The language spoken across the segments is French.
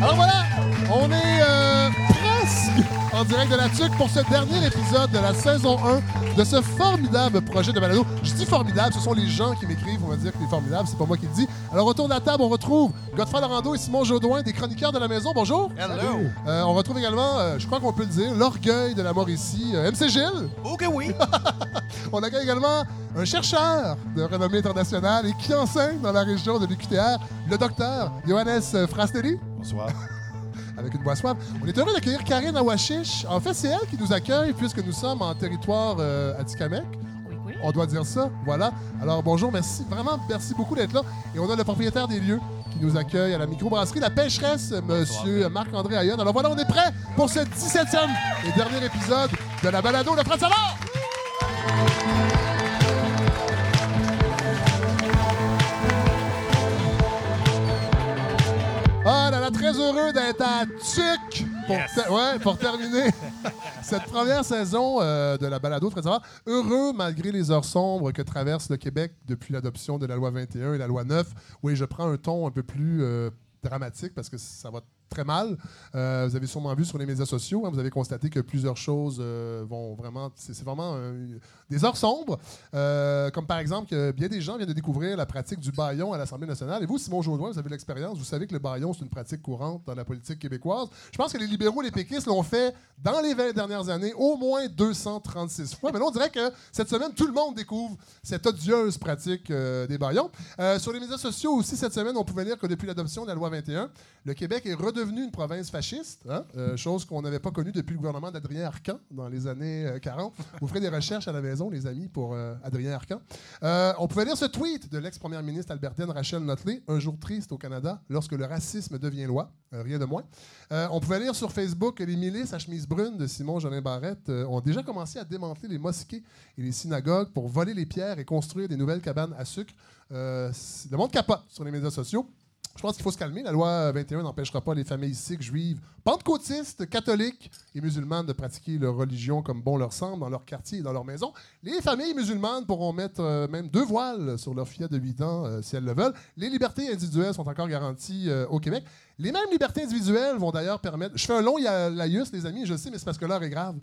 Alors voilà, on est euh, presque en direct de la TUC pour ce dernier épisode de la saison 1 de ce formidable projet de balado. Je dis formidable, ce sont les gens qui m'écrivent, on va dire que c'est formidable, c'est pas moi qui le dis. Alors autour de la table, on retrouve Godefroy Lorando et Simon Jaudoin, des chroniqueurs de la maison. Bonjour. Hello. Euh, on retrouve également, euh, je crois qu'on peut le dire, l'orgueil de la Mauricie, euh, MC Gilles. Ok, oui. On accueille également un chercheur de renommée internationale et qui enseigne dans la région de l'UQTR, le docteur Johannes Frastelli. Bonsoir. avec une voix soif. On est heureux d'accueillir Karine Awashish. En fait, c'est elle qui nous accueille puisque nous sommes en territoire euh, Atikamekw. Oui, oui. On doit dire ça, voilà. Alors bonjour, merci, vraiment merci beaucoup d'être là. Et on a le propriétaire des lieux qui nous accueille à la microbrasserie La Pêcheresse, monsieur Marc-André Ayon. Alors voilà, on est prêt pour ce 17e et dernier épisode de la balado de Fred Ah là là, très heureux d'être à TUC pour, Yes. ter- ouais, pour terminer cette première saison euh, de la balado. Très heureux. heureux malgré les heures sombres que traverse le Québec depuis l'adoption de la loi 21 et la loi 9. Oui, je prends un ton un peu plus euh, dramatique parce que ça va très mal. Euh, vous avez sûrement vu sur les médias sociaux, hein, vous avez constaté que plusieurs choses euh, vont vraiment... C'est vraiment euh, des heures sombres. Comme par exemple que bien des gens viennent de découvrir la pratique du baillon à l'Assemblée nationale. Et vous, Simon Jaudoin, vous avez l'expérience. Vous savez que le baillon, c'est une pratique courante dans la politique québécoise. Je pense que les libéraux et les péquistes l'ont fait dans les 20 dernières années au moins 236 fois. Mais là, on dirait que cette semaine, tout le monde découvre cette odieuse pratique des baillons. Sur les médias sociaux aussi, cette semaine, on pouvait lire que depuis l'adoption de la loi 21, le Québec est redevenu une province fasciste, hein, euh, chose qu'on n'avait pas connue depuis le gouvernement d'Adrien Arcan dans les années euh, 40. Vous ferez des recherches à la maison, les amis, pour euh, Adrien Arcan. Euh, on pouvait lire ce tweet de l'ex-première ministre albertaine Rachel Notley, un jour triste au Canada, lorsque le racisme devient loi, Euh, rien de moins. Euh, on pouvait lire sur Facebook que les milices à chemise brune de Simon Jolin Barrette euh, ont déjà commencé à démanteler les mosquées et les synagogues pour voler les pierres et construire des nouvelles cabanes à sucre. Euh, le monde capote sur les médias sociaux. Je pense qu'il faut se calmer. La loi 21 n'empêchera pas les familles sikhs, juives, pentecôtistes, catholiques et musulmanes de pratiquer leur religion comme bon leur semble dans leur quartier et dans leur maison. Les familles musulmanes pourront mettre euh, même deux voiles sur leur fillette de 8 ans euh, si elles le veulent. Les libertés individuelles sont encore garanties euh, au Québec. Les mêmes libertés individuelles vont d'ailleurs permettre. Je fais un long laïus, les amis, je sais, mais c'est parce que l'heure est grave.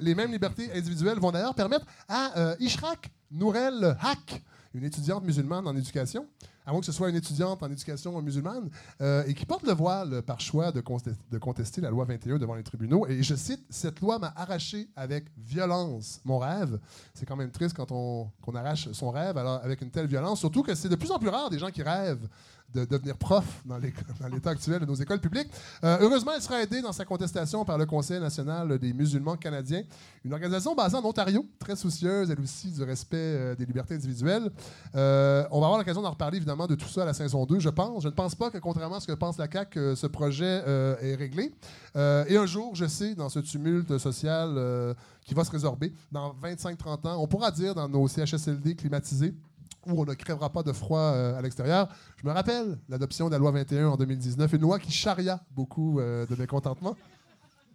Les mêmes libertés individuelles vont d'ailleurs permettre à Ishraq Nourel Haq, une étudiante musulmane en éducation, à moins que ce soit une étudiante en éducation musulmane, euh, et qui porte le voile par choix de, de contester la loi 21 devant les tribunaux. Et je cite, cette loi m'a arraché avec violence mon rêve. C'est quand même triste quand on qu'on arrache son rêve alors, avec une telle violence, surtout que c'est de plus en plus rare des gens qui rêvent de devenir prof dans l'état actuel de nos écoles publiques. Euh, heureusement, elle sera aidée dans sa contestation par le Conseil national des musulmans canadiens, une organisation basée en Ontario, très soucieuse, elle aussi, du respect euh, des libertés individuelles. Euh, on va avoir l'occasion d'en reparler, évidemment, de tout ça à la saison 2, je pense. Je ne pense pas que, contrairement à ce que pense la CAQ, ce projet est réglé. Et un jour, je sais, dans ce tumulte social qui va se résorber, dans 25-30 ans, on pourra dire dans nos CHSLD climatisés, où on ne crèvera pas de froid euh, à l'extérieur. Je me rappelle l'adoption de la loi 21 en 2019, une loi qui charria beaucoup euh, de mécontentement.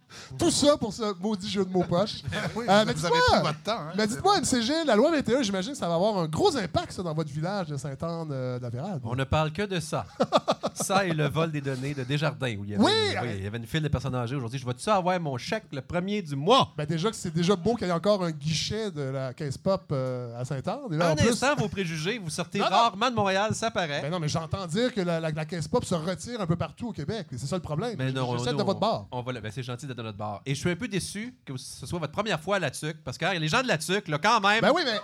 Tout ça pour ce maudit jeu de mots poche. Oui, Euh, mais dites-moi- pris votre temps. Hein? Mais dites-moi, MCG, la loi 21, j'imagine que ça va avoir un gros impact ça, dans votre village de Sainte-Anne-de-la-Vérade. On ne parle que de ça. ça et le vol des données de Desjardins. Où il, y avait, Oui! il y avait une file de personnes âgées aujourd'hui. Je vais-tu avoir mon chèque le premier du mois? Ben déjà que c'est déjà beau qu'il y ait encore un guichet de la caisse pop euh, à Sainte-Anne. En plus, instant, vos préjugés, vous sortez Non, non. rarement de Montréal, ça paraît. Ben non, mais j'entends dire que la, la- la caisse pop se retire un peu partout au Québec. C'est ça le problème. Mais non, nous, de votre bar. On, on va le- ben, c'est gentil de notre bar. Et je suis un peu déçu que ce soit votre première fois à la TUC, parce que hein, les gens de la TUC, là, quand même, Ben oui, mais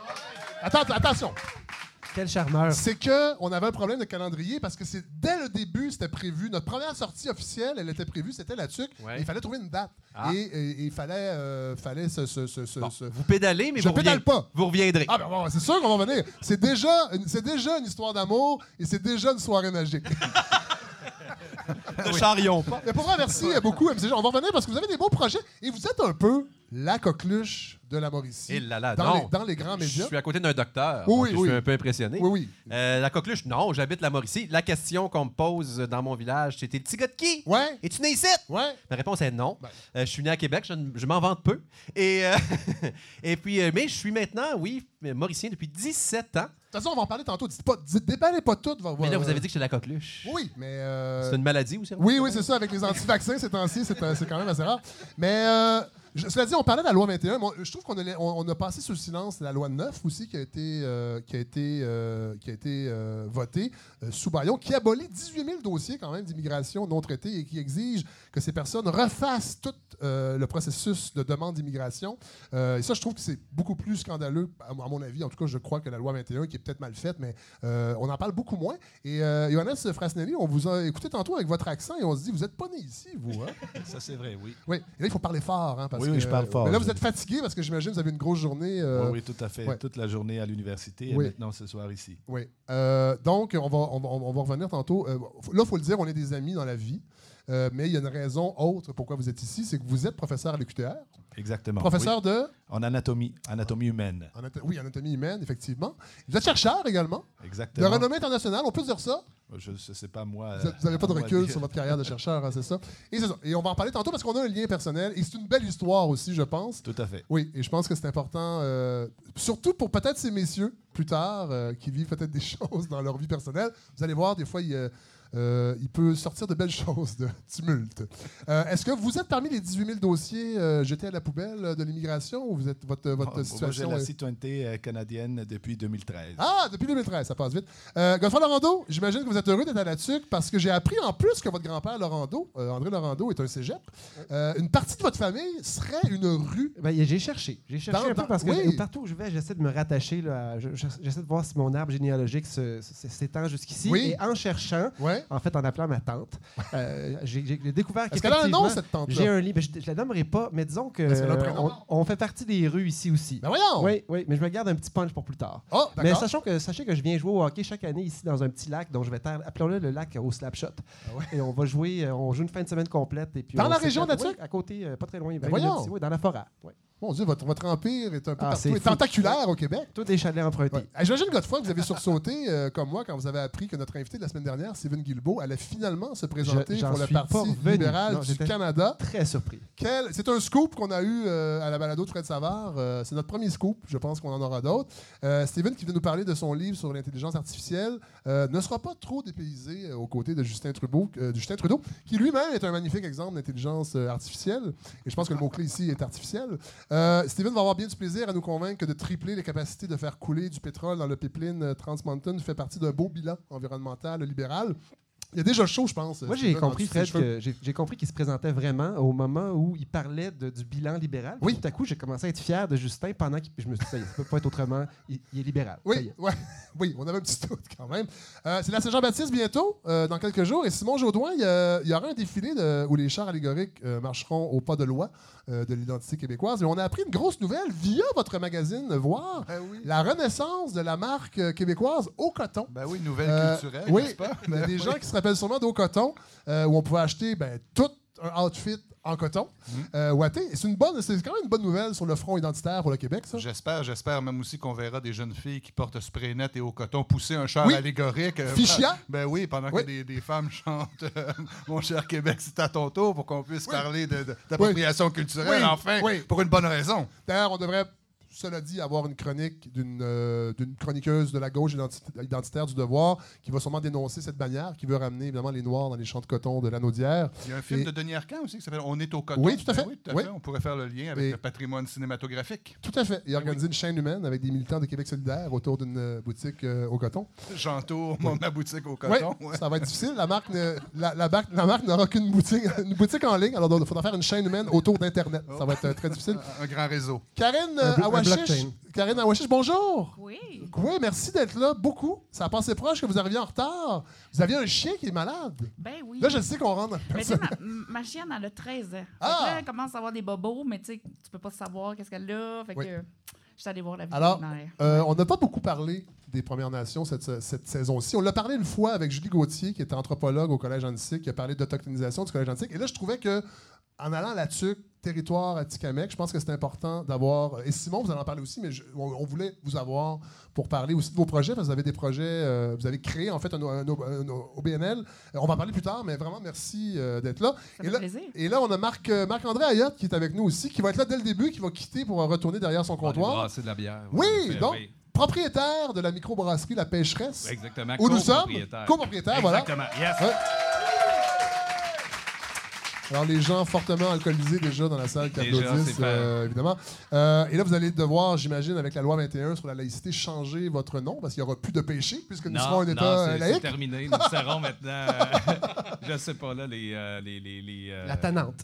attends, attention. Quel charmeur. C'est que on avait un problème de calendrier parce que c'est dès le début, c'était prévu. Notre première sortie officielle, elle était prévue, c'était la TUC. Ouais. Et Il fallait trouver une date. Ah. Et, il fallait, euh, fallait se. se- se- se- bon, se- vous pédalez, mais Je vous, pédale pas. vous reviendrez. Ah ben bon, c'est sûr qu'on va venir. C'est déjà, c'est déjà une histoire d'amour et c'est déjà une soirée magique. ne charrions pas. Mais pour vrai, merci beaucoup, MCG. On va revenir parce que vous avez des beaux projets et vous êtes un peu la coqueluche de la Mauricie. Et là là, dans, les, dans les grands Je médias. suis à côté d'un docteur. Oui, oui, je oui. suis un peu impressionné. Oui, oui. Euh, la coqueluche, non, j'habite la Mauricie. La question qu'on me pose dans mon village, c'était le petit gars de qui? Ouais, Es-tu né ici? ouais. Ma réponse est non. Ben. Euh, je suis né à Québec, je, je m'en vante peu. Et, euh, et puis, mais je suis maintenant, oui, mauricien depuis 17 ans. De toute façon, on va en parler tantôt. Dites pas, dites- déballez pas tout. va- Mais là, va- vous avez dit que j'étais la coqueluche. Oui, mais. euh, C'est une maladie aussi? Oui, oui, c'est ça. Avec les anti-vaccins ces temps-ci, c'est c'est quand même assez rare. Mais euh, je- cela dit, on parlait de la loi 21. mais on- je trouve qu'on a, on, on a passé sous le silence la loi 9 aussi qui a été, euh, qui a été, euh, qui a été euh, votée sous Bayon, qui abolit 18 000 dossiers quand même d'immigration non traités et qui exige que ces personnes refassent tout euh, le processus de demande d'immigration. Euh, et ça, je trouve que c'est beaucoup plus scandaleux, à, à mon avis. En tout cas, je crois que la loi 21, qui est peut-être mal faite, mais euh, on en parle beaucoup moins. Et Johannes Frasnelli, on vous a écouté tantôt avec votre accent et on se dit, vous n'êtes pas né ici, vous. Hein? Ça, c'est vrai, oui. oui. Et là, il faut parler fort. Hein, parce Oui, oui, que- je parle fort. Mais là, vous êtes fatigué parce que j'imagine que vous avez une grosse journée. euh, oui, oui, tout à fait. ouais. Toute la journée à l'université et maintenant ce soir ici. Oui. Euh, donc, on va, on, va, on va revenir tantôt. Euh, là, il faut le dire, on est des amis dans la vie. Euh, mais il y a une raison autre pourquoi vous êtes ici, c'est que vous êtes professeur à l'UQTR. Exactement. Professeur de... En anatomie, anatomie humaine. en oui, anatomie humaine, effectivement. Vous êtes chercheur également, de Exactement. renommée internationale, on peut dire ça? Je ne sais pas moi. Vous n'avez pas de recul sur votre carrière de chercheur, hein, c'est ça? Et c'est ça. Et on va en parler tantôt parce qu'on a un lien personnel. Et c'est une belle histoire aussi, je pense. Tout à fait. Oui, et je pense que c'est important, euh, surtout pour peut-être ces messieurs, plus tard, euh, qui vivent peut-être des choses dans leur vie personnelle. Vous allez voir, des fois, il, euh, il peut sortir de belles choses de tumulte. Euh, Est-ce que vous êtes parmi les 18 000 dossiers euh, jetés à la poubelle de l'immigration ou vous êtes, votre, votre Bon, moi, j'ai situation... la citoyenneté canadienne depuis 2013. Ah, depuis 2013, ça passe vite. Euh, Godefroy Laurando, j'imagine que vous êtes heureux d'être à la TUC parce que j'ai appris en plus que votre grand-père Laurando, euh, André Laurando, est un cégep. Euh, une partie de votre famille serait une rue. Ben, j'ai cherché. J'ai cherché Dans- un peu parce que oui. partout où je vais, j'essaie de me rattacher. J'essaie de voir si mon arbre généalogique s'étend jusqu'ici. Oui. Et en cherchant, Ouais. en fait, en appelant ma tante, euh, j'ai j'ai découvert Est-ce qu'elle a un nom, cette tante-là? J'ai un livre. Je, je la nommerai pas, mais disons que Est-ce qu'elle a un prénom? on, on fait partie des rues ici aussi. Ben voyons! Oui, oui, mais je me garde un petit punch pour plus tard. Oh, Mais sachant que, sachez que je viens jouer au hockey chaque année ici dans un petit lac dont je vais taire, appelons-le le lac au slap shot. Ah? Et on va jouer, euh, on joue une fin de semaine complète. Et puis Dans on la s'éclate. région Oui, Tuque? À côté, euh, pas très loin. 20 Ben voyons! ici, oui, dans la forêt. Oui. Mon Dieu, votre, votre empire est un peu Ah, partout. est tentaculaire au Québec. Tous des chalets empruntés. Ouais. J'imagine, Godefroy, que vous avez sursauté, euh, comme moi, quand vous avez appris que notre invité de la semaine dernière, Steven Guilbeault, allait finalement se présenter Je- pour le Parti libéral Non, du Canada. Très surpris. C'est un scoop qu'on a eu euh, à la balado de Fred Savard. Euh, c'est notre premier scoop. Je pense qu'on en aura d'autres. Euh, Steven, qui vient nous parler de son livre sur l'intelligence artificielle, euh, ne sera pas trop dépaysé aux côtés de Justin Trudeau, de Justin Trudeau, qui lui-même est un magnifique exemple d'intelligence artificielle. Et je pense que le mot-clé ici est artificiel. Euh, Steven va avoir bien du plaisir à nous convaincre que de tripler les capacités de faire couler du pétrole dans le pipeline euh, Trans Mountain fait partie d'un beau bilan environnemental libéral. Il y a déjà chaud, je pense. Moi, j'ai compris, Fred, que j'ai compris qu'il se présentait vraiment au moment où il parlait de- du bilan libéral. Puis Oui. Tout à coup, j'ai commencé à être fier de Justin pendant que je me suis dit, ça peut pas être autrement. Il, il est libéral. Oui, est. ouais, oui, on avait un petit doute quand même. Euh, c'est la Saint-Jean-Baptiste bientôt, euh, dans quelques jours. Et Simon Jaudoin, il y, a- il y aura un défilé de- où les chars allégoriques euh, marcheront au pas de loi euh, de l'identité québécoise. Et on a appris une grosse nouvelle via votre magazine Voir, Ben oui. la renaissance de la marque québécoise au coton. Ben oui, nouvelle Euh, culturelle, oui, n'est-ce pas? il y a Ben des oui. gens qui rappellent sûrement d'au coton, euh, où on pouvait acheter ben, tout un outfit en coton, euh. Et c'est une bonne, c'est quand même une bonne nouvelle sur le front identitaire pour le Québec, ça. J'espère, j'espère même aussi qu'on verra des jeunes filles qui portent spray net et au coton pousser un char Oui. allégorique. euh, Fichia. Ben oui, pendant Oui. que des, des femmes chantent euh, Mon cher Québec, c'est à ton tour pour qu'on puisse Oui. parler de- de- d'appropriation culturelle, enfin, pour une bonne raison. D'ailleurs, on devrait, cela dit, avoir une chronique d'une euh, d'une chroniqueuse de la gauche identi- identitaire du devoir qui va sûrement dénoncer cette bannière, qui veut ramener évidemment les Noirs dans les champs de coton de l'Anaudière. Il y a un film Et- de Denis Arcand aussi qui s'appelle On est au coton. Oui, tout à Ben fait. oui, tout à Oui. fait. On pourrait faire le lien avec Et- le patrimoine cinématographique. Tout à fait. Il a organisé une chaîne humaine avec des militants de Québec solidaire autour d'une euh, boutique euh, au coton. J'entoure mon- ma boutique au Oui, coton. ouais. ça va être difficile. La marque, ne- la, la marque, la marque n'aura qu'une boutique, une boutique en ligne. Alors, il faudra faire une chaîne humaine autour d'Internet. Ça va être euh, très difficile. Un grand réseau. Karine Karine Awachish, bonjour. Oui. Oui, merci d'être là. Beaucoup. Ça a passé proche que vous arriviez en retard. Vous aviez un chien qui est malade. Ben oui. Là, je sais qu'on rentre. Mais tu sais, personnage. ma, ma chienne, elle a 13 ans. Ah! là, elle commence à avoir des bobos, mais tu sais, tu peux pas savoir qu'est-ce qu'elle a. Fait Oui. que je suis allée voir la Alors, vétérinaire. Euh, on n'a pas beaucoup parlé des Premières Nations cette, cette saison-ci. On l'a parlé une fois avec Julie Gauthier, qui était anthropologue au Collège Antique, qui a parlé d'autochtonisation du Collège Antique. Et là, je trouvais que en allant là-dessus, territoire à Tikamek, je pense que c'est important d'avoir. Et Simon, vous allez en parler aussi, mais je- on, on voulait vous avoir pour parler aussi de vos projets, parce que vous avez des projets, euh, vous avez créé en fait un, un- un OBNL. Euh, on va en parler plus tard, mais vraiment merci euh, d'être là. Ça Et là, plaisir. et là, on a Marc, euh, Marc-André Ayotte qui est avec nous aussi, qui va être là dès le début, qui va quitter pour retourner derrière son aller comptoir. brasser de la bière. Oui, donc, oui. propriétaire de la microbrasserie La Pêcheresse, Exactement. où nous sommes, copropriétaire. copropriétaire, voilà. Exactement. Yes. Ouais. Alors, les gens fortement alcoolisés déjà dans la salle qui Déjà, applaudissent, c'est fait. euh, évidemment. Euh, et là, vous allez devoir, j'imagine, avec la loi 21 sur la laïcité, changer votre nom parce qu'il n'y aura plus de péché puisque nous non, serons un non, État euh, c'est- c'est laïque. terminé. Nous serons maintenant, euh, je sais pas là, les... euh, les, les, les, euh, La tannante.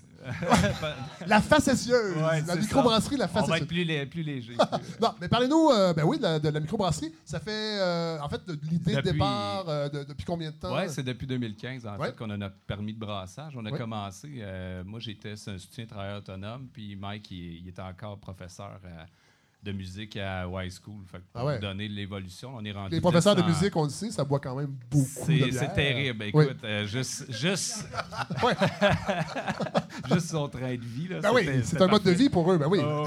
La facétieuse. Ouais, la microbrasserie, la On va facétieuse. être plus, lé- plus léger. Non, mais parlez-nous, euh, ben oui, de la, de la microbrasserie. Ça fait, euh, en fait, l'idée de départ, euh, de- depuis combien de temps? Oui, c'est depuis 2015, en Ouais. fait, qu'on a notre permis de brassage. On a Ouais. commencé, moi j'étais un soutien travailleur autonome, puis Mike, il, il était encore professeur euh, de musique à Y School. Fait que pour Ah ouais. donner l'évolution, on est rendu. Les professeurs de 200. musique, on le sait, ça boit quand même beaucoup C'est terrible. Oui. Écoute, euh, juste, juste, juste son train de vie. Là, Ben oui, c'est un mode de vie pour eux, ben oui. Oh.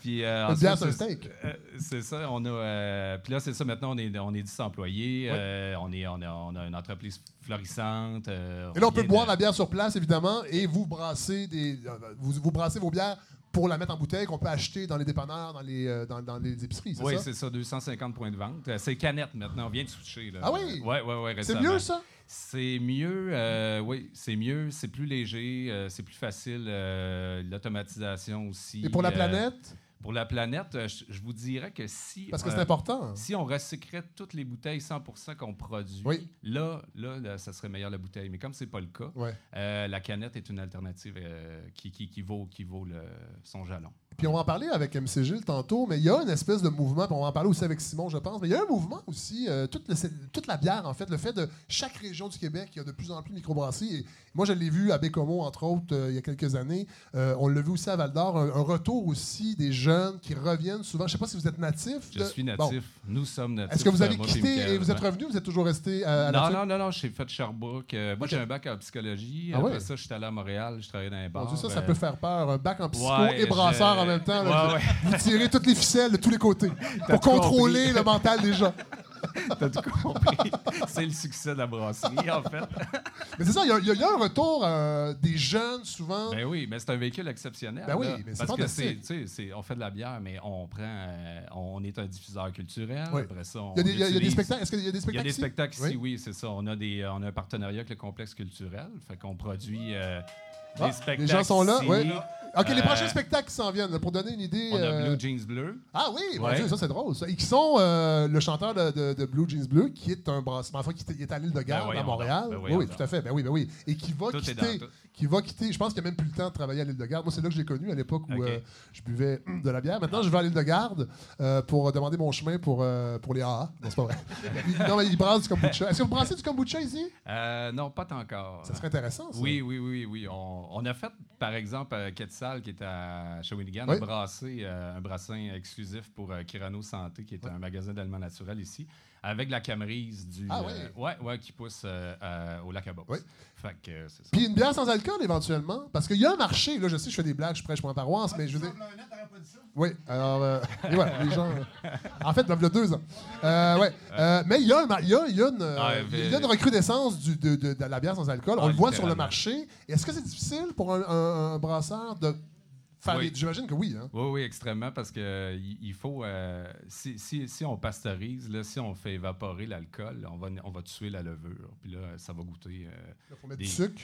Puis, euh, ensuite, c'est- steak. euh, c'est ça, on a. euh, puis là, c'est ça, maintenant, on est, on est 10 employés. Euh, on, est, on, a, on a une entreprise florissante. Et là, on peut boire de- la bière sur place, évidemment, et vous brassez, des, vous, vous brassez vos bières pour la mettre en bouteille qu'on peut acheter dans les dépanneurs, dans les, euh, dans, dans les épiceries, Oui, c'est ça, 250 points de vente. Euh, C'est canette maintenant, on vient de switcher. Là. Ah oui? Oui, oui, oui. C'est mieux, ça? C'est mieux, euh, oui, c'est mieux, c'est plus léger, c'est plus facile, l'automatisation aussi. Et pour la planète? Pour la planète, euh, je, vous dirais que si. Parce que euh, c'est important. Si on recyclerait toutes les bouteilles 100% qu'on produit, Oui. là, là, là, ça serait meilleur la bouteille. Mais comme c'est pas le cas, Ouais. euh, la canette est une alternative euh, qui, qui, qui vaut, qui vaut le, son jalon. Puis on va en parler avec MC Gilles tantôt, mais il y a une espèce de mouvement, puis on va en parler aussi avec Simon, je pense, mais il y a un mouvement aussi, euh, toute, le- toute la bière, en fait, le fait de chaque région du Québec, il y a de plus en plus de microbrasseries. Et moi, je l'ai vu à Bécomo, entre autres, euh, il y a quelques années. Euh, on l'a vu aussi à Val-d'Or, un, un retour aussi des jeunes qui reviennent souvent. Je sais pas si vous êtes natif. Je de- suis Bon. natif. Nous sommes natifs. Est-ce que vous avez quitté et vous êtes revenu? Vous êtes toujours resté à, à Non, non, non, non, j'ai fait Sherbrooke. Euh, moi, j'ai un bac en psychologie. Ah Après ouais? ça, je suis allé à Montréal, je travaillais dans Mon bars. Dieu, ça, ça peut faire peur. Un bac en psycho ouais, et brasseur je- en même temps. là. Ouais, ouais. Vous tirez toutes les ficelles de tous les côtés pour contrôler compris. le mental des gens. T'as tout compris. c'est le succès de la brasserie, en fait. Mais c'est ça, il y a- y, y un retour euh, des jeunes souvent. Ben oui, mais c'est un véhicule exceptionnel. Ben oui, là. mais c'est Parce que c'est, on fait de la bière, mais on prend, euh, on est un diffuseur culturel. Oui. Après ça, on il, y a des, y a spectacles. Est-ce qu'il y a des Il y a spectacles des ici? spectacles Oui. ici, oui, c'est ça. On a, des, on a un partenariat avec le complexe culturel. Fait qu'on produit euh, Ah, des spectacles. les gens sont là, ici. OK, les Euh, prochains spectacles qui s'en viennent, pour donner une idée. On a euh, Blue Jeans Bleu. Ah oui, mon Ouais. Dieu, ça c'est drôle. Ça. Et qui sont euh, le chanteur de, de- de Blue Jeans Bleu, qui est un brasseur, enfin, qui est- à l'île de Garde, Ben à Montréal. ben oui, oui, tout à fait. Ben oui, ben oui. Et qui va Tout est quitter. dans. Qui va quitter. Je pense qu'il n'y a même plus le temps de travailler à l'île de Garde. Moi, c'est là que j'ai connu à l'époque où euh, je buvais de la bière. Maintenant, je vais à l'île de Garde euh, pour demander mon chemin pour, euh, pour les AA. Non, c'est pas vrai. Il- non, mais il brasse du kombucha. Est-ce que vous brassez du kombucha ici? Euh, non, pas encore. Ça serait intéressant, ça. Oui, oui, oui, oui. On, on a fait, par exemple, euh, Quetzal, qui est à Shawinigan, Oui. a brassé euh, un brassin exclusif pour euh, Kirano Santé, qui est un magasin d'aliments naturels ici, avec la camerise du. Ah euh, ouais, ouais, qui pousse euh, euh, au lac à Beauce. Oui. Fait que c'est ça. Puis une bière sans alcool, éventuellement. Parce qu'il y a un marché. Là, je sais, je fais des blagues, je prêche pour ma paroisse, mais je veux dire. Oui, alors. et voilà, les gens. en fait, il y a deux ans. Ouais. Mais il y, a un mar- il y, a, il y, a une, Ah, il y a une recrudescence du- de, de- de la bière sans alcool. On Ah, le voit sur le littéralement. marché. Est-ce que c'est difficile pour un, un- un brasseur de Oui. J'imagine que oui. Hein? Oui, oui, extrêmement, parce que euh, il faut. euh, si, si, si on pasteurise, là, si on fait évaporer l'alcool, on va, on va tuer la levure. Puis là, ça va goûter. euh, Il faut mettre Des- du sucre.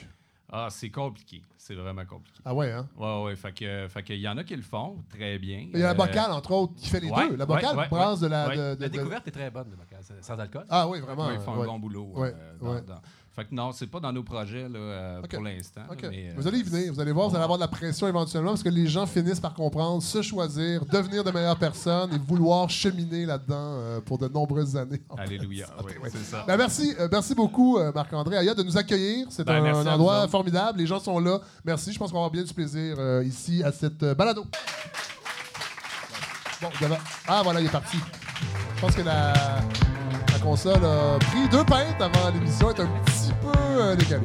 Ah, c'est compliqué. C'est vraiment compliqué. Ah ouais, hein? Ouais, ouais. Fait que, fait que y en a qui le font très bien. Il y a la Euh, bocale, entre autres, qui fait les ouais, deux. La bocale ouais, ouais, brasse de la. ouais. de- de- La de- découverte est très bonne, le bocal, c'est- sans alcool. Ah oui, vraiment. Ouais, ils font ouais. un bon boulot. Ouais, euh, dans- ouais. dans- Fait que non, c'est pas dans nos projets là, euh, pour l'instant. Mais, euh, vous allez y venir, vous allez voir, vous allez avoir de la pression éventuellement parce que les gens finissent par comprendre, se choisir, devenir de meilleures personnes et vouloir cheminer là-dedans euh, pour de nombreuses années. Alléluia. oui, c'est ça. Ben, merci, merci beaucoup, Marc-André Aya, de nous accueillir. C'est Ben, un, endroit formidable. Les gens sont là. Merci. Je pense qu'on va avoir bien du plaisir ici à cette balado. Bon, Ah, voilà, il est parti. Je pense que la, la console a pris deux pintes avant l'émission. est un petit peu euh.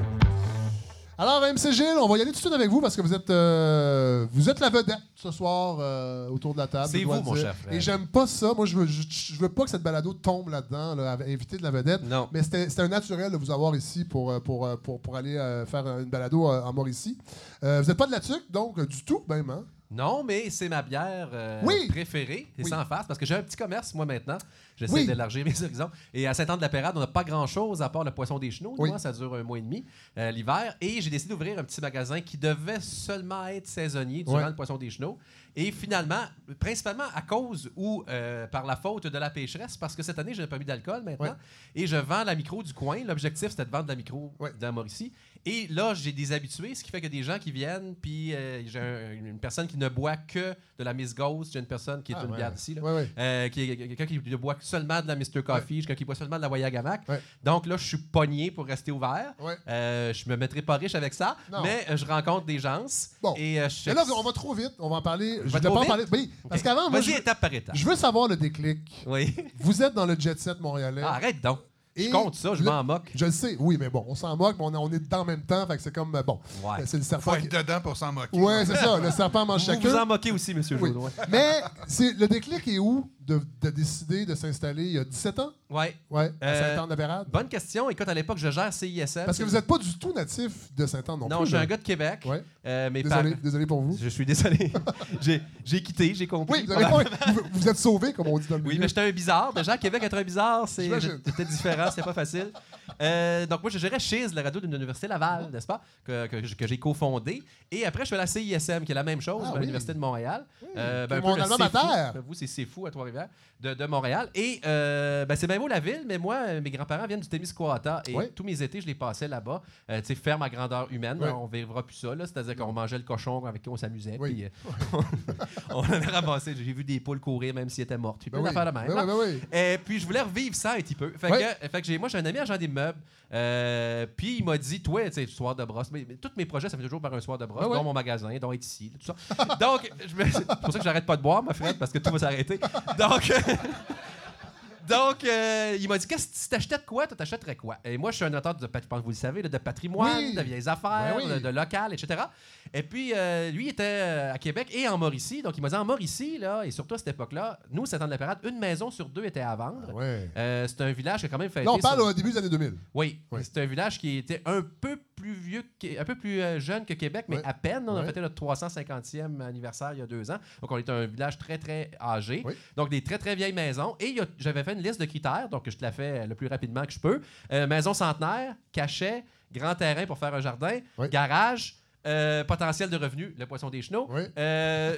Alors, MC Gilles, on va y aller tout de suite avec vous parce que vous êtes, euh, vous êtes la vedette ce soir euh, autour de la table. C'est vous, mon cher frère. Et j'aime pas ça. Moi, je veux, je, je veux pas que cette balado tombe là-dedans, là, invité de la vedette. Non. Mais c'était un naturel de vous avoir ici pour, pour, pour, pour aller euh, faire une balado en Mauricie. Vous n'êtes pas de la tuque, donc, du tout, même, hein? Non, mais c'est ma bière euh, Oui. préférée, et Oui. sans face, parce que j'ai un petit commerce, moi, maintenant. J'essaie Oui. d'élargir mes horizons. Et à Saint-Anne-de-la-Pérade, on n'a pas grand-chose à part le poisson des chenaux. Moi, ça dure un mois et demi, euh, l'hiver. Et j'ai décidé d'ouvrir un petit magasin qui devait seulement être saisonnier durant le poisson des chenaux. Et finalement, principalement à cause ou euh, par la faute de la pécheresse, parce que cette année, j'ai un permis d'alcool maintenant. Et je vends la micro du coin. L'objectif, c'était de vendre la micro dans Mauricie. Et là, j'ai des habitués, ce qui fait que des gens qui viennent, puis euh, j'ai un- une personne qui ne boit que de la Miss Ghost, j'ai une personne qui est Ah, une ouais. bière ici, là, Ouais, ouais. euh, qui est- quelqu'un qui ne boit seulement de la Mr. Coffee, quelqu'un qui boit seulement de la Wayagamac. Ouais. Donc là, je suis pogné pour rester ouvert. Euh, je me mettrai pas riche avec ça, Non. mais euh, je rencontre des gens. Bon. Et je Mais là, on va trop vite. On va en parler. Je va voulais trop pas en parler. Oui, parce qu'avant, moi, je, étape par étape. je veux savoir le déclic. Oui. Vous êtes dans le jet set montréalais. Ah, arrête donc. Et Je compte ça, je m'en moque. Je le sais, oui, mais bon, on s'en moque, mais on, on est dedans en même temps, fait que c'est comme, euh, bon, Ouais. c'est le Faut serpent être qui... dedans pour s'en moquer. Ouais, c'est ça, le serpent mange Vous vous chacun. en moquez aussi, monsieur Oui. Mais c'est le déclic est où? De, de décider de s'installer il y a 17 ans? Ouais. Ouais, à Euh, Saint-Anne-de-Bérade? Bonne question. Écoute, à l'époque, je gère CISM. Parce que vous n'êtes pas du tout natif de Saint-Anne non, Non, plus. je suis un gars de Québec. Ouais. Euh, mes Désolé, désolé pour vous. Je suis désolé. j'ai, quitté, j'ai compris. Oui, vous, avez vous, vous êtes sauvé, comme on dit dans le Oui, mais j'étais un bizarre. Déjà, à Québec, être un bizarre, c'est, c'était différent, c'était pas facile. Euh, donc, moi, je gérais Chiz, la radio de l'Université Laval, n'est-ce pas, que, que- que j'ai cofondé. Et après, je suis à la CISM, qui est la même chose, Ah oui. l'Université de Montréal. Euh, est un peu mon alma C'est mater. Ben, Vous, c'est C'est Fou à Trois-Rivières, that. De, de Montréal. Et euh, ben, c'est bien beau la ville, mais moi, mes grands-parents viennent du Témiscouata. Et tous mes étés, je les passais là-bas. Euh, tu sais, ferme à grandeur humaine. On verra plus ça. C'est-à-dire qu'on mangeait le cochon avec qui on s'amusait. Oui. Puis, euh, on avait ramassé. J'ai vu des poules courir, même s'ils étaient mortes. Puis Ben oui. de même. Ben ben. Et puis, je voulais revivre ça un petit peu. Fait que, fait que moi, j'ai un ami agent des meubles. euh, puis, il m'a dit, toi, tu sais, soir de brosse. Mais, mais tous mes projets, ça fait toujours par un soir de brosse, ouais. dont mon magasin, dont être ici, tout ça. Donc, c'est pour ça que j'arrête pas de boire, ma frère, parce que tout va s'arrêter. Donc. Donc, euh, il m'a dit Qu'est-ce que si t'achetais de quoi, toi, t'achèterais quoi? Et moi, je suis un auteur de, pat- je pense que vous le savez, là, de patrimoine, Oui. de vieilles affaires, Ben oui. de, de local, etc. Et puis, euh, lui, il était euh, à Québec et en Mauricie. Donc, il m'a dit En Mauricie, là, et surtout à cette époque-là, nous, c'est en la parade, une maison sur deux était à vendre. Ah Ouais. Euh, c'est un village qui a quand même fait. Là, on parle au début des années 2000. Oui, Oui. c'est un village qui était un peu plus vieux, que- un peu plus euh, jeune que Québec, mais à peine. On a fêté notre 350e anniversaire il y a deux ans. Donc, on était un village très, très âgé. Oui. Donc, des très, très vieilles maisons. Et j'avais fait une liste de critères, donc je te la fais le plus rapidement que je peux. Euh, maison centenaire, cachet, grand terrain pour faire un jardin, garage, euh, potentiel de revenus, le poisson des chenaux. Oui. Euh,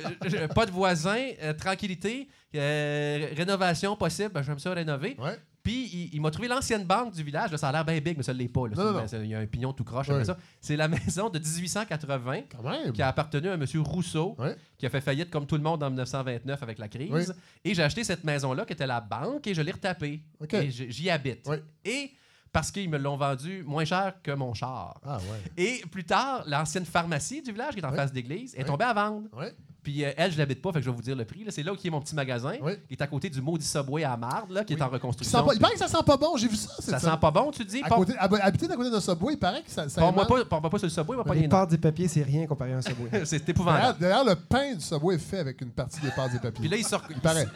pas de voisins, euh, tranquillité, euh, rénovation possible, ben, j'aime ça rénover. Ouais. Puis il, il m'a trouvé l'ancienne banque du village. Là, ça a l'air bien big, mais ça ne l'est pas. là. Non, non, C'est- c'est- Il y a un pignon tout croche ça. C'est la maison de 1880 Quand même. qui a appartenu à M. Rousseau, qui a fait faillite comme tout le monde en 1929 avec la crise. Oui. Et j'ai acheté cette maison-là qui était la banque et je l'ai retapée. Et j'y habite. Et parce qu'ils me l'ont vendu moins cher que mon char. Ah, ouais. Et plus tard, l'ancienne pharmacie du village, qui est en Oui. face d'église, est Oui. tombée à vendre. Ouais. Puis euh, elle, je l'habite pas, fait que je vais vous dire le prix. là. C'est là où il est mon petit magasin, Oui. qui est à côté du maudit Subway à Marde, là, qui est en Il, reconstruction. sent pas- il paraît que ça sent pas bon, j'ai vu ça. Ça c'est sent pas bon, tu dis? À Pas- côté, hab- habiter à côté d'un subway, il paraît que ça, ça Parle-moi émane- pas, parle-moi pas sur le Subway, pas Les pâtes des papiers, c'est rien comparé à un Subway. C'est épouvantable. d'ailleurs, le pain du subway est fait avec une partie des pâtes et papiers. Puis là, ils, sortent- il paraît.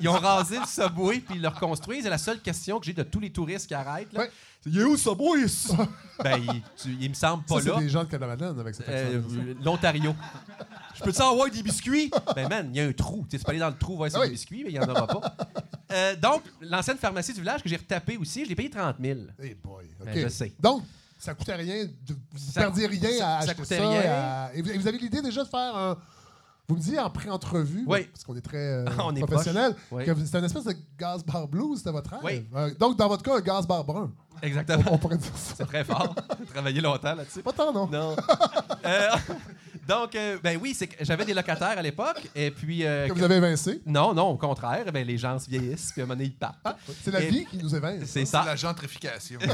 Ils ont rasé le Subway, puis ils le reconstruisent. Et la seule question que j'ai de tous les touristes qui arrêtent, là, Ouais. c'est « Il est où le Subway? ici? ben, il, tu- il me semble pas Ça, c'est là. des gens de Canada-Madeleine avec cette Euh, accent. L'Ontario. Je peux-tu avoir des biscuits? Ben, man, il y a un trou. Tu sais, peux aller dans le trou voir y a Ah des oui. biscuits, mais il n'y en aura pas. Euh, donc, l'ancienne pharmacie du village que j'ai retapée aussi, je l'ai payé 30 000. Hey boy, OK. Ben, je sais. Donc, ça coûtait rien. de- vous Ça- perdiez rien ça- à ça acheter coûtait ça. rien. à- Et vous, et vous avez l'idée déjà de faire un... Vous me dites en pré-entrevue, Oui. parce qu'on est très euh, On est professionnel. Oui. que c'est une espèce de gaz bar blues, c'était votre rêve. Oui. Euh, donc, dans votre cas, un gaz bar brun. Exactement. On pourrait dire ça. C'est très fort. Travaillé longtemps là-dessus. Pas tant, non? Non. Euh, donc, euh, ben oui, c'est que j'avais des locataires à l'époque. Et puis. euh, Que vous avez évincé. Non, non, au contraire. Ben, les gens se vieillissent, puis à un moment donné, ils partent. C'est la Et- vie qui nous évince. C'est C'est ça. la gentrification.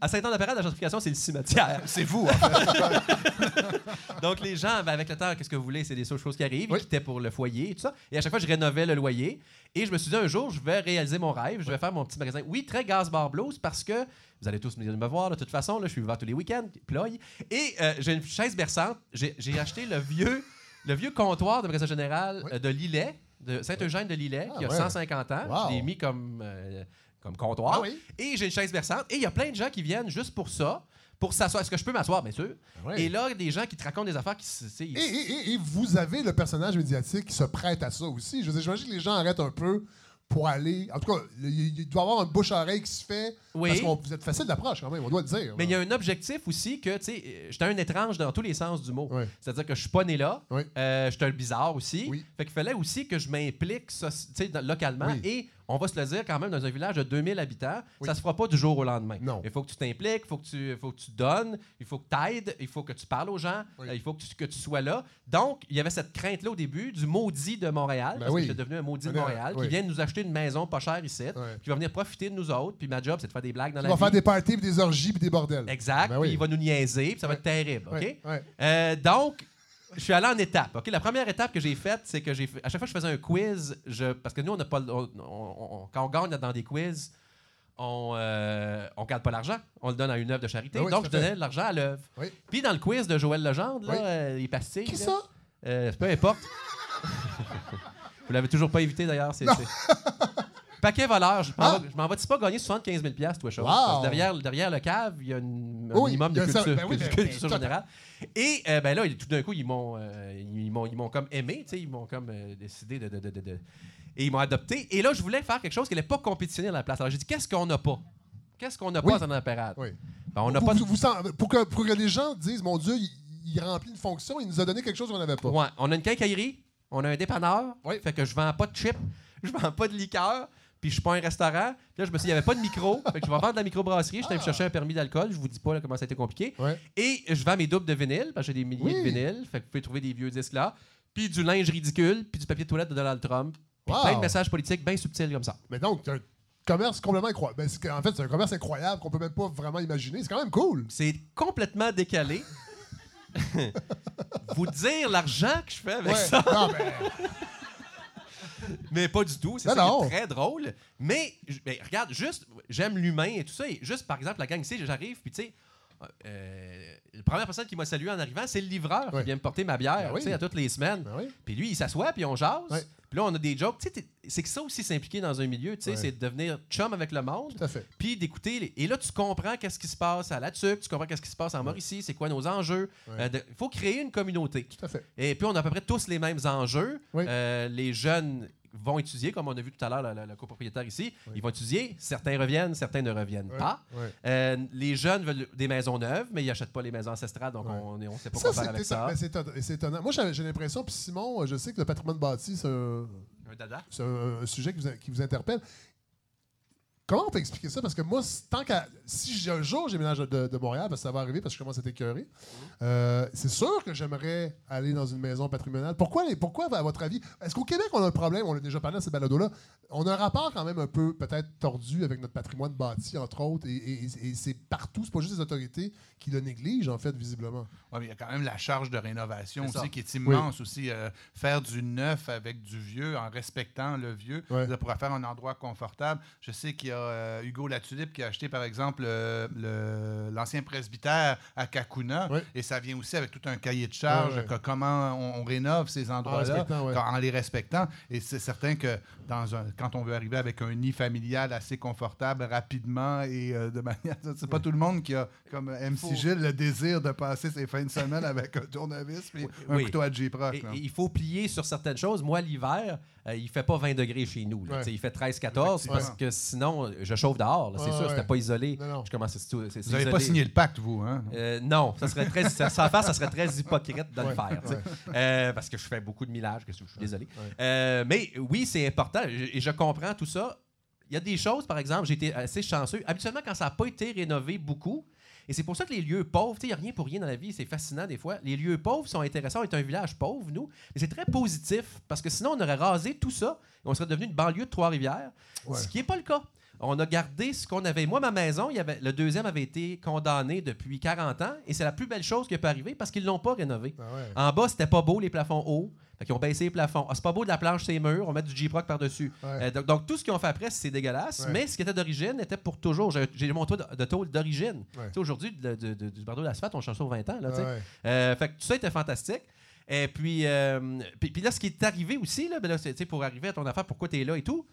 À Saint-Anne-de-Parade, la gentrification, c'est le cimetière. c'est vous, en fait. Donc, les gens, ben, avec le temps, qu'est-ce que vous voulez? C'est des choses qui arrivent. Oui. Ils quittaient pour le foyer et tout ça. Et à chaque fois, je rénovais le loyer. Et je me suis dit, un jour, je vais réaliser mon rêve. Je vais faire mon petit magasin. Oui, très gaz bar blues parce que Vous allez tous me me voir de toute façon. Là, je suis ouvert tous les week-ends. Ploy. Et euh, j'ai une chaise berçante. J'ai j'ai acheté le vieux, le vieux comptoir de magasin général Oui. euh, de Lillet, de Saint-Eugène de Lillet, Ah, qui a ouais. 150 ans. Wow. Je l'ai mis comme, euh, comme comptoir. Ah oui? Et j'ai une chaise berçante. Et il y a plein de gens qui viennent juste pour ça, pour s'asseoir. Est-ce que je peux m'asseoir, bien sûr? Ouais. Et là, des gens qui te racontent des affaires qui. Et, et- et- et vous avez le personnage médiatique qui se prête à ça aussi. Je veux dire, j'imagine que les gens arrêtent un peu pour aller. En tout cas, il, doit y avoir un bouche-oreille qui se fait. Oui. Parce que vous êtes facile d'approche quand même, on doit le dire. Mais il y a un objectif aussi que, tu sais, euh, j'étais un étrange dans tous les sens du mot. Oui. C'est-à-dire que je suis pas né là. Oui. Euh, j'étais un bizarre aussi. Fait qu'il fallait aussi que je m'implique localement. Et on va se le dire quand même, dans un village de 2000 habitants, Oui. ça se fera pas du jour au lendemain. Non. Il faut que tu t'impliques, il faut que tu, faut que tu donnes, il faut que tu aides, il faut que tu parles aux gens, Oui. euh, il faut que tu, que tu sois là. Donc, il y avait cette crainte-là au début du maudit de Montréal, Ben parce oui. que j'étais devenu un maudit de. Montréal, qui vient nous acheter une maison pas chère ici, qui va venir profiter de nous autres. Puis ma job, c'est de faire des blagues dans Tu la vie. faire des parties, puis des orgies, puis des bordels. Exact. Ben. Puis il va nous niaiser, puis ça va être terrible. OK? Euh, donc, je suis allé en étape. OK? La première étape que j'ai faite, c'est que j'ai fait- à chaque fois que je faisais un quiz, je, parce que nous, on n'a pas, on- on- quand on gagne dans des quiz, on euh, on garde pas l'argent, on le donne à une œuvre de charité. Ben oui, donc, je donnais de l'argent à l'œuvre. Oui. Puis dans le quiz de Joël Legendre, là, Oui. euh, les pastilles, Qui là, ça? euh, peu importe. Vous l'avez toujours pas évité d'ailleurs. C'est- Paquet voleur, je m'en Ah! vais- vais-tu pas gagner 75 000 toi, chose? Wow! Parce que derrière, derrière le cave, il y a une- un Oui, minimum de ça. culture, Ben oui, culture- ben, culture ben, générale. Et euh, ben là, tout d'un coup, ils m'ont, euh, ils m'ont, ils m'ont comme aimé, ils m'ont comme euh, décidé de, de- de- Et ils m'ont adopté. Et là, je voulais faire quelque chose qui n'allait pas compétitionner à la place. Alors j'ai dit, qu'est-ce qu'on n'a pas? Qu'est-ce qu'on n'a Oui. pas en parade? Oui. Ben, on n'a pas vous- pour, que, pour que les gens disent, mon Dieu, il, il remplit une fonction, il nous a donné quelque chose qu'on n'avait pas. Ouais, on a une quincaillerie, on a un dépanneur, fait que je vends pas de chips, je vends pas de liqueur, puis je suis pas un restaurant. Puis là, je me suis dit, il n'y avait pas de micro, fait que je vais vendre de la microbrasserie. Je suis allé me Ah. chercher un permis d'alcool, je vous dis pas là, comment ça a été compliqué. Ouais. Et je vends mes doubles de vinyle, parce que j'ai des milliers Oui. de vinyles, fait que vous pouvez trouver des vieux disques là, puis du linge ridicule, puis du papier de toilette de Donald Trump, puis Wow. plein de messages politiques bien subtils comme ça. Mais donc, c'est un commerce complètement incroyable. Ben, en fait, c'est un commerce incroyable qu'on peut même pas vraiment imaginer. C'est quand même cool. C'est complètement décalé. vous dire l'argent que je fais avec Ouais. ça. Non, ben, Mais pas du tout. C'est ça non. qui est très drôle. Mais, j- ben, regarde, juste, j'aime l'humain et tout ça. Et juste, par exemple, la gang ici, j'arrive, puis tu sais, euh, la première personne qui m'a salué en arrivant, c'est le livreur Ouais. qui vient me porter ma bière, Ben oui. tu sais, à toutes les semaines. ben oui. Puis lui, il s'assoit, puis on jase. Ouais. Puis là, on a des jokes. Tu sais, t'es- c'est que ça aussi s'impliquer dans un milieu, tu sais, Ouais. c'est de devenir chum avec le monde, Tout à fait. puis d'écouter. les- Et là, tu comprends qu'est-ce qui se passe à la tu comprends qu'est-ce qui se passe en Mauricie, c'est quoi nos enjeux. Il faut créer une communauté. Tout à fait. Et puis, on a à peu près tous les mêmes enjeux. Euh, les jeunes vont étudier, comme on a vu tout à l'heure, la copropriétaire ici. Ils vont étudier. Certains reviennent, certains ne reviennent pas. Euh, les jeunes veulent des maisons neuves, mais ils n'achètent pas les maisons ancestrales, donc on ne sait pas Ça, quoi faire avec ça. C'est étonnant-. Moi, j'ai l'impression, puis Simon, je sais que le patrimoine bâti, c'est un, Un un, un sujet qui vous, qui vous interpelle. Comment on peut expliquer ça? Parce que moi, tant qu'à. Si j'ai un jour j'éménage de, de Montréal, parce que ça va arriver parce que je commence à être écœuré, euh, c'est sûr que j'aimerais aller dans une maison patrimoniale. Pourquoi, les- pourquoi à votre avis? Est-ce qu'au Québec, on a un problème? On l'a déjà parlé dans ces balados-là. On a un rapport quand même un peu, peut-être, tordu avec notre patrimoine bâti, entre autres, et, et- et c'est partout. C'est pas juste les autorités qui le négligent, en fait, visiblement. Ouais, mais il y a quand même la charge de rénovation aussi qui est immense aussi. euh, faire du neuf avec du vieux en respectant le vieux Ouais. ça pourrait faire un endroit confortable. Je sais qu'il y a euh, Hugo Latulippe qui a acheté par exemple euh, l'ancien presbytère à Kakuna et ça vient aussi avec tout un cahier de charge que comment on, on rénove ces endroits-là ouais. quand- en les respectant. Et c'est certain que dans un, quand on veut arriver avec un nid familial assez confortable rapidement et euh, de manière. C'est pas tout le monde qui a, comme MC Faut- Gilles, le désir de passer ses fins de semaine avec un tournevis et un couteau à J-Proc. Il faut plier sur certaines choses. Moi, l'hiver, euh, il fait pas 20 degrés chez nous. là. Ouais. Il fait 13-14 parce que sinon, je chauffe dehors. là. C'est Ouais, sûr, ouais. c'était pas isolé. Non, non. Je commence à c'est- c'est- c'est Vous n'avez pas signé le pacte, vous, hein? Euh, non, ça serait très, ça, sans faire, ça serait très hypocrite de le faire. Euh, parce que je fais beaucoup de millage, que je suis désolé. ouais. Euh, mais oui, c'est important et je comprends tout ça. Il y a des choses, par exemple, j'ai été assez chanceux. Habituellement, quand ça n'a pas été rénové beaucoup, et c'est pour ça que les lieux pauvres, tu sais, il n'y a rien pour rien dans la vie, c'est fascinant des fois. Les lieux pauvres sont intéressants. On est un village pauvre, nous, mais c'est très positif parce que sinon, on aurait rasé tout ça et on serait devenu une banlieue de Trois-Rivières, Ouais. ce qui n'est pas le cas. On a gardé ce qu'on avait. Moi, ma maison, il y avait, le deuxième avait été condamné depuis 40 ans et c'est la plus belle chose qui peut arriver parce qu'ils ne l'ont pas rénové. Ah ouais. En bas, c'était pas beau, les plafonds hauts. Fait qu'ils ont baissé les plafonds. Ah, c'est pas beau de la planche, c'est murs, on met du J-Proc par-dessus. Ouais. Euh, donc, donc, tout ce qu'ils ont fait après, c'est dégueulasse. Ouais. Mais ce qui était d'origine était pour toujours. J'ai mon toit de, de tôle d'origine. Ouais. Aujourd'hui, du bardeau d'asphalte, on change ça aux 20 ans. Là. Euh, fait que tout ça était fantastique. Et puis, euh, puis, puis là, ce qui est arrivé aussi, là, ben là, pour arriver à ton affaire, pourquoi tu es là et tout,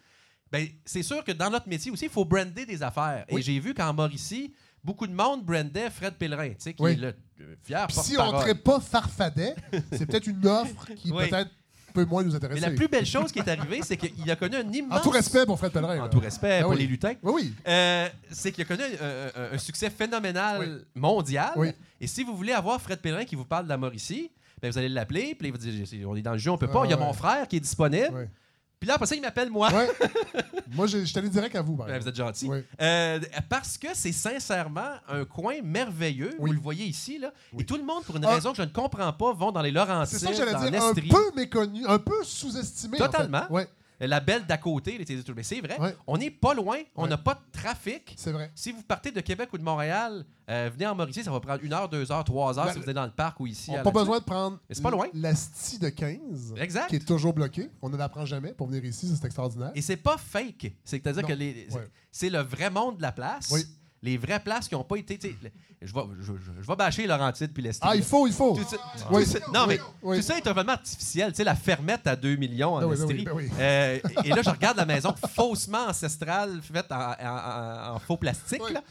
ben, c'est sûr que dans notre métier aussi, il faut brander des affaires. Oui. Et j'ai vu qu'en Mauricie, beaucoup de monde brandait Fred Pellerin, tu sais, qui Oui. est le euh, fier Puis si on ne pas farfadet, c'est peut-être une offre qui Oui. peut-être peut moins nous Mais intéresser. la plus belle chose qui est arrivée, c'est qu'il a connu un immense... En tout respect pour Fred Pellerin. En là. tout respect Ah pour oui. les lutins. Oui, oui. Euh, c'est qu'il a connu un, un- un succès phénoménal mondial. Et si vous voulez avoir Fred Pellerin qui vous parle de la Mauricie, ben vous allez l'appeler, puis il va dire on est dans le jeu, on peut Ah pas. Il y a ouais. mon frère qui est disponible. Puis là, après ça, il m'appelle moi. Ouais. Moi, je allé direct à vous. par Ben, vous êtes gentil. Oui. Euh, parce que c'est sincèrement un coin merveilleux. Oui. Vous le voyez ici. Là, Oui. Et tout le monde, pour une Ah. raison que je ne comprends pas, vont dans les Laurentides, C'est ça que j'allais dire. Un peu méconnu, un peu sous-estimé. en fait. Totalement. Ouais, La belle d'à côté, les Télétours. Mais c'est vrai, Ouais. on n'est pas loin, on Ouais. n'a pas de trafic. c'est vrai. Si vous partez de Québec ou de Montréal, euh, venez en Mauricie, ça va prendre une heure, deux heures, trois heures Ben, si vous êtes dans le parc ou ici. On n'a pas besoin de prendre c'est pas loin. la STI de 15, Exact. qui est toujours bloquée. On ne l'apprend jamais pour venir ici, c'est extraordinaire. Et c'est pas fake. C'est-à-dire que les- Ouais. c'est le vrai monde de la place. Oui. Les vraies places qui n'ont pas été. Je vais, je, je- je vais bâcher Laurentide puis l'Estrie. Ah, il faut, il faut. Tout ça, Oui. tout ça- non, mais Oui. tout ça est totalement artificiel. Tu sais, la fermette à 2 millions en oui, ben Estrie. oui, ben oui. Euh, et là, je regarde la maison faussement ancestrale faite en, en- en- en faux plastique. Oui. là.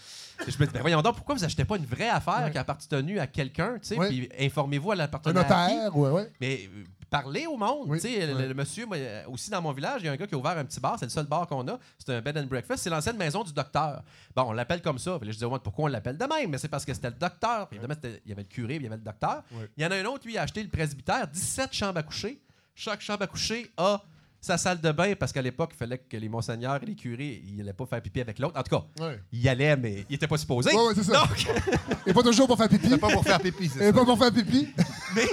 Je me dis, ben voyons donc, pourquoi vous achetez pas une vraie affaire qui a appartenu à quelqu'un, tu sais, puis informez-vous à Un l'appartenant à qui. notaire, ouais, ouais. Mais parlez au monde. Oui, tu sais, le- monsieur, moi, euh, aussi dans mon village, il y a un gars qui a ouvert un petit bar. C'est le seul bar qu'on a. C'est un bed and breakfast. C'est l'ancienne maison du docteur. Bon, on l'appelle comme ça. Puis là, je dis, ouais, pourquoi on l'appelle de même? Mais c'est parce que c'était le docteur. Puis évidemment, il y avait le curé, puis il y avait le docteur. Il y en a un autre, lui, il a acheté le presbytère, 17 chambres à coucher. Chaque chambre à coucher a sa salle de bain parce qu'à l'époque, il fallait que les monseigneurs et les curés, ils n'allaient pas faire pipi avec l'autre. En tout cas, Ouais. il y allait, mais il n'était pas supposé. Ouais, ouais, c'est ça. Donc, Et pas toujours pour faire pipi. Pas pour faire pipi, c'est Et ça. pas pour faire pipi. mais,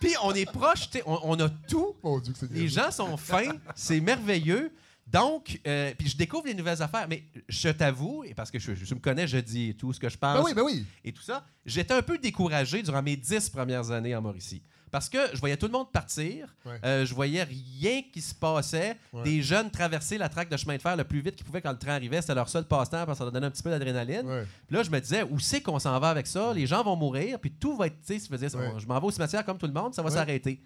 puis on est proche, tu sais, on, on a tout. Mon Dieu, que c'est Les gens sont fins, c'est merveilleux. Donc, euh, puis je découvre les nouvelles affaires, mais je t'avoue, et parce que je, je me connais, je dis tout ce que je pense Ben oui, ben oui. et tout ça, j'étais un peu découragé durant mes dix premières années en Mauricie. Parce que je voyais tout le monde partir, Ouais. euh, je voyais rien qui se passait, Ouais. des jeunes traverser la traque de chemin de fer le plus vite qu'ils pouvaient quand le train arrivait, c'était leur seul passe-temps parce que ça leur donnait un petit peu d'adrénaline. Ouais. Puis là, je me disais, où c'est qu'on s'en va avec ça? Les gens vont mourir, puis tout va être, tu sais, je je m'en vais au cimetière comme tout le monde, ça va s'arrêter.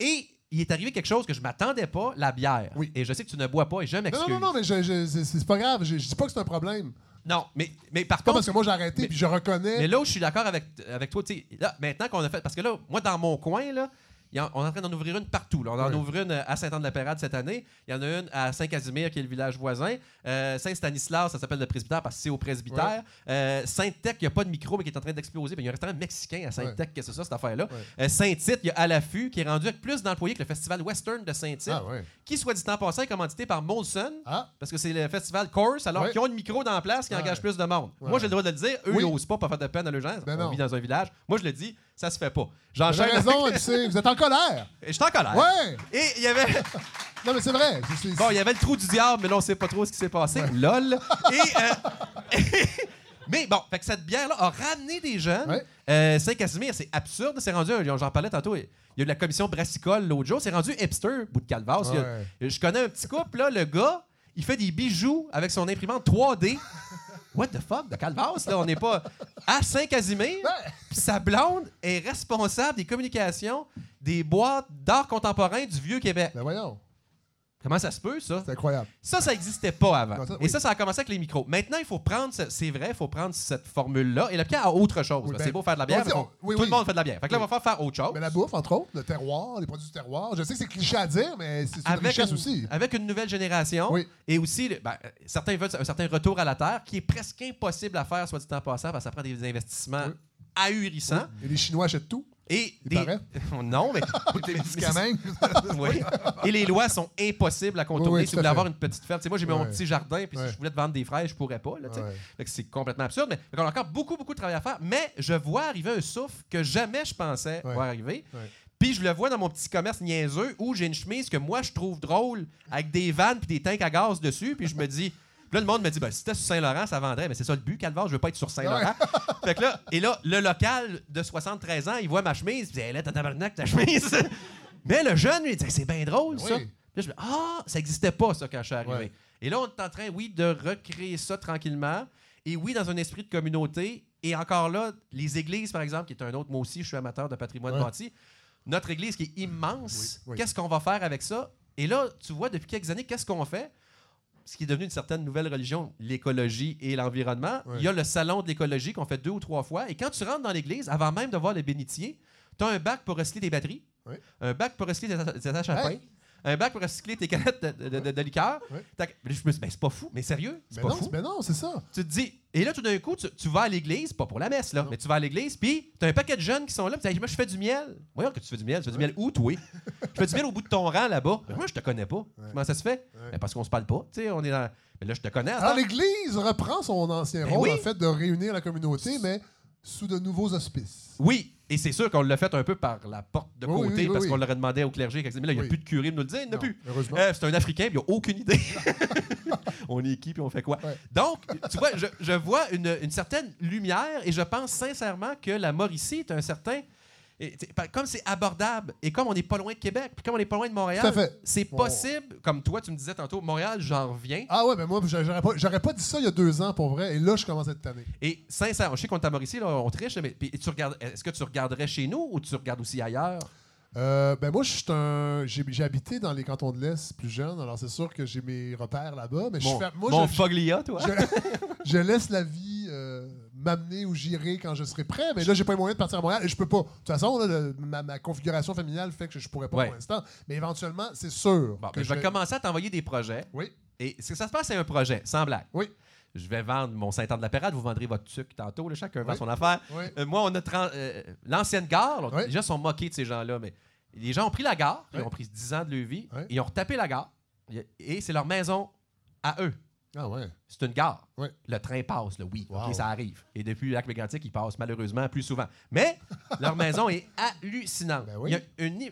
Et il est arrivé quelque chose que je m'attendais pas, la bière. Oui. Et je sais que tu ne bois pas et je Non, m'excuse. non, non, mais je- je- c'est c'est pas grave. Je, je dis pas que c'est un problème. Non, mais, mais par contre, parce que moi j'ai arrêté Mais- puis je reconnais. mais là où je suis d'accord avec, avec toi, tu sais, là, maintenant qu'on a fait. Parce que là, moi, dans mon coin, là, on est en train d'en ouvrir une partout. là. On en ouvre une à Saint-Anne-de-la-Pérade cette année. Il y en a une à Saint-Casimir, qui est le village voisin. Euh, Saint-Stanislas, ça s'appelle le presbytère parce que c'est au presbytère. Euh, Sainte-Tech, il n'y a pas de micro, mais qui est en train d'exploser. Puis Il y a un restaurant mexicain à Sainte-Tech, qu'est-ce que c'est ça, cette affaire-là? Euh, Saint-Tite, il y a à l'affût, qui est rendu avec plus d'employés que le festival western de Saint-Tite, Ah, qui, soit dit en passant, est commandité par Molson. Ah, Parce que c'est le festival Course, alors qu'ils ont une micro dans la place qui engage plus de monde. Moi, j'ai le droit de le dire. Eux, Oui. ils n'osent pas, pas faire de peine à leurs gens. Ben on non. vit dans un village. Moi, je le dis, ça se fait pas. vous J'enchaîne. avez raison, MC. Vous êtes en colère. Et Je suis en colère. Ouais. Et il y avait. Non, mais c'est vrai. Bon, il y avait le trou du diable, mais là, on sait pas trop ce qui s'est passé. LOL. Et. euh, Mais bon, fait que cette bière-là a ramené des jeunes. Ouais. Euh, Saint-Casimir, c'est absurde. C'est rendu, un- j'en parlais tantôt, il y a eu la commission brassicole l'autre jour. C'est rendu hipster, bout de calvasse. Y a- Ouais. Je connais un petit couple, là, le gars, il fait des bijoux avec son imprimante 3D. What the fuck, de calvasse, là, on n'est pas à Saint-Casimir. Puis sa blonde est responsable des communications des boîtes d'art contemporain du Vieux-Québec. Ben voyons. Comment ça se peut, ça? C'est incroyable. Ça, ça n'existait pas avant. Et ça, ça a commencé avec les micros. Maintenant, il faut prendre, ce- c'est vrai, il faut prendre cette formule-là et l'appliquer à autre chose. Oui, que ben, c'est beau faire de la bière, dit- on- oui, tout le monde fait de la bière. Fait que là, on va faire faire autre chose. Mais la bouffe, entre autres, le terroir, les produits du terroir. Je sais que c'est cliché à dire, mais c'est une avec richesse une, aussi. avec une nouvelle génération Oui. et aussi le- ben, certains veulent un certain retour à la terre qui est presque impossible à faire soit dit en passant parce que ça prend des investissements ahurissants Et les Chinois achètent tout. Et Il des paraît. non mais Des médicaments. Oui. Et les lois sont impossibles à contourner Oui, oui, si vous voulez avoir une petite ferme. Tu sais, moi, j'ai mon Ouais. petit jardin, puis si je voulais te vendre des fraises, je pourrais pas. Là, c'est complètement absurde. Mais qu'on a encore beaucoup, beaucoup de travail à faire. Mais je vois arriver un souffle que jamais je pensais voir arriver. Puis je le vois dans mon petit commerce niaiseux où j'ai une chemise que moi, je trouve drôle avec des vannes puis des tanks à gaz dessus. Puis je me dis... Là, le monde me dit, ben, si c'était sur Saint-Laurent, ça vendrait. Mais c'est ça le but, Calvar, je veux pas être sur Saint-Laurent. fait que là, et là, le local de 73 ans, il voit ma chemise, il dit, hey, là, t'as tabarnak, ta chemise. Mais le jeune, lui, il dit c'est bien drôle, ça. Puis là, je me dis, ah, ça n'existait pas, ça, quand je suis arrivé. Ouais. Et là, on est en train, oui, de recréer ça tranquillement. Et oui, dans un esprit de communauté. Et encore là, les églises, par exemple, qui est un autre, moi aussi, je suis amateur de patrimoine Ouais. bâti. Notre église qui est immense, Oui, oui. qu'est-ce qu'on va faire avec ça? Et là, tu vois, depuis quelques années, qu'est-ce qu'on fait? Ce qui est devenu une certaine nouvelle religion, l'écologie et l'environnement. Ouais. Il y a le salon de l'écologie qu'on fait deux ou trois fois. Et quand tu rentres dans l'église, avant même de voir le bénitier, tu as un bac pour recycler tes batteries, un bac pour recycler tes attaches à Hey! pain, un bac pour recycler tes canettes de, de- de- de liqueur. Oui. Je me suis dit, ben, c'est pas fou, mais sérieux, c'est Mais pas non, fou. mais non, c'est ça. Tu te dis, et là, tout d'un coup, tu, tu vas à l'église, pas pour la messe, là, Non. mais tu vas à l'église, puis tu as un paquet de jeunes qui sont là, puis tu dis, moi, je fais du miel. Voyons que tu fais du miel. Tu fais du miel où, toi? je fais du miel au bout de ton rang, là-bas. Ben, moi, je te connais pas. Comment ça se fait? Ben, parce qu'on se parle pas. Tu sais, on est dans. Mais là, je te connais. Alors, attends. l'Église reprend son ancien Ben rôle, oui. en fait, de réunir la communauté, mais sous de nouveaux auspices. Oui, et c'est sûr qu'on l'a fait un peu par la porte de côté, oui, oui, parce qu'on l'aurait demandé au clergé. Mais là, il n'y a plus de curé de nous le dire, il n'y en a plus. Euh, c'est un Africain, puis il n'a aucune idée. on est qui, puis on fait quoi? Ouais. Donc, tu vois, je, je vois une, une certaine lumière et je pense sincèrement que la Mauricie est un certain. Et, Comme c'est abordable et comme on n'est pas loin de Québec, puis comme on n'est pas loin de Montréal, c'est possible, comme toi, tu me disais tantôt, Montréal, j'en reviens. Ah ouais, mais moi, j'aurais pas, j'aurais pas dit ça il y a deux ans, pour vrai, et là, je commence à être tanné. Et sincèrement, je sais qu'on à Mauricie, là, on triche, mais tu regardes, est-ce que tu regarderais chez nous ou tu regardes aussi ailleurs? Euh, ben moi. J'ai, habité dans les cantons de l'Est plus jeune, alors c'est sûr que j'ai mes repères là-bas, mais je Mon, fais- moi, mon je, Foglia, toi? je, je laisse la vie euh, m'amener où j'irai quand je serai prêt, mais là, j'ai pas les moyens de partir à Montréal et je peux pas. De toute façon, là, le- ma, ma configuration familiale fait que je pourrais pas Ouais. pour l'instant, mais éventuellement, c'est sûr. Bon, que ben, je vais commencer à t'envoyer des projets. Oui, Et ce que ça se passe, c'est un projet, sans blague. Oui. Je vais vendre mon Saint-Anne de la Pérade, vous vendrez votre sucre tantôt, là, chacun vend Oui. son affaire. oui. Euh, moi, on a euh, l'ancienne gare, là, Oui. les gens sont moqués de ces gens-là, mais les gens ont pris la gare, ils ont pris 10 ans de leur vie, et ils ont retapé la gare, et c'est leur maison à eux. Ah ouais. C'est une gare. Le train passe, là, oui. Wow. Ça arrive. Et depuis le lac mégantic, il passe malheureusement plus souvent. Mais leur maison est hallucinante. Ben oui. il, y a une,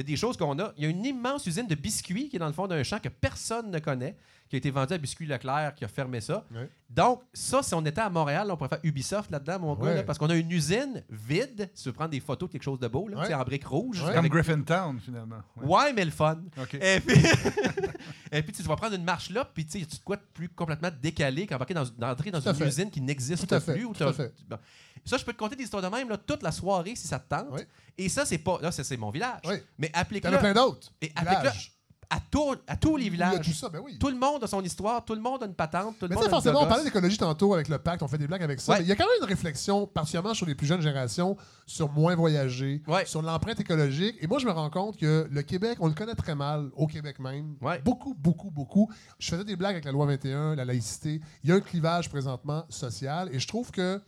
il y a des choses qu'on a. Il y a une immense usine de biscuits qui est dans le fond d'un champ que personne ne connaît, qui a été vendue à Biscuits Leclerc, qui a fermé ça. Oui. Donc, ça, si on était à Montréal, là, on pourrait faire Ubisoft là-dedans, mon gars, Ouais. là, parce qu'on a une usine vide. Si tu veux prendre des photos de quelque chose de beau, là, sais, en briques rouges. Comme avec- Griffintown, finalement. Ouais. Ouais, mais le fun. Et puis, et puis tu vas prendre une marche là, puis tu sais, tu de plus complètement décalé qu'embarquer dans, d'entrer dans à une fait. usine qui n'existe fait, plus. ou tout fait. bon. Ça, je peux te conter des histoires de même là, toute la soirée si ça te tente. Oui. Et ça, c'est pas. Là, c'est mon village. Oui. Mais T'en as applique-le plein d'autres. et applique-le Villages. à, tout- à tous les Il y a villages. tout ça, ben oui. Tout le monde a son histoire, tout le monde a une patente, tout le Mais monde a forcément, on parlait d'écologie tantôt avec le pacte, on fait des blagues avec ça. Ouais. mais il y a quand même une réflexion, particulièrement sur les plus jeunes générations, sur moins voyager, Ouais. sur l'empreinte écologique. Et moi, je me rends compte que le Québec, on le connaît très mal, au Québec même. Ouais. Beaucoup, beaucoup, beaucoup. Je faisais des blagues avec la loi 21, la laïcité. Il y a un clivage présentement social. Et je trouve que,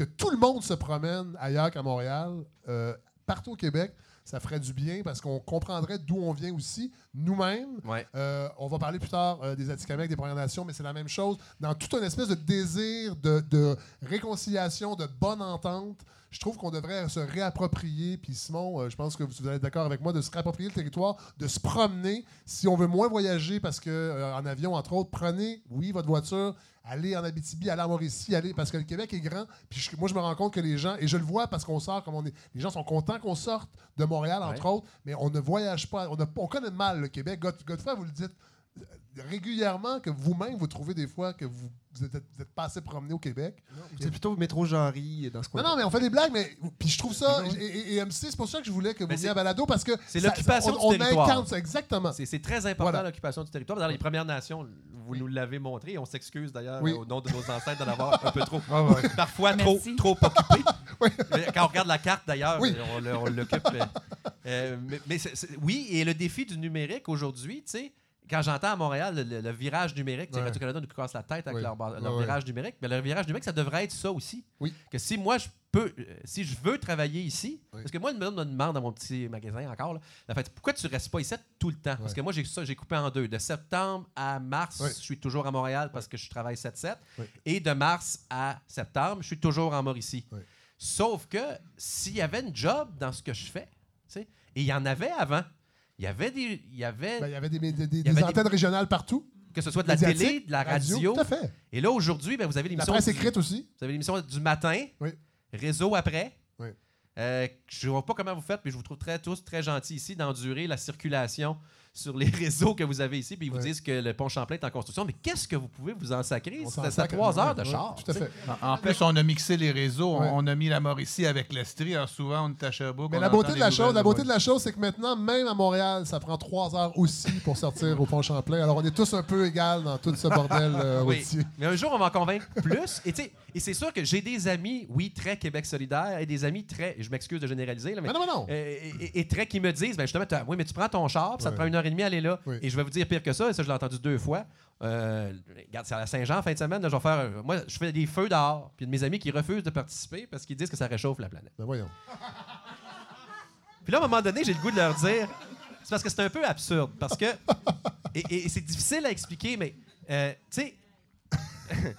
que tout le monde se promène ailleurs qu'à Montréal, euh, partout au Québec. Ça ferait du bien parce qu'on comprendrait d'où on vient aussi, nous-mêmes. Ouais. Euh, on va parler plus tard euh, des Atikamekw, des Premières Nations, mais c'est la même chose. Dans toute une espèce de désir de, de réconciliation, de bonne entente, je trouve qu'on devrait se réapproprier. Puis Simon, euh, je pense que vous allez être d'accord avec moi, de se réapproprier le territoire, de se promener. Si on veut moins voyager, parce que euh, en avion, entre autres, prenez, oui, votre voiture, allez en Abitibi, allez en Mauricie, allez, parce que le Québec est grand. Puis je- moi, je me rends compte que les gens, et je le vois parce qu'on sort, comme on est, les gens sont contents qu'on sorte de Montréal, entre Ouais. autres, mais on ne voyage pas. On, a- on connaît mal le Québec. God- vous le dites euh, régulièrement que vous-même, vous trouvez des fois que vous vous êtes, vous êtes pas assez promené au Québec. C'est plutôt métro Jarry dans ce coin. Non, non, mais on fait des blagues, mais puis je trouve ça. Et, MC, c'est pour ça que je voulais que vous veniez à Balado parce que c'est l'occupation on, du on territoire. incarne ça exactement. C'est, c'est très important Voilà. l'occupation du territoire. Dans les Premières Nations, vous nous l'avez montré. On s'excuse d'ailleurs Oui. au nom de nos ancêtres d'en avoir un peu trop. Ouais. Parfois trop, Merci. trop occupé. Oui. Quand on regarde la carte d'ailleurs, Oui. on, l'occupe. euh, euh, mais mais c'est- c'est- oui, et le défi du numérique aujourd'hui, tu sais, quand j'entends à Montréal le, le- le virage numérique, tu sais, Ouais. Radio-Canada nous casse la tête avec leur, Ouais, virage numérique, mais le virage numérique, ça devrait être ça aussi. Oui. Que si moi, je peux, euh, si je veux travailler ici, Oui. parce que moi, me me demande dans mon petit magasin encore, là, fait, pourquoi tu restes pas ici tout le temps? Parce que moi, j'ai ça, j'ai coupé en deux. De septembre à mars, je suis toujours à Montréal parce que je travaille 7-7. Oui. Et de mars à septembre, je suis toujours en Mauricie. Sauf que s'il y avait une job dans ce que je fais, tu sais, et il y en avait avant, il y avait des. Il y avait, Ben, Il y avait des, des- des- des avait des- antennes régionales partout. que ce soit de la télé, de la radio. Tout à fait. Et là, aujourd'hui, ben, vous avez La l'émission. presse du- écrite aussi. Vous avez l'émission du matin, Oui. réseau après. Euh, je ne vois pas comment vous faites, mais je vous trouve très, tous très gentils ici d'endurer la circulation sur les réseaux que vous avez ici, puis ils vous Ouais. disent que le pont Champlain est en construction. Mais qu'est-ce que vous pouvez vous en sacrer? C'est à trois heures de ouais, char. Tout à fait. En, en plus, on a mixé les réseaux. On- Ouais. On, a mis la Mauricie avec l'Estrie. Alors souvent, on est à Sherbrooke. Mais la beauté de la chose, la beauté de de la chose, c'est que maintenant, même à Montréal, ça prend trois heures aussi pour sortir au pont Champlain. Alors, on est tous un peu égales dans tout ce bordel euh, Oui. routier. Mais un jour, on va en convaincre plus. Et, et c'est sûr que j'ai des amis, oui, très Québec solidaire, et des amis très, je m'excuse de généraliser, là, mais Mais non, mais non. Euh, et, et- et très qui me disent, ben justement, oui, mais tu prends ton char, ça te prend une heure et demie à aller là. Oui. Et je vais vous dire pire que ça, et ça, je l'ai entendu deux fois. Euh, regarde, c'est à la Saint-Jean, fin de semaine, là, je vais faire. euh, moi, je fais des feux dehors, puis de mes amis qui refusent de participer parce qu'ils disent que ça réchauffe la planète. Ben voyons. Puis là, à un moment donné, j'ai le goût de leur dire. C'est parce que c'est un peu absurde. Parce que. Et, c'est difficile à expliquer, mais. euh, tu sais.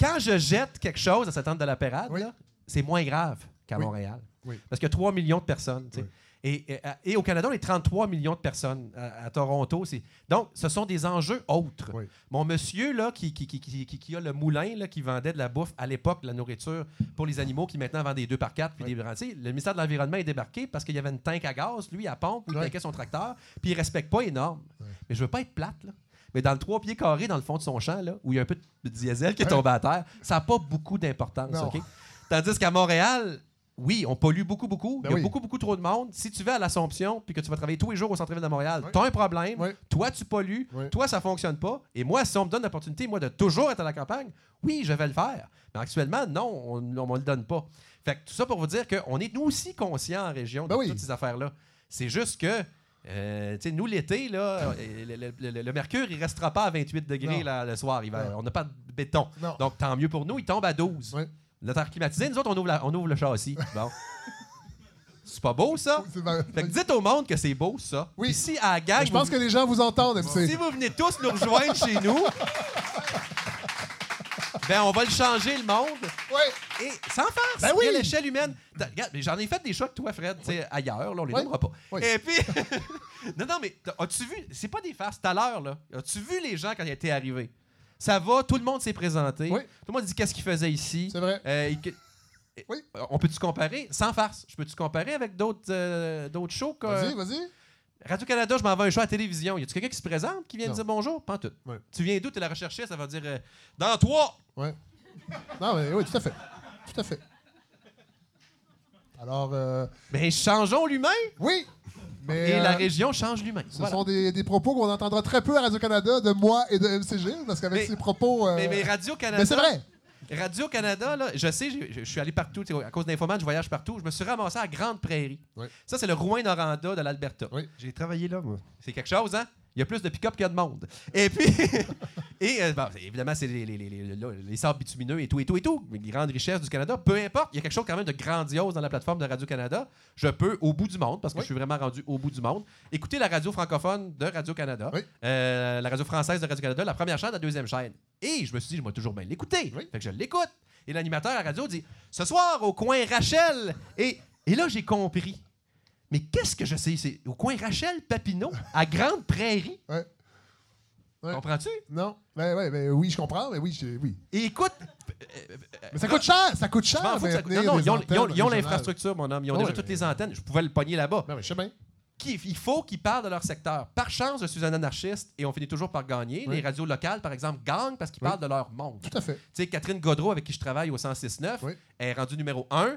quand je jette quelque chose à cette tente de la Pérade, Oui. c'est moins grave qu'à Oui. Montréal. Oui. Parce qu'il y a 3 millions de personnes. Oui. Et, et- et au Canada, on est 33 millions de personnes. À, à Toronto, c'est. Donc, ce sont des enjeux autres. Oui. Mon monsieur, là, qui, qui, qui, qui, qui- qui a le moulin, là, qui vendait de la bouffe à l'époque, de la nourriture pour les animaux, qui maintenant vend des 2 par 4 puis des Le ministère de l'Environnement est débarqué parce qu'il y avait une tank à gaz, lui, à pompe, où il Oui. tankait son tracteur, puis il respecte pas énorme. Oui. Mais je veux pas être plate, là. Mais dans le trois pieds carrés, dans le fond de son champ, là, où il y a un peu de diesel qui est tombé à terre, ça n'a pas beaucoup d'importance. Tandis qu'à Montréal, oui, on pollue beaucoup, beaucoup. Ben il y a oui. beaucoup, beaucoup trop de monde. Si tu vas à l'Assomption puis que tu vas travailler tous les jours au centre-ville de Montréal, Oui. tu as un problème. Oui. Toi, tu pollues. Toi, ça fonctionne pas. Et moi, si on me donne l'opportunité, moi, de toujours être à la campagne, oui, je vais le faire. Mais actuellement, non, on ne me le donne pas. Fait que tout ça pour vous dire qu'on est nous aussi conscients en région de Ben toutes ces affaires-là. C'est juste que, euh, tu sais, nous, l'été, là, euh, le, le- le- le mercure, il restera pas à 28 degrés là, le soir. Il va- Non. on n'a pas de béton. Non. Donc, tant mieux pour nous, il tombe à 12. Oui. Le terre climatisé, nous autres, on ouvre, la- on ouvre le châssis. Bon. C'est pas beau, ça? Fait que dites au monde que c'est beau, ça. Oui. Puis si à la gang, Je pense vous- que les gens vous entendent, MC. si vous venez tous nous rejoindre chez nous, ben on va le changer, le monde. Ouais. Et sans farce, Ben oui. à l'échelle humaine. Regarde, mais j'en ai fait des choix que toi, Fred, tu sais, ailleurs, là, on les nommera pas. Oui. Et puis, non, non, mais as-tu vu, c'est pas des farces, tout à l'heure, là, as-tu vu les gens quand ils étaient arrivés? Ça va, tout le monde s'est présenté. Oui. Tout le monde dit qu'est-ce qu'ils faisaient ici? C'est vrai. Euh, Oui. On peut-tu comparer, sans farce, je peux-tu comparer avec d'autres euh, d'autres shows? Vas-y, vas-y. Radio-Canada, je m'en vais à un show à la télévision. Y a-tu quelqu'un qui se présente, qui vient Non. dire bonjour? Pas en tout. Tu viens d'où? Tu la recherché, ça va dire euh, dans trois. Ouais. Non, mais oui, tout à fait. Tout à fait. Alors, euh, Mais changeons l'humain oui. Mais et la euh, région change l'humain. ce Voilà. sont des, des propos qu'on entendra très peu à Radio-Canada de moi et de MCG, parce qu'avec ces propos. euh, Mais, mais Radio-Canada. mais c'est vrai. Radio-Canada, là, je sais, je, je suis allé partout. À cause d'Infoman, je voyage partout. Je me suis ramassé à Grande Prairie. Oui. Ça, c'est le Rouyn-Noranda de l'Alberta. Oui. J'ai travaillé là, moi. C'est quelque chose, hein? Il y a plus de pick-up qu'il y a de monde. Et puis, et euh, bon, évidemment, c'est les, les, les, les- là, les sables bitumineux et tout, et tout, et tout. Les grandes richesses du Canada. Peu importe, il y a quelque chose quand même de grandiose dans la plateforme de Radio-Canada. Je peux, au bout du monde, parce que Oui. je suis vraiment rendu au bout du monde, écouter la radio francophone de Radio-Canada, Oui. euh, la radio française de Radio-Canada, la première chaîne, la deuxième chaîne. Et je me suis dit, je vais toujours bien l'écouter. Oui. Fait que je l'écoute. Et l'animateur à la radio dit Ce soir, au coin Rachel. Et, et là, j'ai compris. Mais qu'est-ce que je sais? C'est au coin Rachel Papineau, à Grande Prairie. Ouais. Ouais. Comprends-tu? Non. Ben, ouais, ben, oui, je comprends, mais oui, j'ai- oui. Et écoute, Mais ça coûte cher, ça coûte je cher. ça- non, non, ils ont- ils l'infrastructure, mon homme. Ils ont déjà ouais, toutes mais- les antennes. Je pouvais le pogner là-bas. Ben, oui, je sais bien. Qui- il faut qu'ils parlent de leur secteur. Par chance, je suis un anarchiste et on finit toujours par gagner. Oui. Les radios locales, par exemple, gagnent parce qu'ils Oui. parlent de leur monde. Tout à fait. Tu sais, Catherine Godreau, avec qui je travaille au 106.9, Oui. est rendue numéro 1.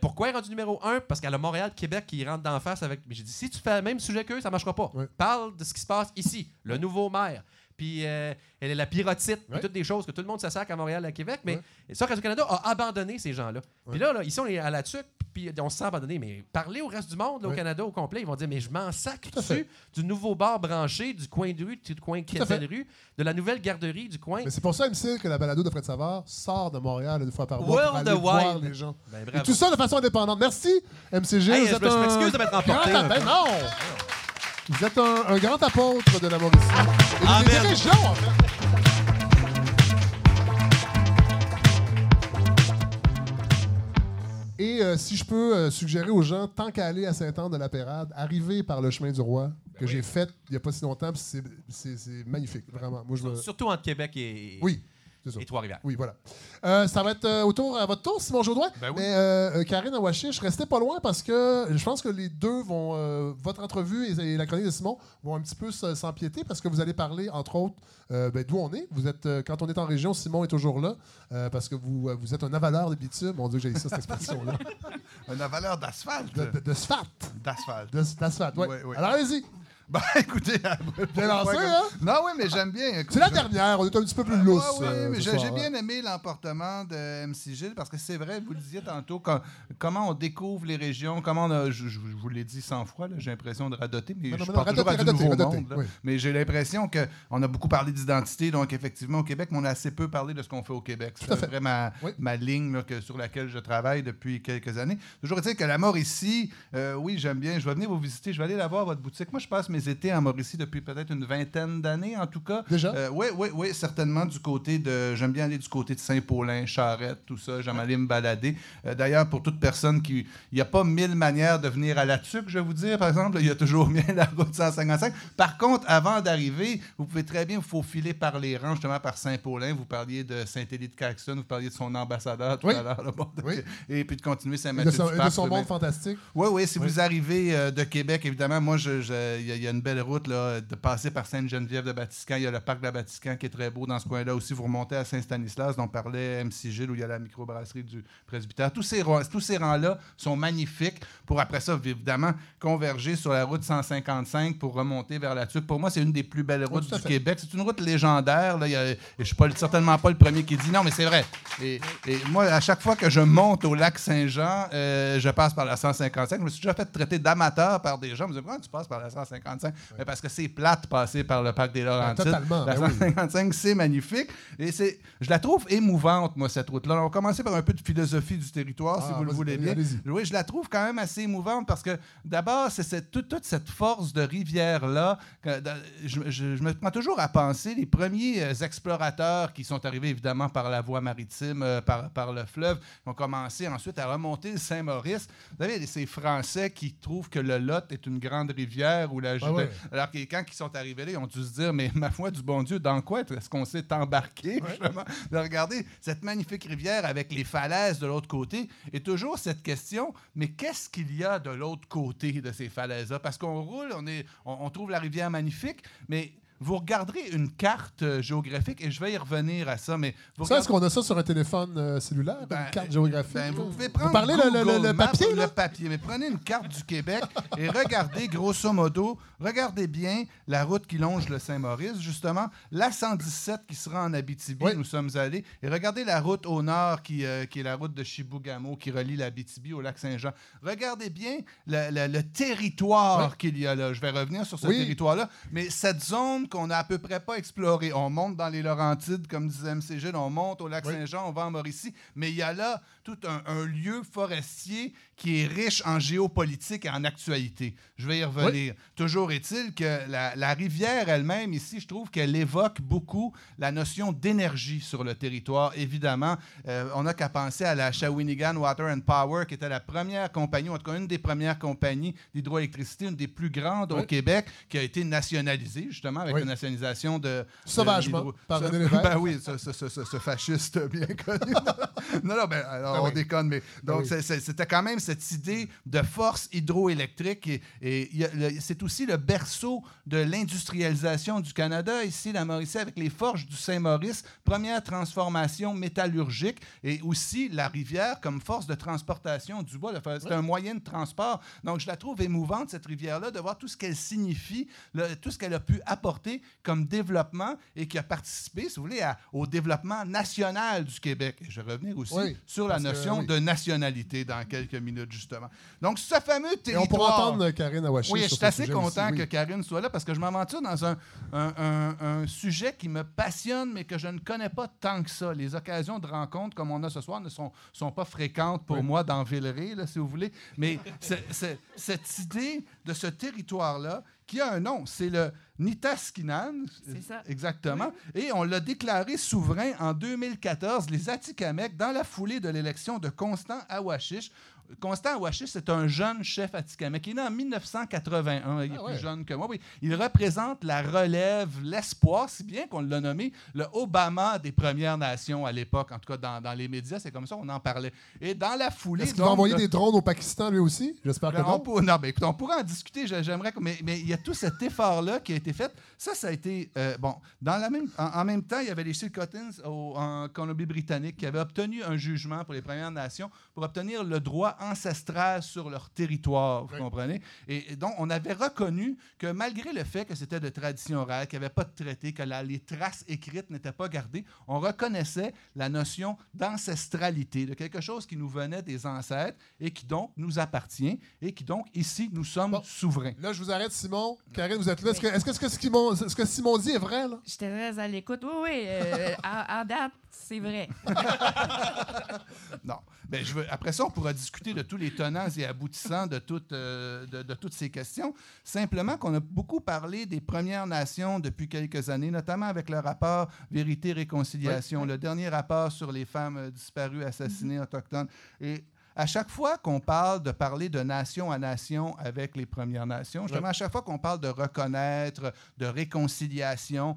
pourquoi elle est rendue numéro 1? Parce qu'elle a Montréal, Québec qui rentre d'en face avec. Mais j'ai dit, si tu fais le même sujet qu'eux, ça ne marchera pas. Parle de ce qui se passe ici, le nouveau maire. Puis euh, elle est la pyrotite, puis toutes des choses que tout le monde se sac à Montréal, à Québec. Mais ça, Radio-Canada a abandonné ces gens-là. Puis là, là, ici, on est à la tuque, puis on se sent abandonné. Mais parler au reste du monde, là, au. Canada au complet, ils vont dire Mais je m'en sac Tout à fait. dessus du nouveau bar branché, du coin de rue, du coin de rue, de la nouvelle garderie du coin. Mais c'est pour ça, MC, que la balado de Fred Savard sort de Montréal une fois par mois pour World aller voir les gens. Ben, Et tout ça de façon indépendante. Merci, MCG. Hey, vous je êtes me- je un m'excuse de m'être emporté grand- Ben non! Vous êtes un, un grand apôtre de la Mauricie. Et Ah, des- des merde. régions, en fait. Euh, si je peux euh, suggérer aux gens, tant qu'à aller à Saint-Anne-de-la-Pérade, arriver par le chemin du roi, que j'ai fait il n'y a pas si longtemps, c'est- magnifique, vraiment. Moi, je me... Surtout entre Québec et. Oui. Et Trois-Rivières. Oui, voilà. Euh, ça va être euh, autour à votre tour, Simon Jourdouin. Ben oui. Mais euh, Karine Awachiche, restez pas loin parce que je pense que les deux vont. euh, votre entrevue et, et la chronique de Simon vont un petit peu s'empiéter parce que vous allez parler, entre autres, euh, ben, d'où on est. Vous êtes, euh, quand on est en région, Simon est toujours là euh, parce que vous, euh, vous êtes un avaleur de bitume. Mon Dieu, j'ai dit ça, cette expression-là. Une valeur d'asphalte. De, de. D'asphalte. D'asphalte, ouais. Oui, oui. Alors allez-y. Ben, écoutez, Bien lancé, hein? Non, oui, mais j'aime bien. C'est la dernière, on est un petit peu plus lousse. Ouais, euh, mais j'ai j'ai hein. bien aimé l'emportement de MC Gilles parce que c'est vrai, vous le disiez tantôt, comment on découvre les régions, comment on a, je, vous l'ai dit 100 fois, j'ai l'impression de radoter, mais je parle toujours à du nouveau monde. oui. Mais j'ai l'impression qu'on a beaucoup parlé d'identité, donc effectivement au Québec, mais on a assez peu parlé de ce qu'on fait au Québec. C'est vraiment ma, Oui. ligne sur laquelle je travaille depuis quelques années. Toujours est-il que la Mauricie, euh, oui, j'aime bien, je vais venir vous visiter, je vais aller la voir, votre boutique. Moi, je passe mes étés en Mauricie depuis peut-être une vingtaine d'années, en tout cas. Déjà? oui, oui, oui, certainement du côté de. J'aime bien aller du côté de Saint-Paulin, Charette, tout ça. J'aime aller me balader. Euh, D'ailleurs, pour toute personne qui. Il n'y a pas mille manières de venir à la TUC, je vais vous dire, par exemple. Il y a toujours bien la route 155. Par contre, avant d'arriver, vous pouvez très bien vous faufiler par les rangs, justement par Saint-Paulin. Vous parliez de Saint-Élie de Caxton, vous parliez de son ambassadeur tout Oui. à l'heure. bon, Oui. Et puis de continuer Et de Saint-Mathieu. son, du et de son monde fantastique. oui, oui, si vous arrivez euh, de Québec, évidemment, moi, je- je- il y, a- il y a une belle route de passer par Sainte-Geneviève de Batiscan. Il y a le parc de la Batiscan qui est très beau dans ce coin-là aussi. Vous remontez à Saint-Stanislas, dont parlait MC Gilles, où il y a la microbrasserie du presbytère. Tous ces, tous ces rangs-là sont magnifiques pour, après ça, évidemment, converger sur la route 155 pour remonter vers la Tuque. Pour moi, c'est une des plus belles routes tout à du. Québec. C'est une route légendaire. Là. A- je suis pas, certainement pas le premier qui dit non, mais c'est vrai. Et, et moi, à chaque fois que je monte au lac Saint-Jean, euh, je passe par la 155. Je me suis déjà fait traiter d'amateur par des gens. Je me disais, pourquoi tu passes par la 155? Mais parce que c'est plate passer par le parc des Laurentides. totalement, La ben oui. 155, c'est magnifique. Et c'est, je la trouve émouvante, moi, cette route-là. On va commencer par un peu de philosophie du territoire, si Ah, vous le voulez allez- bien. Oui, je la trouve quand même assez émouvante parce que d'abord, c'est cette- toute, toute cette force de rivière-là. Je, je- je me prends toujours à penser les premiers euh, explorateurs qui sont arrivés évidemment par la voie maritime, euh, par, par le fleuve, qui ont commencé ensuite à remonter le Saint-Maurice. Vous savez, ces Français qui trouvent que le Lot est une grande rivière ou la Ah ouais. alors que quand ils sont arrivés là, ils ont dû se dire, mais ma foi du bon Dieu, dans quoi est-ce qu'on s'est embarqué, justement? De regarder cette magnifique rivière avec les falaises de l'autre côté. Et toujours cette question, mais qu'est-ce qu'il y a de l'autre côté de ces falaises-là? Parce qu'on roule, on, est, on, on trouve la rivière magnifique, mais vous regarderez une carte euh, géographique, et je vais y revenir à ça, mais vous Ça, est-ce qu'on a ça sur un téléphone euh, cellulaire, Ben, une carte géographique? ben, vous pouvez prendre parlez le- le, Google le, le Maps, papier, là? le papier, mais prenez une carte du Québec et regardez grosso modo, regardez bien la route qui longe le Saint-Maurice, justement, la 117 qui sera en Abitibi, Oui. nous sommes allés, et regardez la route au nord qui, euh, qui est la route de Chibougamau qui relie l'Abitibi au lac Saint-Jean. Regardez bien le, le- le territoire Oui. qu'il y a là. Je vais revenir sur ce Oui. territoire-là, mais cette zone qu'on n'a à peu près pas explorée, on monte dans les Laurentides, comme disait M. Gilles, on monte au lac Oui. Saint-Jean, on va en Mauricie, mais il y a là tout un, un lieu forestier qui est riche en géopolitique et en actualité. Je vais y revenir. Toujours est-il que la, la rivière elle-même, ici, je trouve qu'elle évoque beaucoup la notion d'énergie sur le territoire. Évidemment, euh, on n'a qu'à penser à la Shawinigan Water and Power, qui était la première compagnie, ou en tout cas une des premières compagnies d'hydroélectricité, une des plus grandes au. Québec, qui a été nationalisée, justement, avec Oui. la nationalisation de... Sauvagement, de par René. Ben oui, ce, ce- ce- ce- ce fasciste bien connu. non, non, ben, alors, Ah on déconne, mais Ah donc c'était quand même cette idée de force hydroélectrique. Et, c'est aussi le berceau de l'industrialisation du Canada, ici, la Mauricie, avec les forges du Saint-Maurice, première transformation métallurgique, et aussi la rivière comme force de transportation du bois. C'est un moyen de transport. Donc, je la trouve émouvante, cette rivière-là, de voir tout ce qu'elle signifie, le- tout ce qu'elle a pu apporter comme développement et qui a participé, si vous voulez, à- au développement national du Québec. Et je vais revenir aussi Oui, sur la que, notion oui. de nationalité dans quelques minutes, justement. Donc, ce fameux Et territoire... on pourra entendre Karine Awashi Oui, je suis assez sujet content aussi, que. Karine soit là parce que je m'aventure dans un, un- un- un sujet qui me passionne, mais que je ne connais pas tant que ça. Les occasions de rencontre comme on a ce soir ne sont, sont pas fréquentes pour Oui. moi dans Villeray, là, si vous voulez. Mais c'est- c'est- cette idée de ce territoire-là, qui a un nom, c'est le Nitaskinan. C'est ça. Exactement. Et on l'a déclaré souverain en 2014, les Atikamekw, dans la foulée de l'élection de Constant Awashish. Constant Ouachi, c'est un jeune chef atikamekw qui est né en 1981. Il est Ah ouais. plus jeune que moi. Oui. Il représente la relève, l'espoir, si bien qu'on l'a nommé le Obama des Premières Nations à l'époque. En tout cas, dans, dans les médias, c'est comme ça on en parlait. Et dans la foulée. Est-ce qu'il va envoyer de- des drones au Pakistan lui aussi? J'espère que ben, on, non. pour- non, ben, écoute, on pourrait en discuter, j'aimerais, mais, mais il y a tout cet effort-là qui a été fait. Ça, ça a été, euh, bon, dans la même, en, en même temps, il y avait les Chilcottins au- en Colombie-Britannique qui avaient obtenu un jugement pour les Premières Nations pour obtenir le droit ancestral sur leur territoire, vous Oui. comprenez? Et, et donc, on avait reconnu que malgré le fait que c'était de tradition orale, qu'il n'y avait pas de traité, que la- les traces écrites n'étaient pas gardées, on reconnaissait la notion d'ancestralité, de quelque chose qui nous venait des ancêtres et qui donc nous appartient et qui donc, ici, nous sommes Bon. souverains. Là, je vous arrête, Simon. Karine, vous êtes là. Est-ce que, ce, que Simon, ce que Simon dit est vrai, là? J'étais très à l'écoute. Oui, oui. euh, en, en date, c'est vrai. Non. Ben, je veux, après ça, on pourra discuter de tous les tenants et aboutissants de toutes, euh, de, de toutes ces questions. Simplement qu'on a beaucoup parlé des Premières Nations depuis quelques années, notamment avec le rapport Vérité-Réconciliation, le dernier rapport sur les femmes euh, disparues, assassinées, autochtones. Et à chaque fois qu'on parle de parler de nation à nation avec les Premières Nations, justement, à chaque fois qu'on parle de reconnaître, de réconciliation,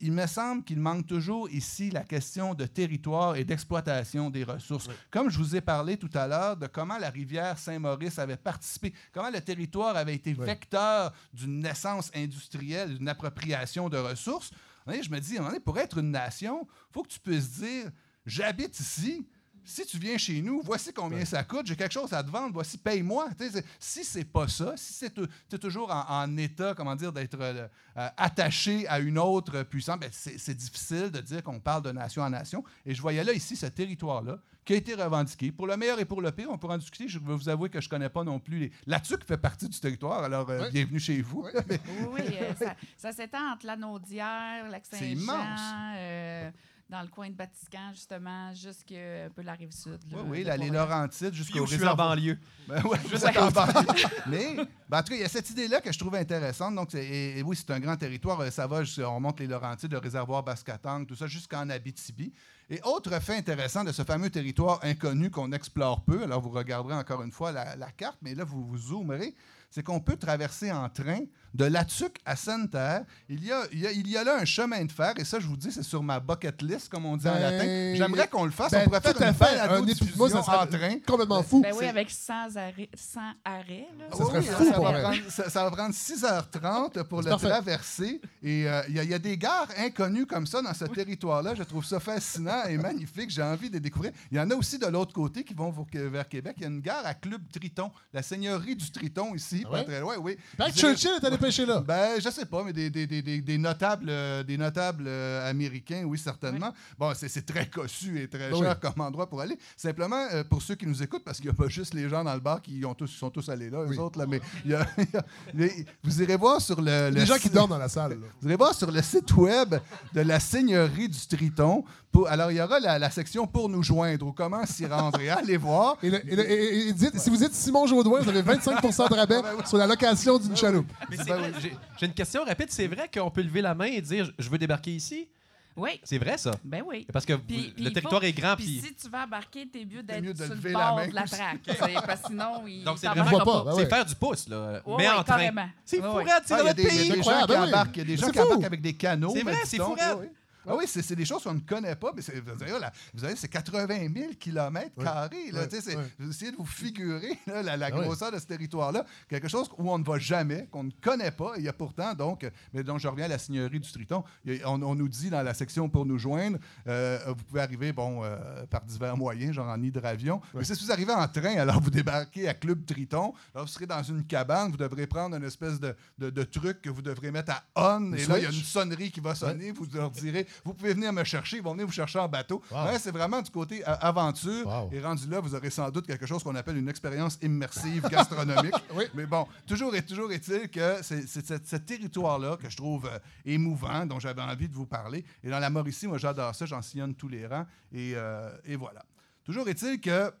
il me semble qu'il manque toujours ici la question de territoire et d'exploitation des ressources. Comme je vous ai parlé tout à l'heure de comment la rivière Saint-Maurice avait participé, comment le territoire avait été Oui. vecteur d'une naissance industrielle, d'une appropriation de ressources. Je me dis, pour être une nation, il faut que tu puisses dire, j'habite ici. Si tu viens chez nous, voici combien ça coûte, j'ai quelque chose à te vendre, voici, paye-moi. Si c'est pas ça, si c'est tu es toujours en, en état, comment dire, d'être euh, euh, attaché à une autre puissance, ben, c'est difficile de dire qu'on parle de nation en nation. Et je voyais là, ici, ce territoire-là, qui a été revendiqué. Pour le meilleur et pour le pire, on pourra en discuter. Je vais vous avouer que je connais pas non plus les... La TUC fait partie du territoire, alors euh, Oui. bienvenue chez vous. Oui. Euh, ça ça s'étend entre l'Anaudière, C'est immense. Euh, dans le coin de Batiscan, justement, jusque un peu la rive sud. Oui, là, oui, la, les. Laurentides jusqu'au suis en réservoir. banlieue. Ben ouais, juste en banlieue. Mais, ben, en tout cas, il y a cette idée-là que je trouve intéressante. Donc, c'est- et, et oui, c'est un grand territoire. Euh, Ça va, jusqu'à- on monte les Laurentides, le réservoir Bascatang, tout ça, jusqu'en Abitibi. Et autre fait intéressant de ce fameux territoire inconnu qu'on explore peu, alors vous regarderez encore une fois la, la carte, mais là, vous vous zoomerez, c'est qu'on peut traverser en train de Latuc à Sainte-Terre. Il y, a, il, y a, il y a là un chemin de fer, et ça, je vous dis, c'est sur ma bucket list, comme on dit en Ben, latin. J'aimerais qu'on le fasse. Ben, on pourrait faire une fait. Un épi- diffusion Moi, ça serait en train. complètement fou. Ben oui, avec sans arrêt. Sans arrêt là. Ça serait Oui, fou ça pour va, prendre, ça, ça va prendre 6h30 pour le parfait. traverser. Et euh, il y, a- il y a des gares inconnues comme ça dans ce territoire-là. Je trouve ça fascinant et magnifique. J'ai envie de les découvrir. Il y en a aussi de l'autre côté qui vont vers Québec. Il y a une gare à Club Triton, la seigneurie du Triton ici, Ah pas ouais? très loin. Oui. Ben, Churchill est allé pêcher là. ben, je sais pas, mais des, des, des, des, notables, euh, des notables euh, américains, oui, certainement. Bon, c'est c'est très cossu et très Ben cher comme endroit pour aller. Simplement, euh, pour ceux qui nous écoutent, parce qu'il n'y a pas juste les gens dans le bar qui ont tous, sont tous allés là, Oui. eux autres, là, mais il y a- il y a- les- vous irez voir sur le... le Les gens qui dorment dans la salle. là. Vous irez voir sur le site web de la Seigneurie du Triton. Pour, alors, il y aura la, la section pour nous joindre ou comment s'y rendre. Et allez voir. Et, le- et le- et- et dites- si vous dites Simon Jaudoin, vous avez 25% de rabais sur la location d'une chaloupe. Ben j'ai- une question rapide. C'est vrai qu'on peut lever la main et dire je veux débarquer ici? Oui, C'est vrai, ça? ben oui. Parce que le territoire faut- est grand. Puis Puis si tu vas embarquer, t'es mieux d'être de sur le lever la bord main de la traque. parce que sinon, il Donc, c'est vraiment voit pas. Ben c'est ouais. faire du pouce, là. Ouais, mais ouais, en train. carrément. C'est fou, c'est Ah, dans il y a notre pays. ben il y a des gens qui embarquent avec des canaux. C'est vrai, c'est fou. Ah oui, c'est des choses qu'on ne connaît pas, mais vous savez, là, vous savez, c'est 80 000 km carrés. là. Vous essayez de vous figurer là, la, la Ah grosseur de ce territoire-là, quelque chose où on ne va jamais, qu'on ne connaît pas. Il y a pourtant, donc, mais donc je reviens à la Seigneurie du Triton. On, on nous dit dans la section pour nous joindre, euh, vous pouvez arriver, bon, euh, par divers moyens, genre en hydravion. Mais si vous arrivez en train, alors vous débarquez à Club Triton, alors vous serez dans une cabane, vous devrez prendre une espèce de, de- de truc que vous devrez mettre à on, et là, il y a une sonnerie qui va sonner, vous leur direz, vous pouvez venir me chercher, ils vont venir vous chercher en bateau. Wow. C'est vraiment du côté euh, aventure. Wow. Et rendu là, vous aurez sans doute quelque chose qu'on appelle une expérience immersive gastronomique. Oui. Mais bon, toujours est toujours est-il que c'est ce, ce territoire-là que je trouve euh, émouvant, dont j'avais envie de vous parler. Et dans la Mauricie, moi, j'adore ça, j'en sillonne tous les rangs. Et, euh, et voilà. Toujours est-il que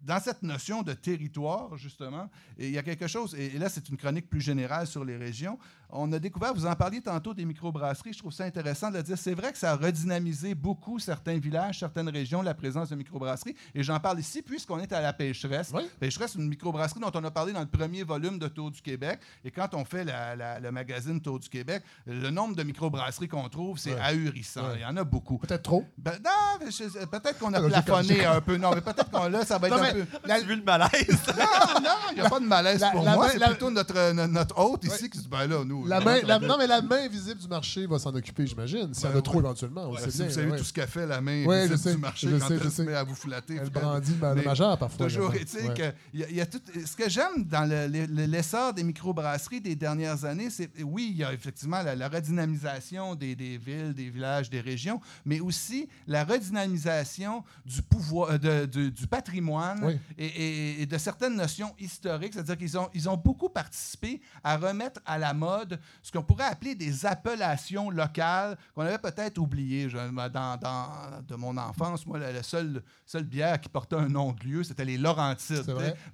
dans cette notion de territoire, justement, et il y a quelque chose, et, et là, c'est une chronique plus générale sur les régions. On a découvert, vous en parliez tantôt des microbrasseries, je trouve ça intéressant de le dire. C'est vrai que ça a redynamisé beaucoup certains villages, certaines régions, la présence de microbrasseries. Et j'en parle ici puisqu'on est à la Pêcheresse. Oui. Pêcheresse, c'est une microbrasserie dont on a parlé dans le premier volume de Tour du Québec. Et quand on fait la- la- le magazine Tour du Québec, le nombre de microbrasseries qu'on trouve, c'est Ouais. ahurissant. Ouais. Il y en a beaucoup. Peut-être trop. Ben, non, peut-être qu'on a Ah, plafonné un peu. Non, mais peut-être qu'on là, ça va être Non, un peu. vu le malaise? Non, non, il n'y a pas de malaise La- pour moi. C'est la- plutôt notre, notre, notre hôte ici qui se dit ben là, nous. La main, la- non, mais la main invisible du marché va s'en occuper, j'imagine. S'il y en a Ben, trop éventuellement, on Ouais, sait si bien. vous savez ouais. tout ce qu'a fait la main Ouais, je invisible sais, du marché je quand sais, elle je se sais. met à vous flatter. Elle brandit le, le majeur parfois. Toujours est-il que y a- y a tout, ce que j'aime dans le- le- le- l'essor des microbrasseries des dernières années, c'est oui, il y a effectivement la, la redynamisation des, des villes, des villages, des régions, mais aussi la redynamisation du pouvoir, euh, de- du- du patrimoine et, et- et de certaines notions historiques. C'est-à-dire qu'ils ont, ils ont beaucoup participé à remettre à la mode ce qu'on pourrait appeler des appellations locales qu'on avait peut-être oubliées. Dans, dans- de mon enfance, moi, la, la seule, seule bière qui portait un nom de lieu, c'était les Laurentides.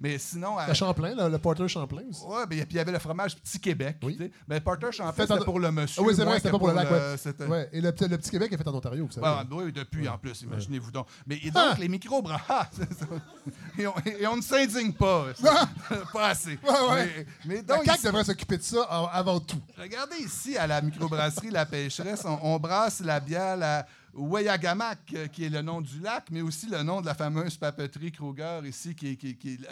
Mais sinon... à- Le Champlain, le, le Porter Champlain aussi. Ben, puis il y avait le fromage Petit Québec. Oui. Mais Porter Champlain, en- c'était pour le monsieur. Ah oui, c'est vrai, c'était pas pour le lac. ouais. Et le, petit- le petit Québec est fait en Ontario, vous savez. Ouais, oui, depuis en plus, imaginez-vous donc. Mais et donc, Ah! les micro-bras, et, on, et on ne s'indigne pas. pas assez. Ouais, ouais. Mais, mais La donc, CAQ ici- devrait s'occuper de ça avant regardez ici, à la microbrasserie La Pêcheresse, on, on brasse la bière, la Weyagamak, euh, qui est le nom du lac, mais aussi le nom de la fameuse papeterie Kruger ici. Qui,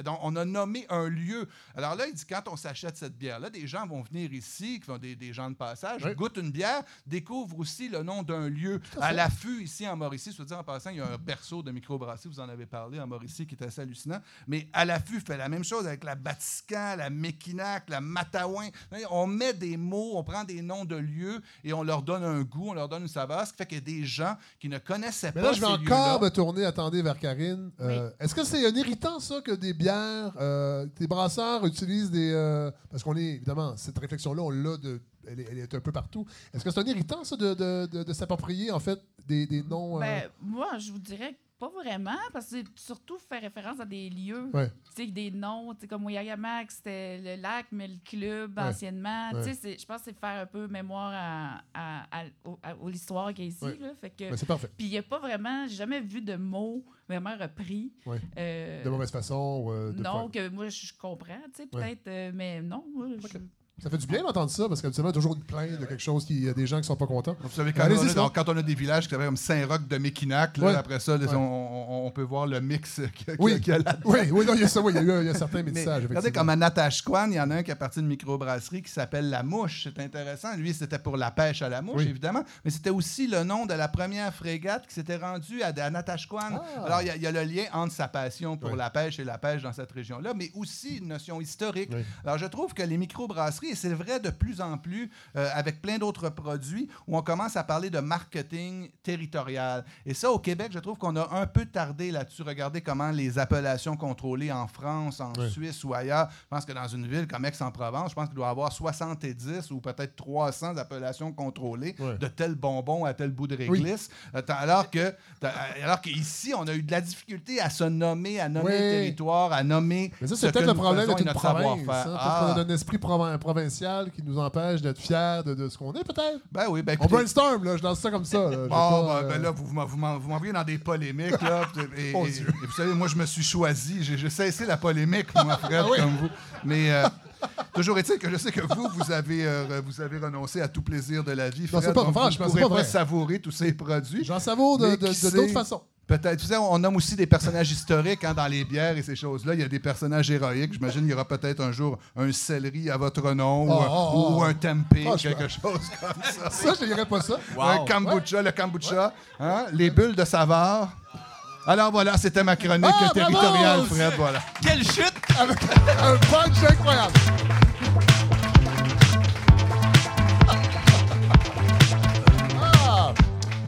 donc, on a nommé un lieu. Alors là, il dit, quand on s'achète cette bière-là, des gens vont venir ici, qui sont des, des gens de passage, Oui. goûtent une bière, découvrent aussi le nom d'un lieu. à l'affût, ici, en Mauricie, je veux dire, en passant, il y a un berceau de microbrasserie, vous en avez parlé, en Mauricie, qui est assez hallucinant. Mais à l'affût fait la même chose avec la Batiscan, la Mekinac, la Matawin. On met des mots, on prend des noms de lieux et on leur donne un goût, on leur donne une saveur, ce qui fait a des gens qui ne connaissaient Mais pas là, je vais ces encore me tourner, attendez, vers Karine. Euh, Est-ce que c'est un irritant, ça, que des bières, euh, des brasseurs utilisent des. euh, parce qu'on est, évidemment, cette réflexion-là, on l'a de. Elle est, elle est un peu partout. Est-ce que c'est un irritant, ça, de, de, de- de s'approprier, en fait, des, des noms. euh, Ben, moi, je vous dirais que pas vraiment, parce que surtout fait référence à des lieux. Ouais. Tu sais, des noms, comme Oyagamak, c'était le lac, mais le club Ouais. anciennement. Ouais. Je pense que c'est faire un peu mémoire à, à, à- à- l'histoire qui est ici. Là, fait que, ben, c'est parfait. puis il n'y a pas vraiment, j'ai jamais vu de mots vraiment repris. Euh, De mauvaise façon. euh, de non, que moi je comprends, tu sais, peut-être, euh, mais non. Ça fait du bien d'entendre ça, parce qu'habituellement, toujours une plainte de quelque chose, qui- il y a des gens qui sont pas contents. Vous savez, quand, on a, sinon. quand on a des villages qui s'appellent comme Saint-Roch de là, Ouais. après ça, Ouais. on, peut voir le mix qu'il y a- Oui. y a là Oui, oui, il y a ça, oui, il y a, eu- il y a certains métissages. regardez, comme à Natashquan, il y en a un qui a parti d'une microbrasserie qui s'appelle La Mouche. C'est intéressant. Lui, c'était pour la pêche à la mouche, Oui. évidemment. Mais c'était aussi le nom de la première frégate qui s'était rendue à, à Natashquan. Ah. Alors, il y, a- il y a le lien entre sa passion pour Oui. la pêche et la pêche dans cette région-là, mais aussi une notion historique. Alors, je trouve que les microbrasseries, et c'est vrai de plus en plus euh, avec plein d'autres produits, où on commence à parler de marketing territorial. Et ça, au Québec, je trouve qu'on a un peu tardé là-dessus. Regardez comment les appellations contrôlées en France, en Oui. Suisse ou ailleurs, je pense que dans une ville comme Aix-en-Provence, je pense qu'il doit y avoir 70 ou peut-être 300 appellations contrôlées Oui. de tel bonbon à tel bout de réglisse. Euh, Alors que, alors qu'ici, on a eu de la difficulté à se nommer, à nommer Oui. le territoire, à nommer. Mais ça, ce c'est peut-être le problème une notre province. savoir-faire. hein. Ah. qu'on a un esprit proven- provincial qui nous empêche d'être fiers de, de ce qu'on est, peut-être? Ben oui, ben On écoutez, brainstorm, là, je lance ça comme ça. là. Pas, ben, euh, ben là, vous, vous m'en- vous m'envoyez dans des polémiques. Là, et, Mon et- Dieu. et vous savez, moi, je me suis choisi. J'ai cessé la polémique, moi, Fred, Ah oui? comme vous. Mais euh, toujours est-il que je sais que vous, vous avez, euh, vous avez renoncé à tout plaisir de la vie. Non, Fred, c'est pas- donc franchement, vous ne pourrez pas vrai. savourer tous ces produits. J'en savoure de d'autres façons. Peut-être. Tu sais, on nomme aussi des personnages historiques hein, dans les bières et ces choses-là. Il y a des personnages héroïques. J'imagine qu'il y aura peut-être un jour un céleri à votre nom Oh, ou, oh, oh. ou un tempeh, quelque chose comme ça. Ça, je dirais pas ça. Un kombucha, le kombucha, hein, les bulles de saveur. Alors voilà, c'était ma chronique Ah, territoriale! Fred. Voilà. Quelle chute! Avec un punch incroyable.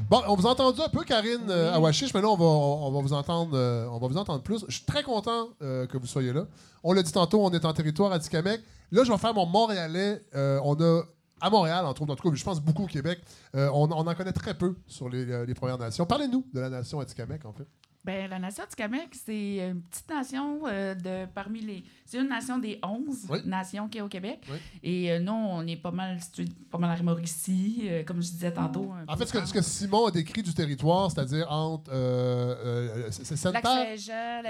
Bon, on vous a entendu un peu, Karine euh, Awashish, mais là, on va, on va vous entendre, euh, on va vous entendre plus. Je suis très content euh, que vous soyez là. On l'a dit tantôt, on est en territoire à Tikamek. Là, je vais faire mon Montréalais. Euh, on a à Montréal, entre autres, en tout cas, je pense beaucoup au Québec. euh, on, on en connaît très peu sur les, les Premières Nations. Parlez-nous de la nation Atikamekw, en fait. Ben, la nation du Québec, c'est une petite nation euh, de parmi les. C'est une nation des 11 Oui. nations qu'il y a au Québec. Oui. Et euh, nous, on est pas mal, pas mal à Mauricie, euh, comme je disais tantôt. un En fait, ce que, par- ce que Simon a décrit du territoire, c'est-à-dire entre. euh, euh, c'est? Lac-Saint-Jean,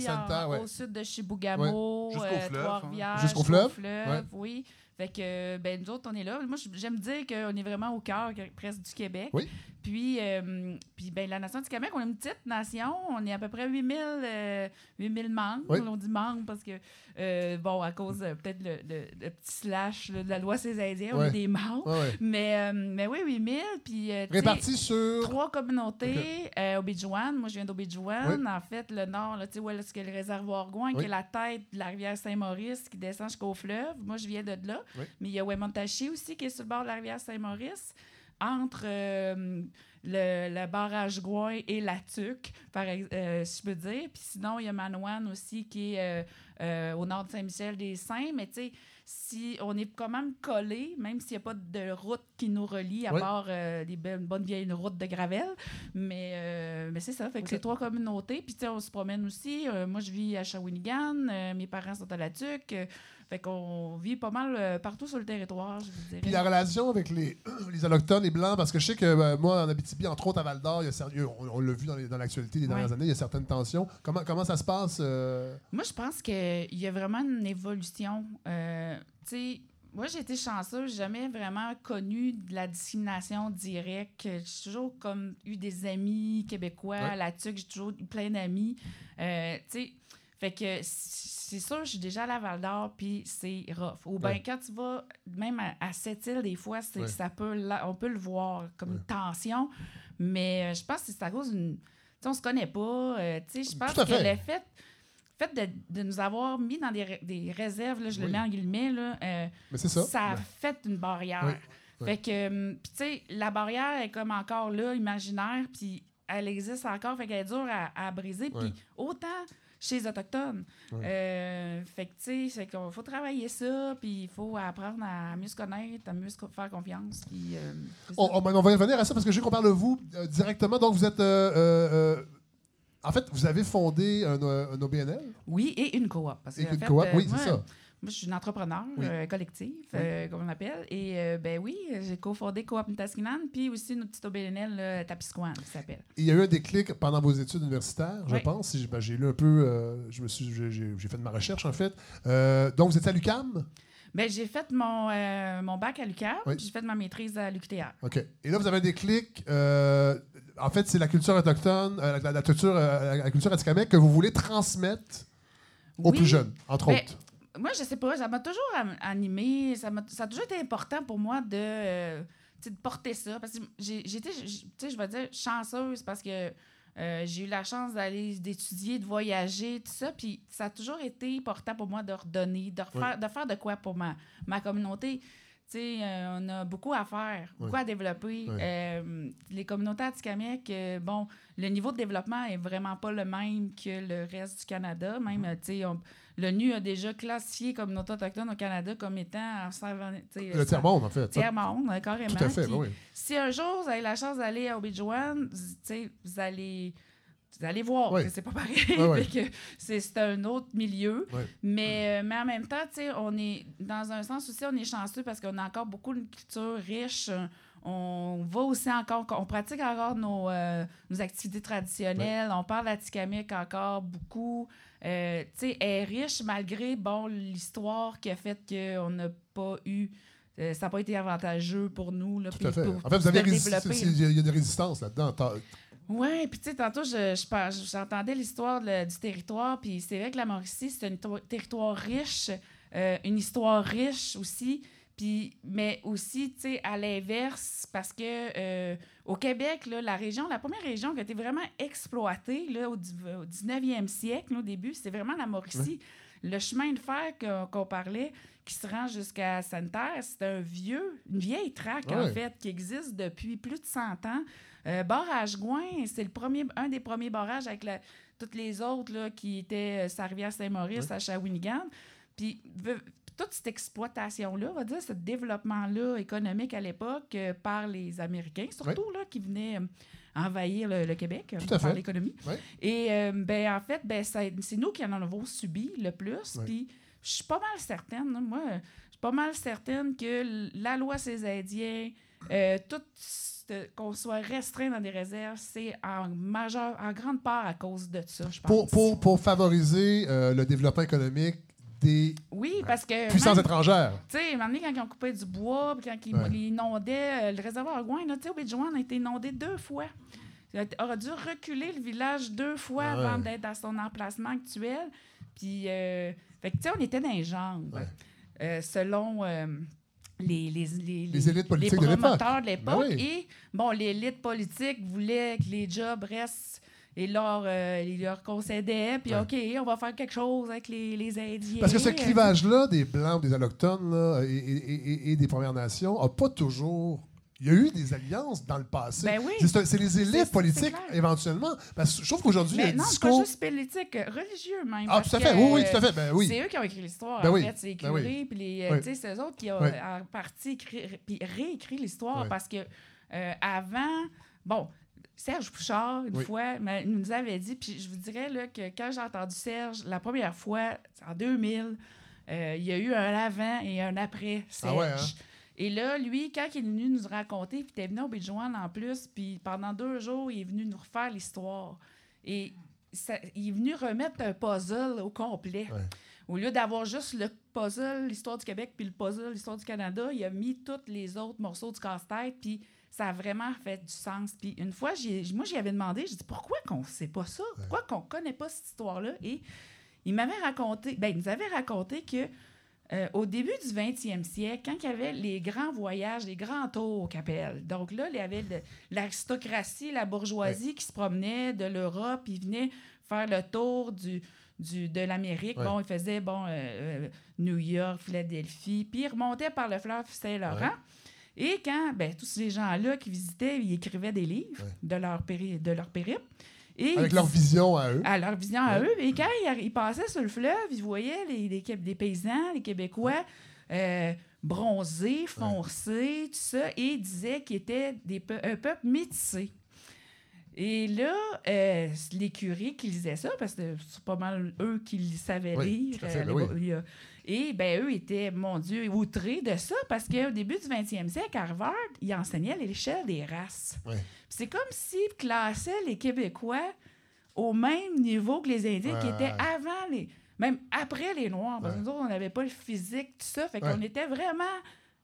Sainte-Terre, ouais. au sud de Chibougamau, Jusqu'au euh, fleuve, Trois-Rivières, hein. Jusqu'au fleuve, fleuve, oui. Fait que, ben, nous autres, on est là. Moi, j'aime dire qu'on est vraiment au cœur que- presque du Québec. Oui. Puis, euh, puis ben, la nation du Québec, on est une petite nation. On est à peu près 8000 euh, 8000 membres. Oui. On dit membres parce que, euh, bon, à cause euh, peut-être le, le- le petit slash de la loi césarien, on Ouais. est des membres. Mais, mais oui, 8000. Puis, Répartis sur. Trois communautés au Bijouen. Moi, je viens. Oui. En fait, le nord, là, tu sais, où est-ce que le réservoir Gouin, Oui. qui est la tête de la rivière Saint-Maurice, qui descend jusqu'au fleuve. Moi, je viens de là. Oui. Mais il y a Wemontachi aussi, qui est sur le bord de la rivière Saint-Maurice, entre euh, le, le barrage Gouin et la Tuque, par euh, si je peux dire. Puis sinon, il y a Manouane aussi, qui est euh, au nord de Saint-Michel-des-Saints. Mais tu sais, si on est quand même collé, même s'il n'y a pas de route qui nous relie, à Oui. part des belles- bonnes vieilles routes de gravel. Mais, mais c'est ça. Fait que Ok. c'est trois communautés. Puis, tu sais, on se promène aussi. Moi, je vis à Shawinigan. Mes parents sont à la Tuque. Fait qu'on vit pas mal euh, partout sur le territoire, je vous dirais. Puis la relation avec les, les Autochtones, les Blancs, parce que je sais que euh, moi, en Abitibi, entre autres à Val d'Or, on, on l'a vu dans les- dans l'actualité les dernières années, il y a certaines tensions. Comment, comment ça se passe? euh, Moi, je pense qu'il y a vraiment une évolution. Euh, tu sais, moi, j'ai été chanceuse, j'ai jamais vraiment connu de la discrimination directe. J'ai toujours comme eu des amis québécois Ouais. là-dessus, j'ai toujours eu plein d'amis. Euh, tu sais, fait que c'est sûr, je suis déjà à la Val d'Or, puis c'est rough. Ou bien Ouais. quand tu vas, même à, à Sept-Îles, des fois, Ouais. ça peut, la- on peut le voir comme Ouais. une tension, mais euh, je pense que c'est à cause d'une. Tu on se connaît pas. euh, tu sais, je pense que le fait fait de, de nous avoir mis dans des, des réserves, là, je le Oui. mets en guillemets, là, euh, Mais ça. ça a fait une barrière. Fait que, hum, tu sais, la barrière est comme encore là, imaginaire, puis elle existe encore, fait qu'elle est dure à, à briser. Puis autant chez les Autochtones. Ouais. Euh, fait que, tu sais, qu'il faut travailler ça, puis il faut apprendre à mieux se connaître, à mieux se faire confiance. Puis, euh. On, on- on va revenir à ça parce que je veux qu'on parle de vous euh, directement. Donc, vous êtes. euh, en fait, vous avez fondé un, un OBNL Oui, et une coop. Parce et en une fait, coop. oui, c'est ça. Moi, je suis une entrepreneur Oui. euh, collective, euh, comme on appelle. Et euh, ben oui, j'ai cofondé Coop Ntaskinan, puis aussi une petite OBNL Tapiscoan, qui s'appelle. Il y a eu un déclic pendant vos études universitaires, je Oui. pense. Si ben, j'ai lu un peu, euh, je me suis, j'ai- fait de ma recherche en fait. Donc vous étiez à l'UCAM, Ben, j'ai fait mon, mon bac à l'UQAM, Oui. puis j'ai fait ma maîtrise à l'UQTR. ok. Et là vous avez un déclic. en fait, c'est la culture autochtone, euh, la, la culture, la culture atikamekw que vous voulez transmettre aux Oui. plus jeunes, entre Ben, autres. Moi, je sais pas, ça m'a toujours animé, ça, ça a toujours été important pour moi de, euh, de porter ça. Parce que j'ai j'ai été, j- tu sais, je vais dire, chanceuse parce que euh, j'ai eu la chance d'aller d'étudier, de voyager, tout ça. Puis ça a toujours été important pour moi de redonner, de, refaire, de faire de quoi pour ma, ma communauté. Tu sais, euh, on a beaucoup à faire, beaucoup à développer. Oui. Euh, les communautés atikamekw, euh, bon, le niveau de développement est vraiment pas le même que le reste du Canada. Même, Mm-hmm. tu sais, l'ONU a déjà classifié communauté autochtone au Canada comme étant Le tiers-monde, en fait. tiers-monde, carrément. Tout à fait, oui. Si un jour vous avez la chance d'aller à Obidjouan, tu sais, vous allez, vous allez voir Oui. que c'est pas pareil. Oui, que c'est un autre milieu. Mais, euh, mais en même temps, on est dans un sens aussi, on est chanceux parce qu'on a encore beaucoup de culture riche. On va aussi encore, on pratique encore nos, euh, nos activités traditionnelles. On parle d'Atikamekw encore beaucoup. Euh, tu sais, est riche malgré, bon, l'histoire qui a fait qu'on n'a pas eu... euh, ça n'a pas été avantageux pour nous. Là, Tout à fait. pour- En fait, vous avez résisté. Il y a une résistance là-dedans. Oui, puis tu sais, tantôt, je, je j'entendais l'histoire du territoire, puis c'est vrai que la Mauricie, c'est un to- territoire riche, euh, une histoire riche aussi, puis, mais aussi, tu sais, à l'inverse, parce que euh, au Québec, là, la région, la première région qui a été vraiment exploitée là, au, dix- au 19e siècle, là, au début, c'est vraiment la Mauricie. Le chemin de fer qu'on parlait, qui se rend jusqu'à Sainte-Terre, c'est un vieux, une vieille traque, en Ouais. fait, qui existe depuis plus de 100 ans. Euh, barrage Gouin, c'est le premier, un des premiers barrages avec la, toutes les autres là, qui étaient euh, sa rivière Saint-Maurice à Shawinigan. Puis toute cette exploitation-là, on va dire, ce développement-là économique à l'époque euh, par les Américains, surtout là, qui venaient euh, envahir le, le Québec euh, Tout à par l'économie. Et euh, ben, en fait, ben, c'est nous qui en avons subi le plus. Puis je suis pas mal certaine, là, moi, je suis pas mal certaine que la loi ces Indiens, euh, tout ce- qu'on soit restreint dans des réserves, c'est en majeur, en grande part à cause de ça, je pense. Pour, pour, pour favoriser euh, le développement économique des Oui, parce que puissances même- étrangères. Tu sais, un moment donné, quand ils ont coupé du bois, puis quand ils, Ouais. ils inondaient euh, le réservoir Gouin, là, tu sais, au Bédjouan, a été inondé deux fois. Il aurait dû reculer le village deux fois Ah avant d'être à son emplacement actuel. Puis, euh, fait que, tu sais, on était dans les jambes. Ouais. Euh, selon euh, les, les, les, Les élites politiques les promoteurs de l'époque. Ben oui. Et, bon, l'élite politique voulait que les jobs restent. Et leur, euh, ils leur concédaient, puis. OK, on va faire quelque chose avec les, les Indiens. Parce que ce clivage-là des Blancs, des Autochtones là, et, et- et- et des Premières Nations n'a pas toujours. Il y a eu des alliances dans le passé. Ben oui. C'est les élites politiques, éventuellement. Parce que je trouve qu'aujourd'hui, il y a non, c'est pas discours. juste politique, religieux même. Ah, tout à fait. que, Oui, oui, tout à fait. Ben oui. C'est eux qui ont écrit l'histoire, Ben en oui. fait. C'est les Ben curés, puis les, c'est eux autres qui ont en partie réécrit l'histoire parce que euh, avant, bon, Serge Bouchard, une Oui. fois, nous avait dit, puis je vous dirais là, que quand j'ai entendu Serge la première fois, en 2000, euh, il y a eu un avant et un après Serge. Ah ouais, hein? Et là, lui, quand il est venu nous raconter, puis il était venu au Béjouan en plus, puis pendant deux jours, il est venu nous refaire l'histoire. Et ça- il est venu remettre un puzzle au complet. Ouais. Au lieu d'avoir juste le puzzle, l'histoire du Québec, puis le puzzle, l'histoire du Canada, il a mis tous les autres morceaux du casse-tête, puis ça a vraiment fait du sens. Puis une fois, moi, j'y avais demandé, j'ai dit, pourquoi qu'on ne sait pas ça? Pourquoi qu'on ne connaît pas cette histoire-là? Et il m'avait raconté, ben, il nous avait raconté que euh, au début du 20e siècle, quand il y avait les grands voyages, les grands tours Capel, donc là, il y avait l'aristocratie, la bourgeoisie qui se promenait de l'Europe, ils venaient faire le tour du, du- de l'Amérique. Ouais. Bon, ils faisaient bon, euh, euh, New York, Philadelphie, puis ils remontaient par le fleuve Saint-Laurent. Ouais. Et quand ben, tous ces gens-là qui visitaient, ils écrivaient des livres Ouais. de, leur péri- de leur périple. Et Avec ils leur vision à eux. à leur vision à eux. Et quand ils, passaient sur le fleuve, ils voyaient les, les, Qué- les paysans, les Québécois, euh, bronzés, foncés, tout ça, et ils disaient qu'ils étaient des peu- un peuple métissé. Et là, euh, les curés qui lisaient ça, parce que c'est pas mal eux qui savaient lire. oui. Et ben eux étaient, mon Dieu, outrés de ça, parce qu'au début du 20e siècle, à Harvard, ils enseignaient à l'échelle des races. Ouais. C'est comme s'ils classaient les Québécois au même niveau que les Indiens qui étaient avant les. Même après les Noirs. Parce que nous autres, on n'avait pas le physique, tout ça. Fait qu'on était vraiment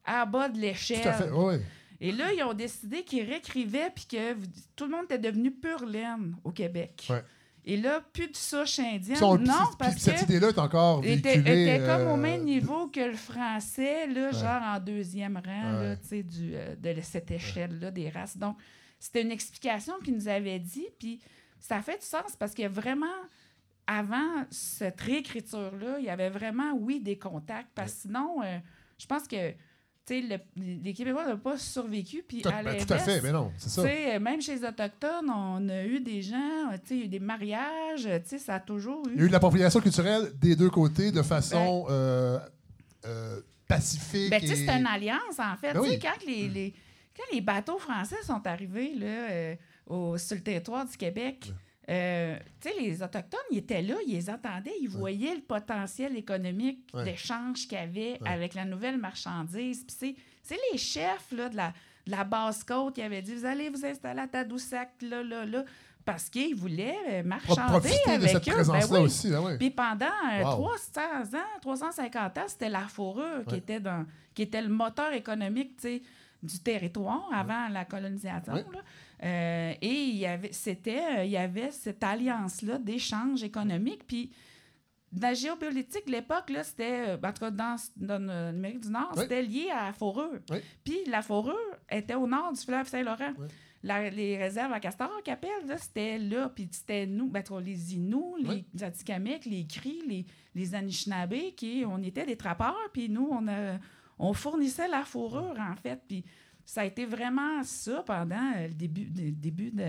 à bas de l'échelle. Tout à fait. Oui. Et là, ils ont décidé qu'ils réécrivaient puis que tout le monde était devenu pur laine au Québec. Ouais. Et là, plus de souche indienne. Non, parce que cette idée-là est encore était, véhiculée. était comme au euh, même niveau que le français, là, Ouais. genre en deuxième rang Ouais. là, tu sais, du, euh, de cette échelle-là des races. Donc, c'était une explication qu'il nous avait dit, puis ça fait du sens parce que vraiment, avant cette réécriture-là, il y avait vraiment, oui, des contacts, parce que sinon, euh, je pense que le- les Québécois n'ont pas survécu, puis Tout, à ben, tout à fait, mais non, c'est ça. même chez les Autochtones, on a eu des gens, il y a eu des mariages, ça a toujours eu. Il y a eu de l'appropriation culturelle des deux côtés de façon euh, euh, pacifique. Ben, tu sais, et- c'est une alliance, en fait. Ben oui. quand, les, les- quand les bateaux français sont arrivés là, euh, au, sur le territoire du Québec, euh, tu sais, les Autochtones, ils étaient là, ils les entendaient, ils voyaient le potentiel économique Ouais. d'échange qu'il y avait Ouais. avec la nouvelle marchandise. Puis c'est- les chefs là, de, la, de la basse-côte qui avaient dit Vous allez vous installer à Tadoussac, là, là, là, parce qu'ils voulaient euh, marchander profiter de avec cette eux. Ben oui. aussi. Puis pendant euh, Wow. 300 ans, 350 ans, c'était la fourrure qui, était dans, qui était le moteur économique du territoire avant la colonisation. Là. Euh, et il y avait, c'était, euh, il y avait cette alliance-là d'échange économique. Puis dans la géopolitique l'époque, là, c'était, euh, en tout cas dans, dans l'Amérique du Nord, c'était lié à la fourrure. Puis la fourrure était au nord du fleuve Saint-Laurent. La- les réserves à Castor, qu'appelle, là, c'était là. Puis c'était nous, ben, les Inuits, les Atikamekw, les Cris, les, les Anishinabés, qui, on était des trappeurs. Puis nous, on, a- on fournissait la fourrure, en fait. Puis ça a été vraiment ça pendant euh, le début, le début de-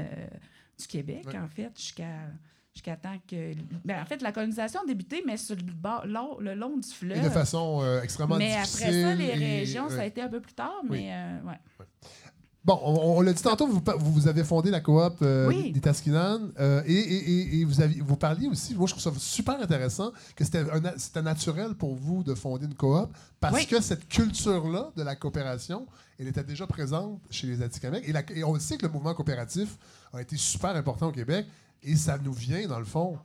du Québec, Ouais. en fait, jusqu'à jusqu'à temps que... Ben, en fait, la colonisation a débuté, mais sur le, bord, le long du fleuve. Et de façon euh, extrêmement mais difficile. après ça, les et- régions, ça a été un peu plus tard, Oui. mais euh, ouais. Bon, on, on l'a dit tantôt, vous, vous avez fondé la coop euh, Oui. des Taskinan euh, et, et- et- et vous, aviez, vous parliez aussi, moi je trouve ça super intéressant, que c'était un na- c'était naturel pour vous de fonder une coop parce Oui. que cette culture-là de la coopération, elle était déjà présente chez les Atikamekw. Et, la- et on sait que le mouvement coopératif a été super important au Québec et ça nous vient, dans le fond,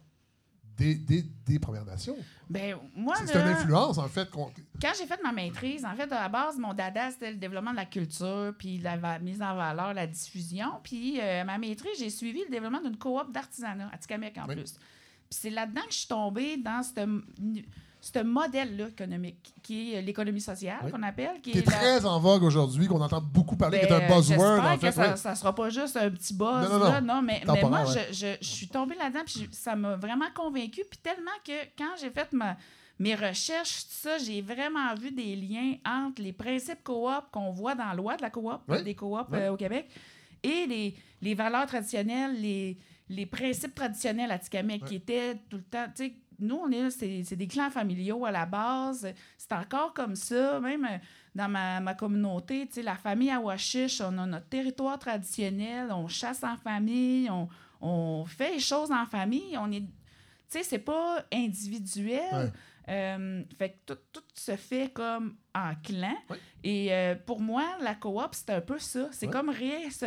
des, des- des Premières Nations. Ben, moi, C'est une influence, en fait. quand j'ai fait ma maîtrise, en fait, à la base, mon dada, c'était le développement de la culture, puis la mise en valeur, la diffusion. Puis euh, ma maîtrise, j'ai suivi le développement d'une coop d'artisanat, à Tikamek en Oui. plus. Puis c'est là-dedans que je suis tombée dans ce ce modèle-là économique, qui est l'économie sociale, Oui. qu'on appelle. Qui, qui est très en vogue aujourd'hui, qu'on entend beaucoup parler, qui est Ben, un buzzword, en que fait. ça, oui. ça sera pas juste un petit buzz. Non, non, non. là, non, mais, mais moi, ouais. je, je- je suis tombée là-dedans, puis ça m'a vraiment convaincue. Puis tellement que quand j'ai fait ma, mes recherches, tout ça, j'ai vraiment vu des liens entre les principes coop qu'on voit dans la loi de la coop, Oui. des coops euh, au Québec, et les, les valeurs traditionnelles, les, les principes traditionnels à Tikamek Oui. qui étaient tout le temps. Tu sais, nous, on est c'est c'est des clans familiaux à la base. C'est encore comme ça, même euh, dans ma, ma communauté. La famille à Washish, on a notre territoire traditionnel, on chasse en famille, on, on fait les choses en famille. On est. Tu sais, c'est pas individuel. Ouais. Euh, fait que tout, tout se fait comme en clan. Et euh, pour moi, la coop, c'est un peu ça. C'est Ouais. comme ré- se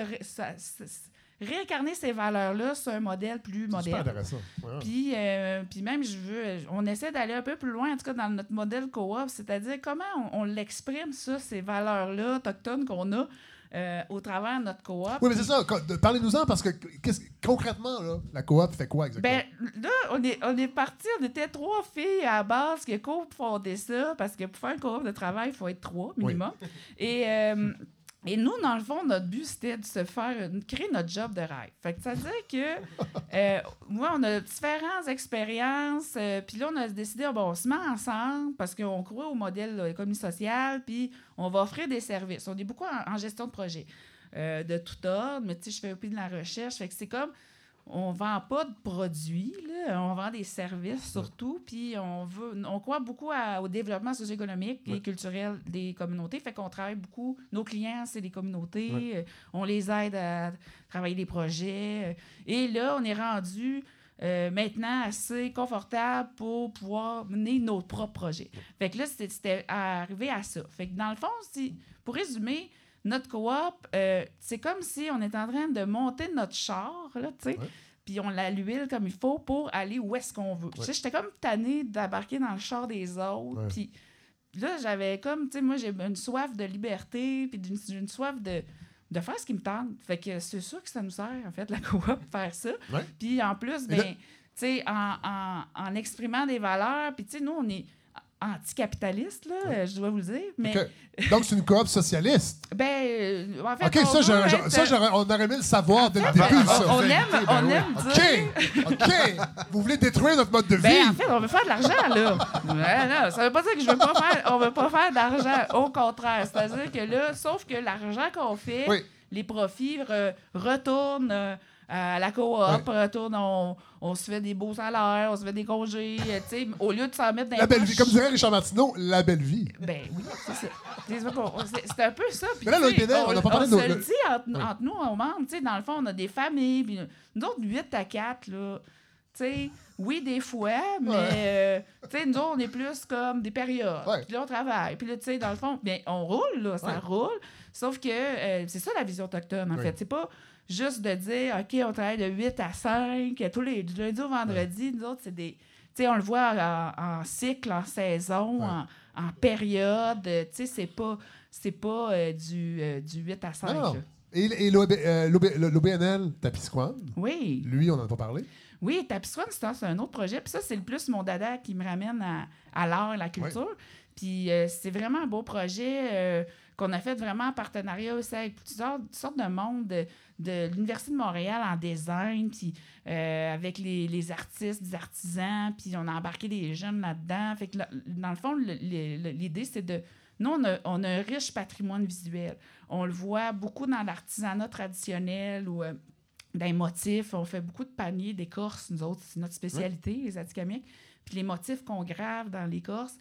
réincarner ces valeurs-là sur un modèle plus C'est super moderne. intéressant. Ouais. Puis, euh, puis même, je veux, on essaie d'aller un peu plus loin, en tout cas dans notre modèle coop, c'est-à-dire comment on, on l'exprime, ça, ces valeurs-là autochtones qu'on a euh, au travers de notre coop. Oui, mais c'est ça. Parlez-nous-en parce que qu'est-ce- concrètement, là, la coop fait quoi exactement? Ben, là, on est, on est parti, on était trois filles à la base qui fondé ça, parce que pour faire un coop de travail, il faut être trois minimum. Et, euh, et nous, dans le fond, notre but, c'était de se faire, de créer notre job de rêve. Fait que ça veut dire que, euh, moi, on a différentes expériences, euh, puis là, on a décidé, bon, on se met ensemble parce qu'on croit au modèle de l'économie sociale, puis on va offrir des services. On est beaucoup en, en gestion de projet. euh, de tout ordre, mais tu sais, je fais aussi de la recherche. Fait que c'est comme, on vend pas de produits, là, on vend des services surtout, puis on veut, on croit beaucoup à- au développement socio-économique et culturel des communautés, fait qu'on travaille beaucoup, nos clients, c'est les communautés, euh, on les aide à travailler des projets, euh, et là, on est rendu euh, maintenant assez confortable pour pouvoir mener nos propres projets. Fait que là, c'était- c'était arrivé à ça. Fait que dans le fond, si, pour résumer, notre coop, euh, c'est comme si on est en train de monter notre char, là, tu sais, Ouais. puis on la l'huile comme il faut pour aller où est-ce qu'on veut. Tu sais, J'étais comme tannée d'embarquer dans le char des autres, Ouais. puis là, j'avais comme, tu sais, moi, j'ai une soif de liberté, puis d'une- une soif de, de faire ce qui me tente. Fait que c'est sûr que ça nous sert, en fait, la coop, faire ça. Ouais. Puis en plus, ben, tu sais, en, en, en exprimant des valeurs, puis tu sais, nous, on est anticapitaliste, là, euh, je dois vous le dire, mais... Donc, c'est une coop socialiste? Ben, euh, en fait, OK, on ça, être- ça, j'aurais- on aurait aimé le savoir dès le début, ça. on aime, on aime dire... OK, OK. Vous voulez détruire notre mode de vie? Ben, en fait, on veut faire de l'argent, là. Ben, non, ça veut pas dire que je veux pas faire... On veut pas faire d'argent. Au contraire. C'est-à-dire que là, sauf que l'argent qu'on fait, Oui. les profits re- retournent euh, à la coop, retournent, on, on se fait des beaux salaires, on se fait des congés, euh, tu sais, au lieu de s'en mettre dans la belle vie. Comme dirait Richard Martineau, la belle vie. Ben oui, c'est un peu ça. Mais là, l'OIPD, on n'a pas parlé de se le le- dit entre, nous, on membres. Tu sais, dans le fond, on a des familles. Puis nous autres, 8 à 4, là. Tu sais, oui, des fois, mais Ouais. euh, tu sais, nous autres, on est plus comme des périodes. Ouais. Puis là, on travaille. Puis là, tu sais, dans le fond, bien, on roule, là, ça Ouais. roule. Sauf que euh, c'est ça la vision autochtone, en Ouais. fait. C'est pas juste de dire, OK, on travaille de 8 à 5, tous les du lundi au vendredi. Nous autres, c'est des. Tu sais, on le voit en, en cycle, en saison, Ouais. en, en période. Tu sais, c'est pas, c'est pas euh, du, euh, du 8 à 5. Non, non. là. Et, et l'OB euh, l'OBNL Tapisquan, Oui. lui, on n'en a pas parlé. Oui, Tapiswan, c'est un- autre projet. Puis ça, c'est le plus mon dada qui me ramène à, à l'art et la culture. Puis euh, c'est vraiment un beau projet qu'on a fait vraiment en partenariat aussi avec plusieurs sortes de monde de, de l'Université de Montréal en design, puis euh, avec les, les artistes, des artisans, puis on a embarqué des jeunes là-dedans. Fait que là, dans le fond, l'idée, c'est de... Nous, on a, on a un riche patrimoine visuel. On le voit beaucoup dans l'artisanat traditionnel ou euh, dans les motifs. On fait beaucoup de paniers d'écorce, nous autres. C'est notre spécialité, les Atikamekw. Puis les motifs qu'on grave dans l'écorce,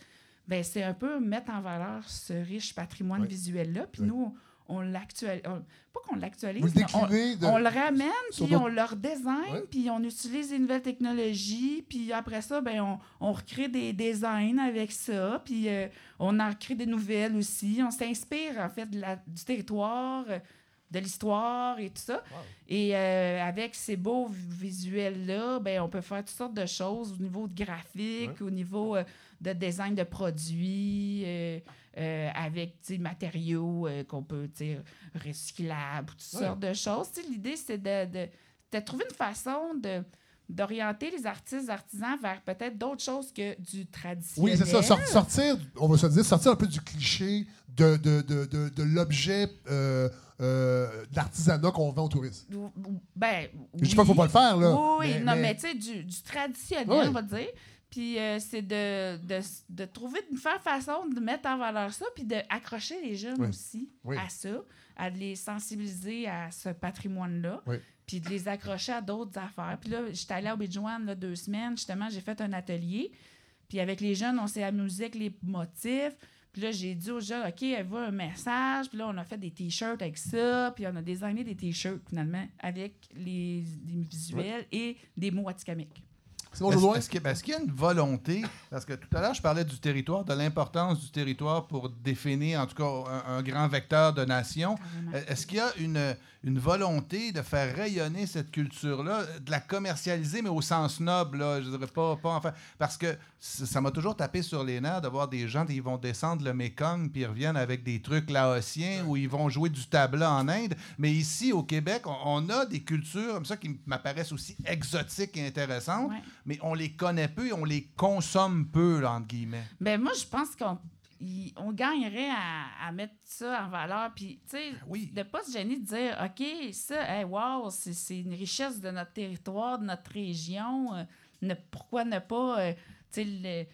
ben c'est un peu mettre en valeur ce riche patrimoine Oui. visuel-là. Puis Oui. nous, on l'actualise. Pas qu'on l'actualise, on, de... on le ramène, puis on le redesign, puis on utilise les nouvelles technologies, puis après ça, ben, on, on recrée des designs avec ça, puis euh, on en crée des nouvelles aussi. On s'inspire, en fait, de la- du territoire, euh, de l'histoire et tout ça. Et euh, avec ces beaux vi- visuels-là, ben, on peut faire toutes sortes de choses au niveau de graphique, au niveau euh, de design de produits, euh, euh, avec sais, matériaux euh, qu'on peut recyclables, toutes Ouais. sortes de choses. L'idée, c'est de, de, de trouver une façon de d'orienter les artistes artisans vers peut-être d'autres choses que du traditionnel. Oui, c'est ça. sor- sortir, on va se dire, sortir un peu du cliché de, de, de, de, de l'objet euh, euh, de l'artisanat qu'on vend aux touristes. Ou- ou- Ben, Je dis pas qu'il faut pas le faire, là. Oui, mais- non, mais- mais, tu sais, du, du traditionnel, on va dire. Puis euh, c'est de, de, de trouver une faire façon de mettre en valeur ça, puis d'accrocher les jeunes Oui. aussi Oui. à ça, à les sensibiliser à ce patrimoine-là, Oui. puis de les accrocher à d'autres affaires. Puis là, j'étais allée au Béjouane là, deux semaines, justement, j'ai fait un atelier. Puis avec les jeunes, on s'est amusé avec les motifs. Puis là, j'ai dit aux jeunes, OK, elle veut un message. Puis là, on a fait des T-shirts avec ça. Puis on a designé des T-shirts, finalement, avec les, les visuels et des mots atikamekw. C'est bon, Est-ce Jodoin? est-ce qu'il y a une volonté, parce que tout à l'heure, je parlais du territoire, de l'importance du territoire pour définir, en tout cas, un, un grand vecteur de nation. Est-ce qu'il y a une, une volonté de faire rayonner cette culture-là, de la commercialiser, mais au sens noble, là, je dirais pas, pas enfin, parce que ça m'a toujours tapé sur les nerfs de voir des gens qui vont descendre le Mekong puis ils reviennent avec des trucs laotiens ou ils vont jouer du tabla en Inde. Mais ici, au Québec, on, on a des cultures comme ça qui m'apparaissent aussi exotiques et intéressantes, Ouais. mais on les connaît peu et on les consomme peu, là, entre guillemets. Ben moi, je pense qu'on on gagnerait à, à mettre ça en valeur. Puis, tu sais, Oui. de pas se gêner de dire, OK, ça, hey, wow, c'est une richesse de notre territoire, de notre région. euh, ne- pourquoi ne pas, euh, tu sais, le-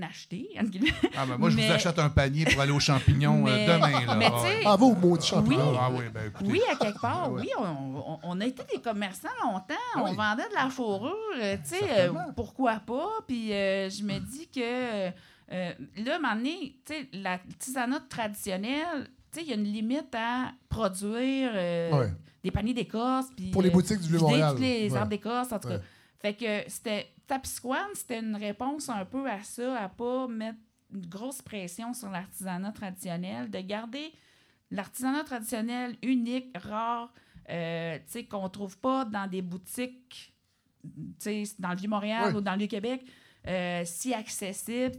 l'acheter. Ah, ben moi, je Mais- vous achète un panier pour aller aux champignons euh, Mais- demain. Là. mais Ah, tu sais, ouais. Ah, vous, maudit champignon. Oui. Ah oui, ben. Oui, à quelque part, Ouais. oui. On, on- on a été des commerçants longtemps. On Oui. vendait de la fourrure. Tu sais, euh, pourquoi pas? Puis euh, je me dis que euh, là, à un moment donné, l'artisanat traditionnel, il y a une limite à produire euh, Ouais. des paniers d'écorce. Pour les euh, boutiques du Vieux-Montréal. les Ouais. arbres d'écorce, en tout cas. Fait que c'était. Tapisquan, c'était une réponse un peu à ça, à pas mettre une grosse pression sur l'artisanat traditionnel, de garder l'artisanat traditionnel unique, rare, euh, qu'on trouve pas dans des boutiques, dans le Vieux-Montréal Oui. ou dans le Vieux-Québec, euh, si accessible.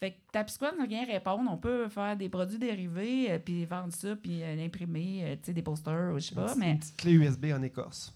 Fait que Tapisquan n'a rien répondre. On peut faire des produits dérivés, euh, puis vendre ça, puis euh, l'imprimer, euh, tu sais, des posters, ou je sais pas, Une petite clé USB en Écorce.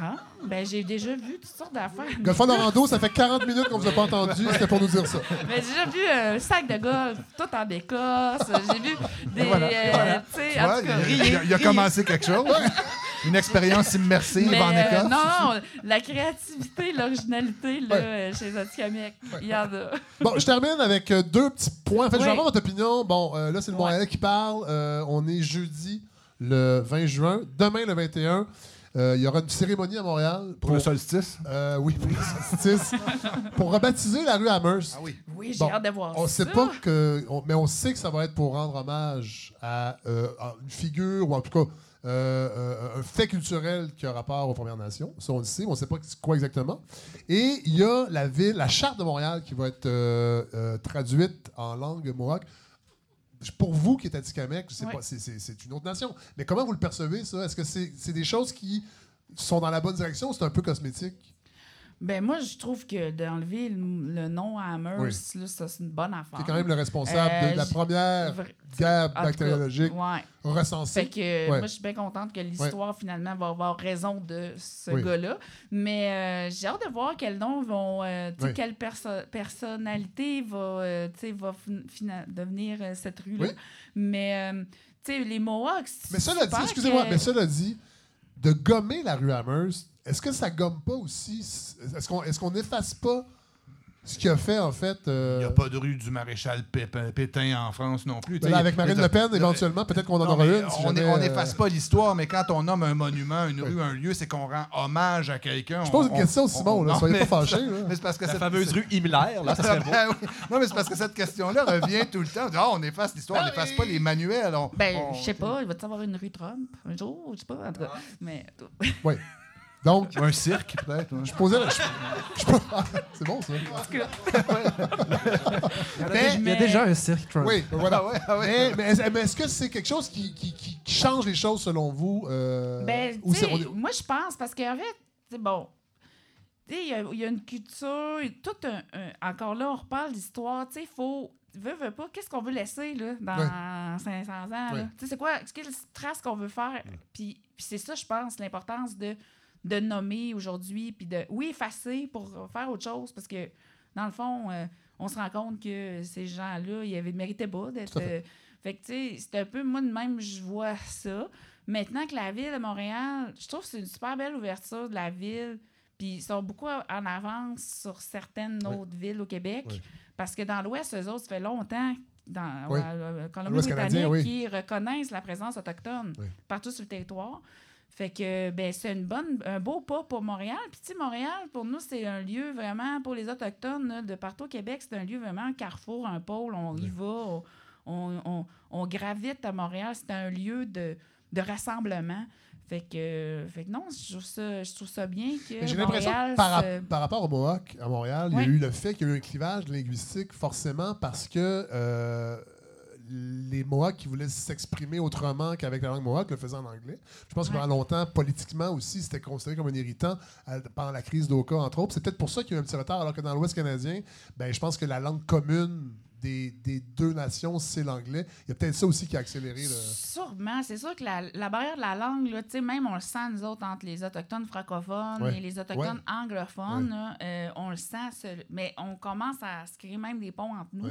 Ah, ben j'ai déjà vu toutes sortes d'affaires. Golfon de rando, ça fait 40 minutes qu'on vous a pas entendu. C'était pour nous dire ça. Mais j'ai déjà vu un sac de golf, tout en écosse. J'ai vu des. voilà, euh, voilà. tu en vois, tout cas, il a, il a commencé quelque chose. Une expérience immersive mais, en euh, Écosse. non, non, la créativité, l'originalité, là, Ouais. euh, chez les Atikamekw, il y en a. Bon, je termine avec euh, deux petits points. En fait, je vais avoir votre opinion. Bon, euh, là, c'est le Ouais. Montréal qui parle. Euh, on est jeudi, le 20 juin. Demain, le 21, euh, il y aura une cérémonie à Montréal. Pour le solstice? Euh, oui, pour le solstice. pour rebaptiser la rue Amherst. Ah oui. Oui, j'ai Bon, hâte de voir On ça. sait pas que. on- mais on sait que ça va être pour rendre hommage à, euh, à une figure, ou en tout cas euh, euh, un fait culturel qui a rapport aux Premières Nations. Ça, on le sait, mais on ne sait pas quoi exactement. Et il y a la ville, la charte de Montréal qui va être euh, euh, traduite en langue mohawk. Pour vous qui êtes Atikamekw, je sais Ouais. pas, c'est- c'est c'est une autre nation. Mais comment vous le percevez, ça? Est-ce que c'est c'est des choses qui sont dans la bonne direction ou c'est un peu cosmétique? Ben moi, je trouve que d'enlever le, le nom à Amherst, là, ça, c'est une bonne affaire. C'est quand même le responsable Euh, de la j- première guerre bactériologique Ouais. recensée. Fait que Ouais. moi, je suis bien contente que l'histoire, finalement, va avoir raison de ce Oui. gars-là. Mais euh, j'ai hâte de voir quel nom vont. euh, tu sais, Oui. quelle perso- personnalité va, euh, va devenir euh, cette rue-là. Mais, euh, tu sais, les Mohawks. Mais cela dit, excusez-moi, mais cela dit, de gommer la rue Amherst, est-ce que ça gomme pas aussi? Est-ce qu'on est qu'on n'efface pas Ce qui a fait, en fait. euh, Il n'y a pas de rue du maréchal Pépin- Pétain en France non plus. ben là, avec Marine Le Pen, éventuellement, peut-être qu'on en aura une. si on jamais, on euh, n'efface pas l'histoire, mais quand on nomme un monument, une rue, un lieu, c'est qu'on rend hommage à quelqu'un. Je pose On- une question, on- Simon, on- là, non, soyez mais- pas fâchés. là. Mais c'est parce que La cette- fameuse rue Himmler, là, ça serait beau. Ben. Non, mais c'est parce que cette question-là revient tout le temps. On dit, Ah, on efface l'histoire, on n'efface pas les manuels. on- Ben, on- je sais pas, il va y avoir une rue Trump un jour, je sais pas, en tout cas. Mais Oui. Donc, un cirque, peut-être. ouais. je posais. la- je- je- c'est bon, ça. Mais- déjà- il y a déjà un cirque Trump. Oui, voilà. Ah ouais, ah ouais. Mais, mais est-ce que c'est quelque chose qui, qui- qui change les choses selon vous? euh, Ben, ou on moi, je pense, parce qu'en fait, c'est bon. Tu sais, il y a- il y, a une culture, tout un, un- Encore là, on reparle d'histoire. Tu sais, il faut. Veux, veux pas, qu'est-ce qu'on veut laisser là, dans 500 ans? Ouais. Tu sais, c'est quoi? Quelle trace qu'on veut faire? Puis, puis c'est ça, je pense, l'importance de, de nommer aujourd'hui, puis de, oui, effacer pour faire autre chose, parce que, dans le fond, euh, on se rend compte que ces gens-là, ils avaient mérité pas d'être. Euh, fait que, tu sais, c'est un peu, moi, de même, je vois ça. Maintenant que la ville de Montréal, je trouve que c'est une super belle ouverture de la ville. Puis ils sont beaucoup en avance sur certaines Oui. autres villes au Québec. Oui. Parce que dans l'Ouest, eux autres, ça fait longtemps, dans Oui. la Colombie-Britannique, oui. qui reconnaissent la présence autochtone Oui. partout sur le territoire. Fait que ben, c'est une bonne, un beau pas pour Montréal. Puis, tu sais, Montréal, pour nous, c'est un lieu vraiment, pour les Autochtones, là, de partout au Québec, c'est un lieu vraiment un carrefour, un pôle. On y va, on, on, on- on gravite à Montréal. C'est un lieu de, de rassemblement. Fait que, fait que non, je trouve ça, je trouve ça bien que J'ai l'impression que par, se- par rapport au Mohawk à Montréal, il y a eu le fait qu'il y a eu un clivage linguistique forcément parce que euh, les Mohawks qui voulaient s'exprimer autrement qu'avec la langue Mohawk le faisaient en anglais. Je pense que Ouais. pendant longtemps, politiquement aussi, c'était considéré comme un irritant euh, pendant la crise d'Oka, entre autres. C'est peut-être pour ça qu'il y a eu un petit retard, alors que dans l'Ouest canadien, ben, je pense que la langue commune des, des deux nations, c'est l'anglais. Il y a peut-être ça aussi qui a accéléré le... Sûrement. C'est sûr que la, la barrière de la langue, là, même on le sent, nous autres, entre les Autochtones francophones Ouais. et les Autochtones anglophones, là, euh, on le sent. mais on commence à se créer même des ponts entre nous.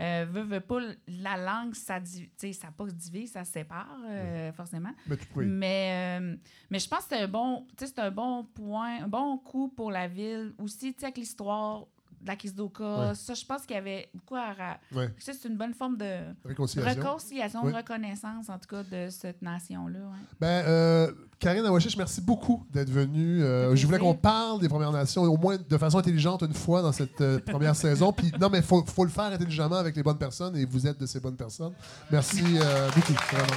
Euh, veut, veut pas, la langue, ça, ça pas se divise, ça se sépare, euh, forcément. Mais tu- oui. Mais, euh, mais je pense que c'est un bon, un bon point, un bon coup pour la ville. Aussi, avec l'histoire de la crise d'Oka, Ouais. ça, je pense qu'il y avait beaucoup à... Ouais. Sais, c'est une bonne forme de Réconciliation. réconciliation, reconnaissance, en tout cas, de cette nation-là. Ben, euh, Karine Awashish, merci beaucoup d'être venue. Euh, Ça je voulais qu'on parle des Premières Nations, au moins de façon intelligente une fois dans cette euh, première saison. Puis non, mais il faut, faut le faire intelligemment avec les bonnes personnes et vous êtes de ces bonnes personnes. Merci beaucoup, vraiment.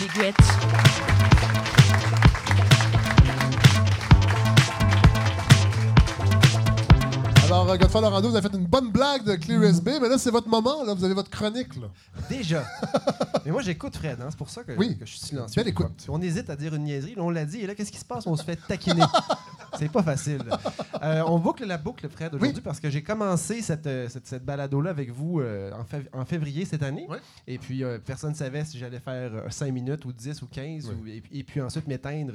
Les Alors, euh, Godfrey Laurando, vous avez fait une bonne blague de Clear USB, mais là, c'est votre moment. Là, vous avez votre chronique. Là. Déjà. Mais moi, j'écoute Fred, hein, c'est pour ça que, Oui. que je suis silencieux. Belle écoute. On hésite à dire une niaiserie, là, on l'a dit, et là, qu'est-ce qui se passe? On se fait taquiner. c'est pas facile. Euh, on boucle la boucle, Fred, aujourd'hui, Oui. parce que j'ai commencé cette, euh, cette, cette balado-là avec vous euh, en, fév- en février cette année. Oui. Et puis, euh, personne ne savait si j'allais faire 5 minutes ou 10 ou 15, Oui. ou- et, puis- et puis ensuite m'éteindre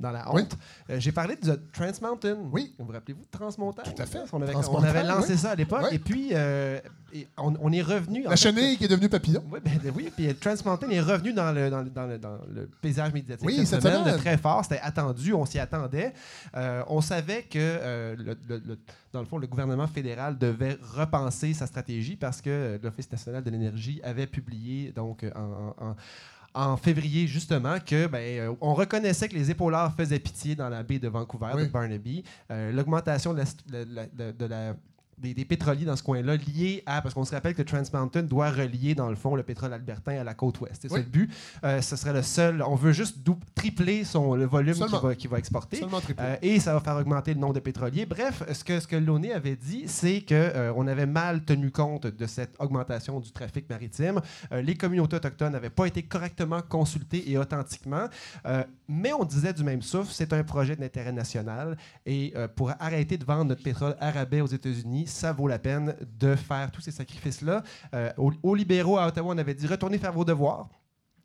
dans la Oui. honte. Euh, j'ai parlé de Trans Mountain. Oui. Vous vous rappelez-vous de Transmontagne? Tout à fait. On avait, on Transmontagne, avait lancé oui. ça à l'époque. Oui. Et puis, euh, et on, on est revenu. en La fait, chenille qui est devenue papillon. oui, ben, oui, puis Trans Mountain est revenu dans le, dans le, dans le, dans le paysage médiatique Oui, cette semaine, semaine. de très fort. C'était attendu, on s'y attendait. Euh, on savait que, le- dans le fond, le gouvernement fédéral devait repenser sa stratégie parce que l'Office national de l'énergie avait publié donc en, en- en février, justement, que ben, euh, on reconnaissait que les épaulards faisaient pitié dans la baie de Vancouver, Oui. de Barnaby. Euh, L'augmentation de la- de la- de- de la des, des pétroliers dans ce coin-là liés à. Parce qu'on se rappelle que Trans Mountain doit relier, dans le fond, le pétrole albertain à la côte ouest. C'est ça le but. Euh, ce serait le seul. On veut juste tripler son, le volume qu'il va, exporter. Euh, et ça va faire augmenter le nombre de pétroliers. Bref, ce que, ce que avait dit, c'est qu'on avait mal tenu compte de cette augmentation du trafic maritime. Euh, les communautés autochtones n'avaient pas été correctement consultées et authentiquement. Euh, mais on disait du même souffle, c'est un projet d'intérêt national. Et euh, pour arrêter de vendre notre pétrole à rabais aux États-Unis, ça vaut la peine de faire tous ces sacrifices-là. Euh, aux, aux libéraux à Ottawa, on avait dit retournez faire vos devoirs.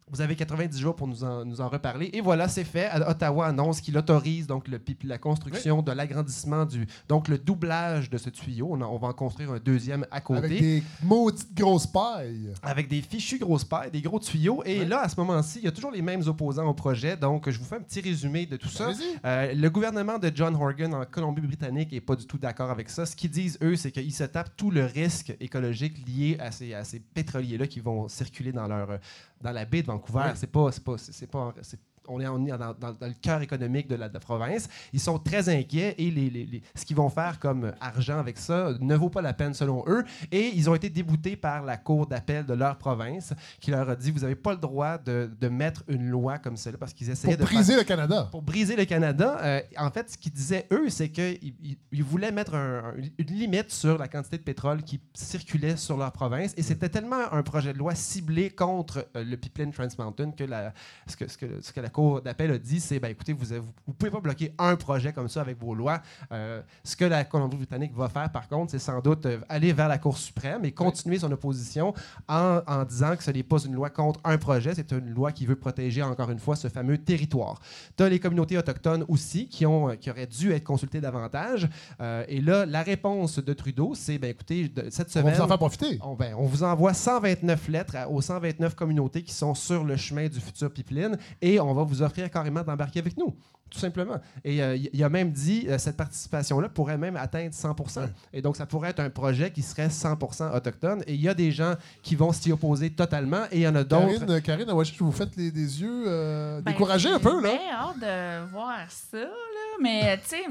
Vous avez 90 jours pour nous en, nous en reparler. Et voilà, c'est fait. Ottawa annonce qu'il autorise donc le, la construction de l'agrandissement du. Donc le doublage de ce tuyau. On, a- on va en construire un deuxième à côté. Avec des maudites grosses pailles. avec des fichus grosses pailles, des gros tuyaux. Et là, à ce moment-ci, il y a toujours les mêmes opposants au projet. Donc, je vous fais un petit résumé de tout ça. Euh, le gouvernement de John Horgan en Colombie-Britannique n'est pas du tout d'accord avec ça. Ce qu'ils disent, eux, c'est qu'ils se tapent tout le risque écologique lié à ces, à ces pétroliers-là qui vont circuler dans, leur, dans la baie de Vancouver. Ouais. C'est pas, c'est pas, c'est pas, c'est- on est, on est dans, dans- dans le cœur économique de la, de la province. Ils sont très inquiets et les, les- les- ce qu'ils vont faire comme argent avec ça ne vaut pas la peine selon eux. Et ils ont été déboutés par la cour d'appel de leur province qui leur a dit vous n'avez pas le droit de, de mettre une loi comme celle-là parce qu'ils essayaient Pour de faire- briser le Canada. pour briser le Canada. Euh, en fait, ce qu'ils disaient, eux, c'est qu'ils ils- ils voulaient mettre un- un- une limite sur la quantité de pétrole qui circulait sur leur province. Et c'était tellement un projet de loi ciblé contre euh, le pipeline Trans Mountain que, la, ce, que, ce, que, ce que la Cour d'appel a dit, c'est ben, écoutez, vous ne pouvez pas bloquer un projet comme ça avec vos lois. Euh, ce que la Colombie-Britannique va faire, par contre, c'est sans doute euh, aller vers la Cour suprême et continuer son opposition en, en disant que ce n'est pas une loi contre un projet, c'est une loi qui veut protéger, encore une fois, ce fameux territoire. Tu as les communautés autochtones aussi qui, ont, euh, qui auraient dû être consultées davantage. Euh, et là, la réponse de Trudeau, c'est ben, écoutez, de- cette On semaine. vous en profiter. On, ben, on vous envoie 129 lettres à- aux 129 communautés qui sont sur le chemin du futur pipeline et on va vous offrir carrément d'embarquer avec nous, tout simplement. Et euh, il a même dit euh, cette participation-là pourrait même atteindre 100% Et donc, ça pourrait être un projet qui serait 100% autochtone. Et il y a des gens qui vont s'y opposer totalement et il y en a d'autres. Karine, euh, Karine, ouais, je- vous faites les, des yeux euh, Ben, découragés un j'ai peu, là. bien hâte de voir ça, là. Mais, tu sais,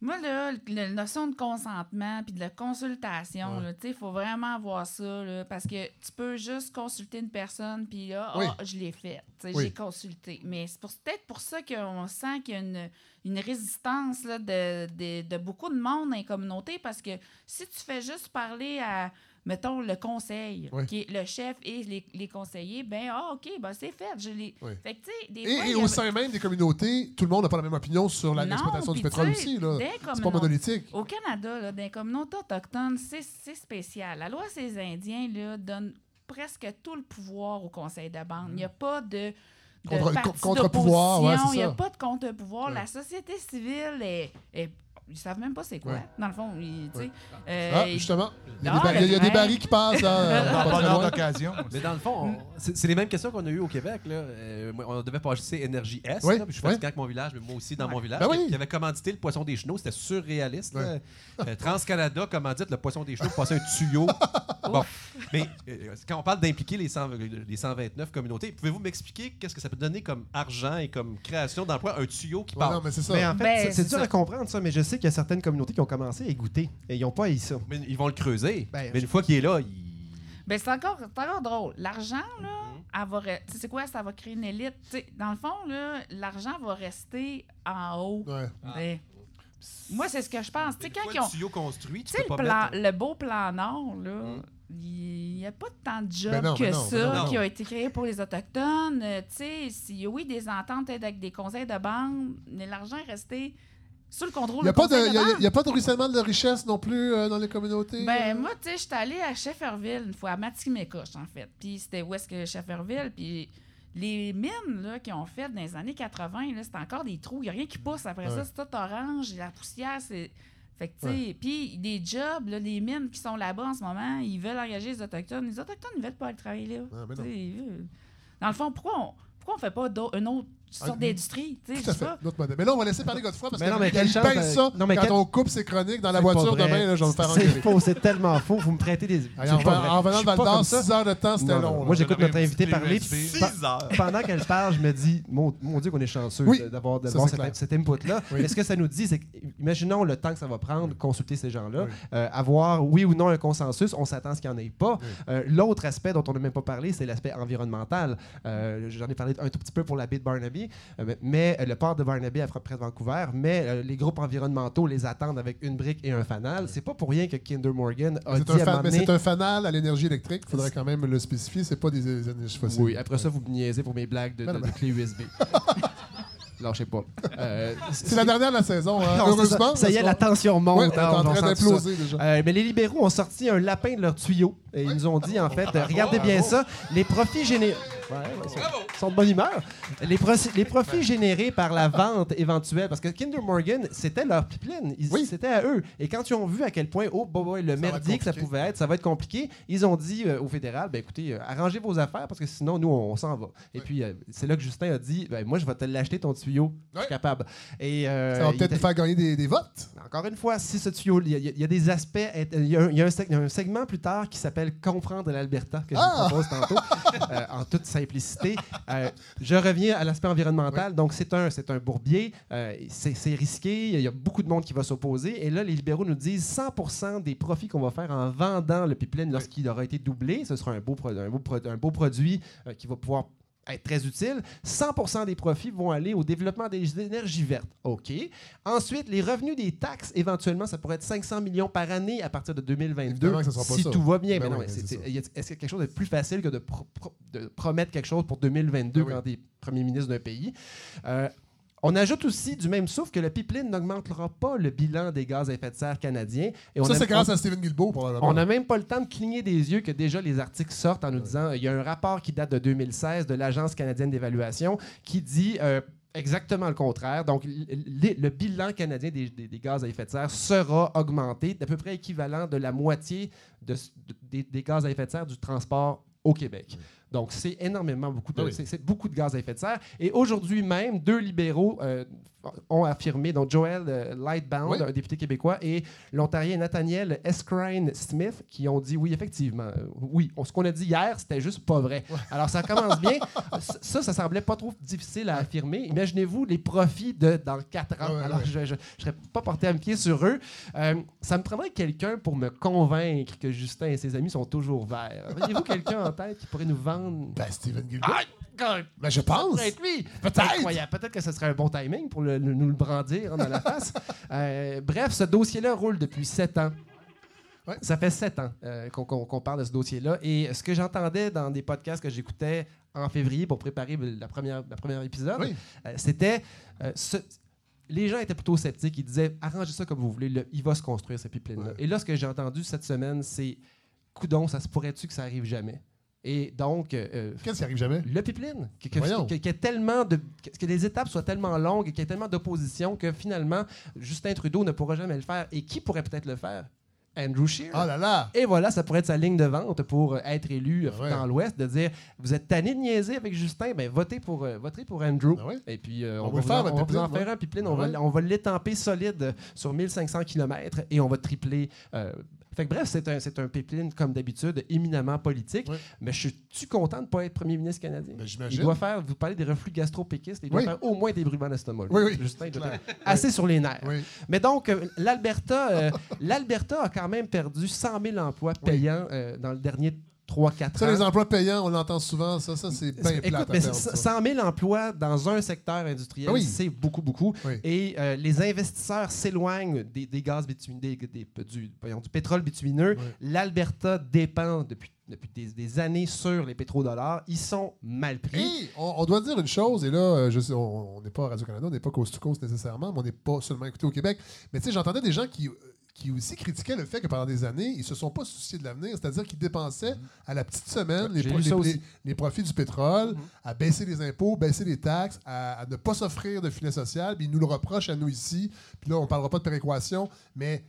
moi, là, la notion de consentement puis de la consultation, Ouais. il faut vraiment voir ça, là, parce que tu peux juste consulter une personne puis là, Oui. ah, je l'ai fait, Oui. j'ai consulté. Mais c'est peut-être pour ça qu'on sent qu'il y a une, une résistance là, de, de, de beaucoup de monde dans les communautés, parce que si tu fais juste parler à mettons, le conseil, Oui. qui est le chef et les, les conseillers, ben ah, OK, ben c'est fait. Je. Oui. Fait que, des Et, fois, et au avait- sein même des communautés, tout le monde n'a pas la même opinion sur l'exploitation du pétrole aussi. C'est pas monolithique. Au Canada, là, dans les communautés autochtones, c'est c'est spécial. La loi des Indiens là, donne presque tout le pouvoir au conseil de bande. Il n'y a pas de. de Contre- contre-pouvoir, ouais, Il n'y a pas de contre-pouvoir. Ouais. La société civile est. est- ils savent même pas c'est quoi. Ouais. Dans le fond, ils, tu sais, Ouais. euh, Ah, justement, il y a, des, bar- il y a- il y a des ouais. barils qui passent. là, euh, pas très bonheur loin. d'occasion. Mais dans le fond, on- c'est c'est les mêmes questions qu'on a eues au Québec. Là. Euh, on devait passer Énergie S. Oui, là, je suis fatigué avec mon village, mais moi aussi dans Ouais. mon village, Ben qui, oui. qui avait commandité le poisson des chenaux. C'était surréaliste. là. Ouais. Euh, TransCanada commandite le poisson des chenaux pour passer un tuyau. bon, mais euh, quand on parle d'impliquer les, 100 les 129 communautés, pouvez-vous m'expliquer qu'est-ce que ça peut donner comme argent et comme création d'emploi un tuyau qui Ouais, part? non, mais c'est ça. Mais en fait, Ben, c'est- c'est c'est dur ça. à comprendre ça, mais je sais qu'il y a certaines communautés qui ont commencé à y goûter et ils n'ont pas haï ça. Mais ils vont le creuser. Ben, mais une fois qu'il est là, il... Ben, c'est encore, c'est encore drôle. L'argent, là, Mm-hmm. elle va re- tu sais, c'est quoi? Ça va créer une élite. Dans le fond, là, l'argent va rester en haut. Ouais. Moi, c'est ce que je pense. Quand ils ont. le tuyau construit, tu sais, le, mettre... le beau plan Nord, là, Mm. il n'y a pas tant de jobs Ben non, que ben non, ça ben non. qui ont été créés pour les Autochtones. Euh, tu sais, si- oui, des ententes avec des conseils de banque, mais l'argent est resté sous le contrôle Il n'y a, pas de- a- a pas ruissellement de richesse non plus euh, dans les communautés. Ben, euh? moi, tu sais, j'étais allée à Shefferville une fois, à Matimicoche, en fait. Puis c'était où est-ce que Shefferville? Puis les mines là, qu'ils ont faites dans les années 80, là, c'était encore des trous. Il n'y a rien qui pousse après Ouais. ça. C'est tout orange. La poussière, c'est. Fait que, tu sais, puis des jobs, là, les mines qui sont là-bas en ce moment, ils veulent engager les Autochtones. Les Autochtones, ils veulent pas aller travailler là. Ah, veulent- Dans le fond, pourquoi on pourquoi on fait pas une autre sorte Ah, d'industrie? Tu sais, Tout à fait. Notre modèle. Mais là, on va laisser parler Godefroy parce Mais non, mais qu'il chance, ça non, mais quand quel- on coupe ses chroniques dans la voiture demain. Là, je vais me faire C'est faux, c'est tellement faux. Vous me prêtez des. Allez, en, en venant de suis Val pas d'Or, comme ça. 6 heures de temps, c'était long. Moi, j'écoute notre invité parler. USB. puis pa- Six heures. Pendant qu'elle parle, je me dis, mon, mon Dieu, qu'on est chanceux Oui, d'avoir cet, cet input-là. Oui. Mais ce que ça nous dit, c'est que, imaginons le temps que ça va prendre, consulter ces gens-là, Oui. euh, avoir oui ou non un consensus, on s'attend à ce qu'il n'y en ait pas. Euh, L'autre aspect dont on n'a même pas parlé, c'est l'aspect environnemental. Euh, J'en ai parlé un tout petit peu pour la baie de Barnaby, euh, mais euh, le port de Barnaby à près de Vancouver, mais euh, les groupes environnementaux les attendent avec une brique et un fanal. C'est pas pour rien que Kinder Morgan a dit un, à mais c'est un fanal à l'énergie électrique. Il faudrait quand même le spécifier. C'est pas des énergies fossiles. Oui, après ça, vous me niaisez pour mes blagues de, de- de clé USB. Lâchez pas. Euh, C'est la dernière de la saison, hein, Non, heureusement. Ça, ça y est, la tension monte. Ouais, on est hein, en on train tout ça. d'imploser déjà. Euh, mais les libéraux ont sorti un lapin de leur tuyau Et ils nous ont dit, en fait, euh, regardez bien ça, les profits générés... Ouais, sont, ils sont de bonne humeur. Les, profits générés par la vente éventuelle, parce que Kinder Morgan, c'était leur pipeline, Oui. c'était à eux. Et quand ils ont vu à quel point, oh, boy, boy, le Ça merdier que ça pouvait être, ça va être compliqué, ils ont dit euh, au fédéral, ben écoutez, euh, arrangez vos affaires parce que sinon, nous, on, s'en va. Et puis, euh, c'est là que Justin a dit, ben, moi, je vais te l'acheter ton tuyau, je suis capable. Et, euh, Ça va peut-être nous faire gagner des, des votes. encore une fois, si ce tuyau, il y, a- il y a des aspects, il y a un, y a segment plus tard qui s'appelle Comprendre l'Alberta que je Ah! vous propose tantôt, euh, en toute simplicité. Euh, je reviens à l'aspect environnemental. Donc, c'est un, c'est un bourbier, euh, c'est risqué, il y a beaucoup de monde qui va s'opposer. Et là, les libéraux nous disent 100% des profits qu'on va faire en vendant le pipeline lorsqu'il aura été doublé, ce sera un beau, pro- un beau, pro- un beau produit euh, qui va pouvoir être très utile. 100 des profits vont aller au développement des énergies vertes. OK. Ensuite, les revenus des taxes, éventuellement, ça pourrait être 500 millions par année à partir de 2022, Évidemment que ça sera pas si ça. tout va bien. Ben mais non, oui, a- est-ce qu'il y a quelque chose de plus facile que de, pro- pro- de promettre quelque chose pour 2022 Ben oui. quand tu es premier ministre d'un pays? Euh, on ajoute aussi du même souffle que le pipeline n'augmentera pas le bilan des gaz à effet de serre canadiens. Et on Ça, c'est grâce on- à Stephen Guilbeault, probablement. on n'a même pas le temps de cligner des yeux que déjà les articles sortent en nous disant il y a un rapport qui date de 2016 de l'Agence canadienne d'évaluation qui dit euh, exactement le contraire. Donc, le bilan canadien des, des- des gaz à effet de serre sera augmenté d'à peu près équivalent de la moitié de s- de- des, des gaz à effet de serre du transport au Québec. Donc, c'est énormément beaucoup de, Ah oui. c'est- c'est beaucoup de gaz à effet de serre. Et aujourd'hui même, deux libéraux euh, ont affirmé, donc Joel euh, Lightbound, Oui. un député québécois, et l'Ontarien Nathaniel Escrine Smith, qui ont dit oui, effectivement, euh, oui, ce qu'on a dit hier, c'était juste pas vrai. Alors, ça commence bien. ça, ça semblait pas trop difficile à affirmer. Imaginez-vous les profits de dans quatre ans. Ah ouais, Alors, ouais. je, je, je serais pas porté à me pied sur eux. Euh, ça me prendrait quelqu'un pour me convaincre que Justin et ses amis sont toujours verts. Auriez-vous quelqu'un en tête qui pourrait nous vendre Ben, Stephen Guilbeault. Ah, quand- Ben, je pense. Peut-être lui. Peut-être. Peut-être que ce serait un bon timing pour le- le- nous le brandir dans la face. Euh, bref, ce dossier-là roule depuis sept ans. Ouais. Ça fait sept ans euh, qu'on parle de ce dossier-là. Et ce que j'entendais dans des podcasts que j'écoutais en février pour préparer la première, la première épisode, Oui. euh, c'était. ce- les gens étaient plutôt sceptiques. Ils disaient arrangez ça comme vous voulez, le- il va se construire ce pipeline-là. Ouais. Et là, ce que j'ai entendu cette semaine, c'est coudon, ça se pourrait-tu que ça arrive jamais? Et donc, euh, Qu'est-ce qui arrive jamais? le pipeline, que, que, que- tellement de, que, les étapes soient tellement longues et qu'il y ait tellement d'opposition que finalement, Justin Trudeau ne pourra jamais le faire. Et qui pourrait peut-être le faire? Andrew Scheer. Oh là là! Et voilà, ça pourrait être sa ligne de vente pour euh, être élu euh, Ah ouais. dans l'Ouest, de dire vous êtes tanné de niaiser avec Justin, ben votez pour, euh, votez pour Andrew. Ah ouais? Et puis, euh, On on, va faire, en, on va en pipeline, faire un pipeline. On, va, on va l'étamper solide euh, sur 1500 km et on va tripler. euh, fait que bref, c'est un, c'est un pipeline, comme d'habitude, éminemment politique. Mais je suis-tu content de ne pas être premier ministre canadien? Ben, il j'imagine. doit faire, vous parlez des reflux gastro-péquistes, il doit Oui. faire au moins des brûlements d'estomac. Oui, oui. Justin, il doit Clair. être assez sur les nerfs. Mais donc, euh, l'Alberta euh, l'Alberta a quand même perdu 100 000 emplois payants euh, dans le dernier 3-4 Ça, ans. les emplois payants, on l'entend souvent. Ça, ça c'est bien Écoute, mais perdre, c'est- ça. 100 000 emplois dans un secteur industriel, oui. c'est beaucoup, beaucoup. Oui. Et euh, les investisseurs s'éloignent des, des gaz bitumineux, des- des- du, voyons, du pétrole bitumineux. Oui. L'Alberta dépend depuis, depuis des, des années sur les pétrodollars. Ils sont mal pris. Et on, on doit dire une chose, et là, euh, je sais, on on n'est pas à Radio-Canada, on n'est pas Coast to Coast nécessairement, mais on n'est pas seulement écouté au Québec. Mais tu sais, j'entendais des gens qui, euh, qui aussi critiquaient le fait que pendant des années, ils se sont pas souciés de l'avenir, c'est-à-dire qu'ils dépensaient à la petite semaine les, pro- profits du pétrole, à baisser les impôts, baisser les taxes, à, à ne pas s'offrir de filet social. Puis ils nous le reprochent à nous ici. Puis là, on parlera pas de péréquation, mais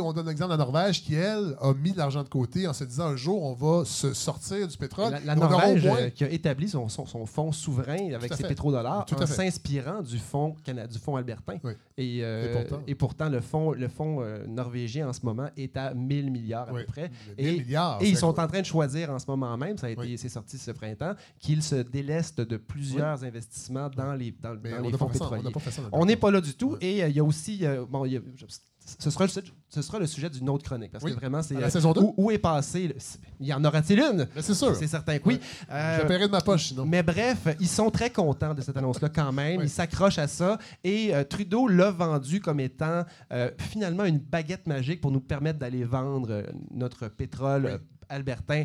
on donne l'exemple de la Norvège qui, elle, a mis de l'argent de côté en se disant un jour, on va se sortir du pétrole. La, Norvège moins- euh, qui a établi son, son, son fonds souverain avec ses pétrodollars Tout en s'inspirant du fonds du fonds albertain. Oui. Et, euh, Et pourtant. et pourtant, le fonds, le fonds euh, norvégien en ce moment est à 1000 milliards à Oui. peu près. 1000 Et- milliards. Et ils sont quoi? en train de choisir en ce moment même, ça a été, Oui. c'est sorti ce printemps, qu'ils se délestent de plusieurs investissements dans les, dans, dans fonds pétroliers. On n'est pas là du tout. Et euh, il y a aussi. bon, y a- ce, sera le, sujet- ce sera le sujet d'une autre chronique. Parce Oui. que vraiment, c'est. La euh, saison deux? où, où est passé. le- il y en aura-t-il une? Mais c'est sûr. C'est certain que oui. Euh, Je paierai de ma poche sinon. mais bref, ils sont très contents de cette annonce-là quand même. Oui. Ils s'accrochent à ça. Et euh, Trudeau l'a vendu comme étant euh, finalement une baguette magique pour nous permettre d'aller vendre notre pétrole Oui. albertain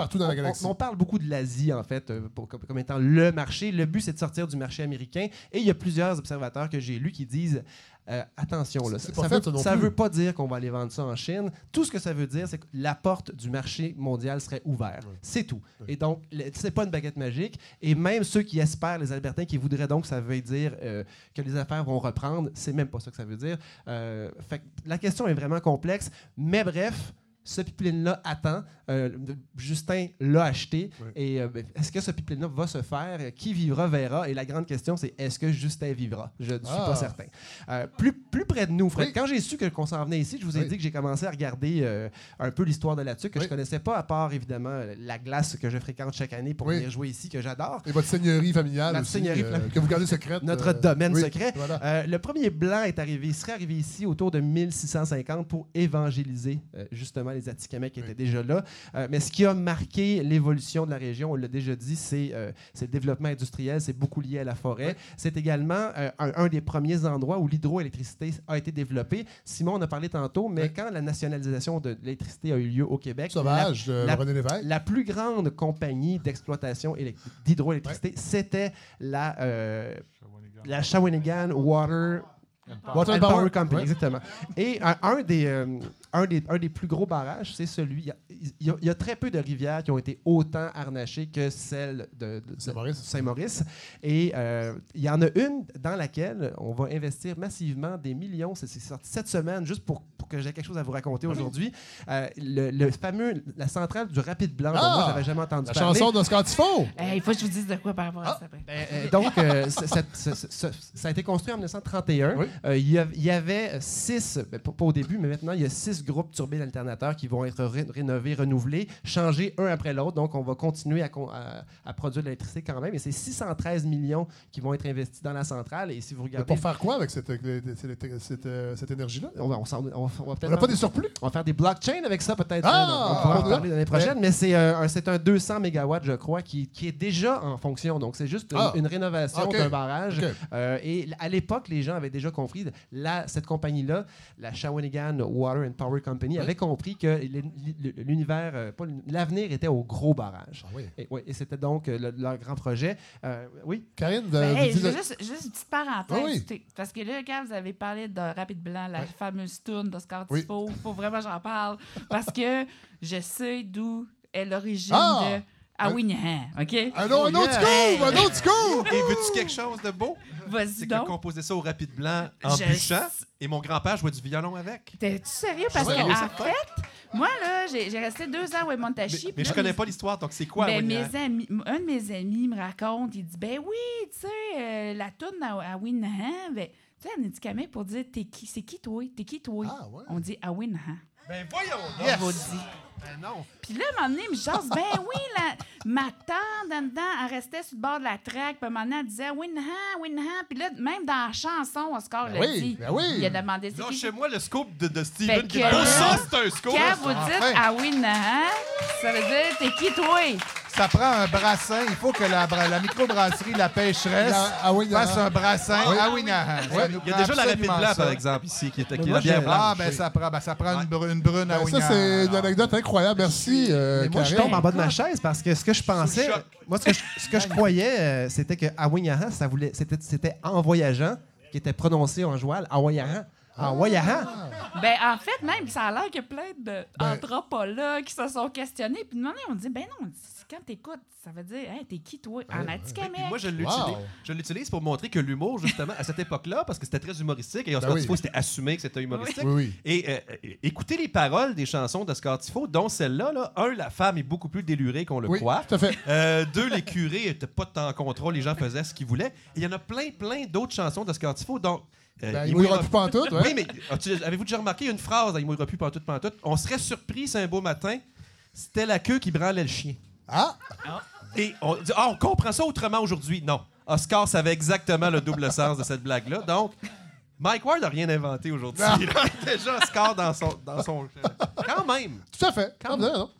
partout dans la on- galaxie. On, on parle beaucoup de l'Asie, en fait, euh, pour- comme, comme étant le marché. Le but, c'est de sortir du marché américain. Et il y a plusieurs observateurs que j'ai lus qui disent euh, attention, là, ça ne ça veut, pas dire qu'on va aller vendre ça en Chine. Tout ce que ça veut dire, c'est que la porte du marché mondial serait ouverte. C'est tout. Et donc, c'est pas une baguette magique. Et même ceux qui espèrent, les Albertains, qui voudraient donc que ça veuille dire euh, que les affaires vont reprendre, c'est même pas ça que ça veut dire. Euh, fait la question est vraiment complexe. Mais bref, ce pipeline-là attend. Euh, Justin l'a acheté. Et euh, ben, est-ce que ce pipeline-là va se faire? Qui vivra verra? Et la grande question, c'est est-ce que Justin vivra? Je ne suis Ah. pas certain. Euh, plus, plus près de nous, Fred. Oui. Quand j'ai su qu'on s'en venait ici, je vous ai Oui. dit que j'ai commencé à regarder un peu l'histoire de la tuque, que je connaissais pas, à part évidemment la glace que je fréquente chaque année pour venir jouer ici, que j'adore. Et votre seigneurie familiale Notre aussi, seigneurie familiale. que vous gardez secrète. Notre domaine secret. Voilà. Le premier blanc est arrivé, il serait arrivé ici autour de 1650 pour évangéliser justement les Atikamekw qui Oui. étaient déjà là. Euh, mais ce qui a marqué l'évolution de la région, on l'a déjà dit, c'est euh, le développement industriel, c'est beaucoup lié à la forêt. C'est également euh, un, un des premiers endroits où l'hydroélectricité a été développée. Simon en a parlé tantôt, mais Oui. quand la nationalisation de l'électricité a eu lieu au Québec, Sauvage, la- René Lévesque. la plus grande compagnie d'exploitation élec- d'hydroélectricité, c'était la, euh, la Shawinigan Water Power, Power. Company. Ouais. Exactement. Et un, un des, euh, un, des, un des plus gros barrages, c'est celui. Il y a- y, y très peu de rivières qui ont été autant harnachées que celle de, Saint-Maurice. Saint-Maurice. Et euh, il y en a une dans laquelle on va investir massivement des millions. C'est sorti cette semaine, juste pour que j'ai quelque chose à vous raconter aujourd'hui. Euh, le, le fameux, la centrale du Rapide Blanc, dont Ah! moi, j'avais jamais entendu La parler. chanson d'Oscar Tifo. Hey, il faut que je vous dise de quoi par rapport à ça. après. Ben, euh, donc, euh, ça a été construit en 1931. Oui. Euh, il, y a- il y avait six, ben, pas, pas au début, mais maintenant, il y a six groupes turbines alternateurs qui vont être ré- rénovés, renouvelés, changés un après l'autre. Donc, on va continuer à, con- à- à produire de l'électricité quand même. Et c'est 613 millions qui vont être investis dans la centrale. Et si vous Mais regardez. Pour faire quoi avec cette, cette, cette, euh, cette énergie-là? On on va- On peut-être n'a pas des surplus? on va faire des blockchains avec ça, peut-être. Ah! hein, on pourra en parler l'année prochaine. Mais c'est un, c'est un 200 mégawatts, je crois, qui, qui est déjà en fonction. Donc, c'est juste une, Ah! une rénovation d'un barrage. Euh, et à l'époque, les gens avaient déjà compris, la, cette compagnie-là, la Shawinigan Water and Power Company, avait compris que l'univers, euh, l'avenir était au gros barrage. Ah oui. Et, c'était donc euh, le- leur grand projet. Euh, oui, Karine, de, Ben, hey, dites- juste, juste une petite parenthèse. Ah oui. Parce que là, quand vous avez parlé de Rapide Blanc, la Ouais. fameuse tourne d'Oscar Oui. Tifo, il faut vraiment que j'en parle. Parce que je sais d'où est l'origine Ah! de Awinihan. OK? un, autre- un autre coup! Un autre coup! Et veux-tu quelque chose de beau? Vas-y C'est donc. composé ça au rapide blanc en Je- bûchant et mon grand-père jouait du violon avec. T'es-tu sérieux? Parce Ouais, que, en fait, moi, là, j'ai resté deux ans à Mais, Montachi. mais je connais mes- pas l'histoire, donc c'est quoi? Ben, Winihan? mes amis, un de mes amis me raconte, il dit ben oui, tu sais, euh, la tourne à, à Winahan, ben, tu sais, en Atikamekw, pour dire t'es qui, c'est qui toi, t'es qui toi, Ah, ouais. on dit à Winahan. Ben voyons On dire. Ben non. Puis là, à un moment donné, il me jase, ben oui, la, ma tante, en dedans, elle restait sur le bord de la traque, puis à un moment donné, elle disait Winahan. Puis là, même dans la chanson, Oscar Ben l'a oui, dit. ben oui. Il a demandé c'est qui. Lâchez-moi le scoop de, Steven que qui est là, ça, c'est un scoop! Quand vous dites Enfin. à Winahan, ça veut dire t'es qui toi? Ça prend un brassin. Il faut que la, la microbrasserie La Pêcheresse La- ah fasse ah. un brassin Oui. à nous Il y a déjà la rapide blanc, par exemple, ici, qui est, qui est moi, la bière je- blanche. Ah, ben ça prend, ben, ça prend une, brune, une brune à Ben, ça, c'est une anecdote incroyable. Merci, euh, moi, je tombe en bas de ma chaise parce que ce que je pensais, moi, ce que je, ce que je croyais, euh, c'était que Awinyahan, ça voulait, c'était, c'était en voyageant, qui était prononcé en joual, Awinyahan. En voyageant. Ben, en fait, même, ça a l'air qu'il y a plein Ben- d'anthropologues qui se sont questionnés. Puis, demandé, on dit, ben non, quand t'écoutes, ça veut dire, hey, t'es qui, toi? En Atikamekw. moi, je l'utilise, Wow. je l'utilise pour montrer que l'humour, justement, à cette époque-là, parce que c'était très humoristique, et Oscar Ben oui. Tifo, c'était assumé que c'était humoristique. Oui, oui. Et euh, euh, écoutez les paroles des chansons d'Oscar Tifo, dont celle-là. Là. Un, la femme est beaucoup plus délurée qu'on le Oui, croit. tout à fait. Euh, deux, les curés n'étaient pas temps en contrôle, les gens faisaient ce qu'ils voulaient. Et il y en a plein, plein d'autres chansons d'Oscar Tifo, dont... euh, Ben, il il mouillera plus pantoute, ouais. Oui, mais as-tu- avez-vous déjà remarqué une phrase dans Il mouillera plus pantoute, pantoute? On serait surpris, c'est un beau matin, c'était la queue qui branlait le chien. Ah! Et on dit, ah, on comprend ça autrement aujourd'hui. Non. Oscar savait exactement le double sens de cette blague-là. Donc, Mike Ward n'a rien inventé aujourd'hui. Il a Déjà Oscar dans son. Dans son... Quand même. Tout à fait. Quand même, non.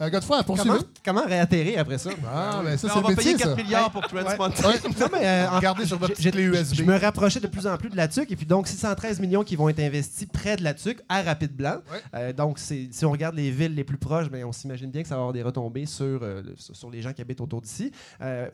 Euh, Godefroy, Comment, poursuivez. comment réatterrir après ça? Ah, mais ça, on c'est va le métier, payer 4 ça. milliards pour Ouais. Non, mais, euh, en- Regardez sur votre j'ai- clé USB. Je me rapprochais de plus en plus de la TUC et puis donc 613 millions qui vont être investis près de la TUC à Rapide Blanc. Ouais. Euh, donc c'est- si on regarde les villes les plus proches, ben, on s'imagine bien que ça va avoir des retombées sur, euh, le- sur sur les gens qui habitent autour d'ici. Euh,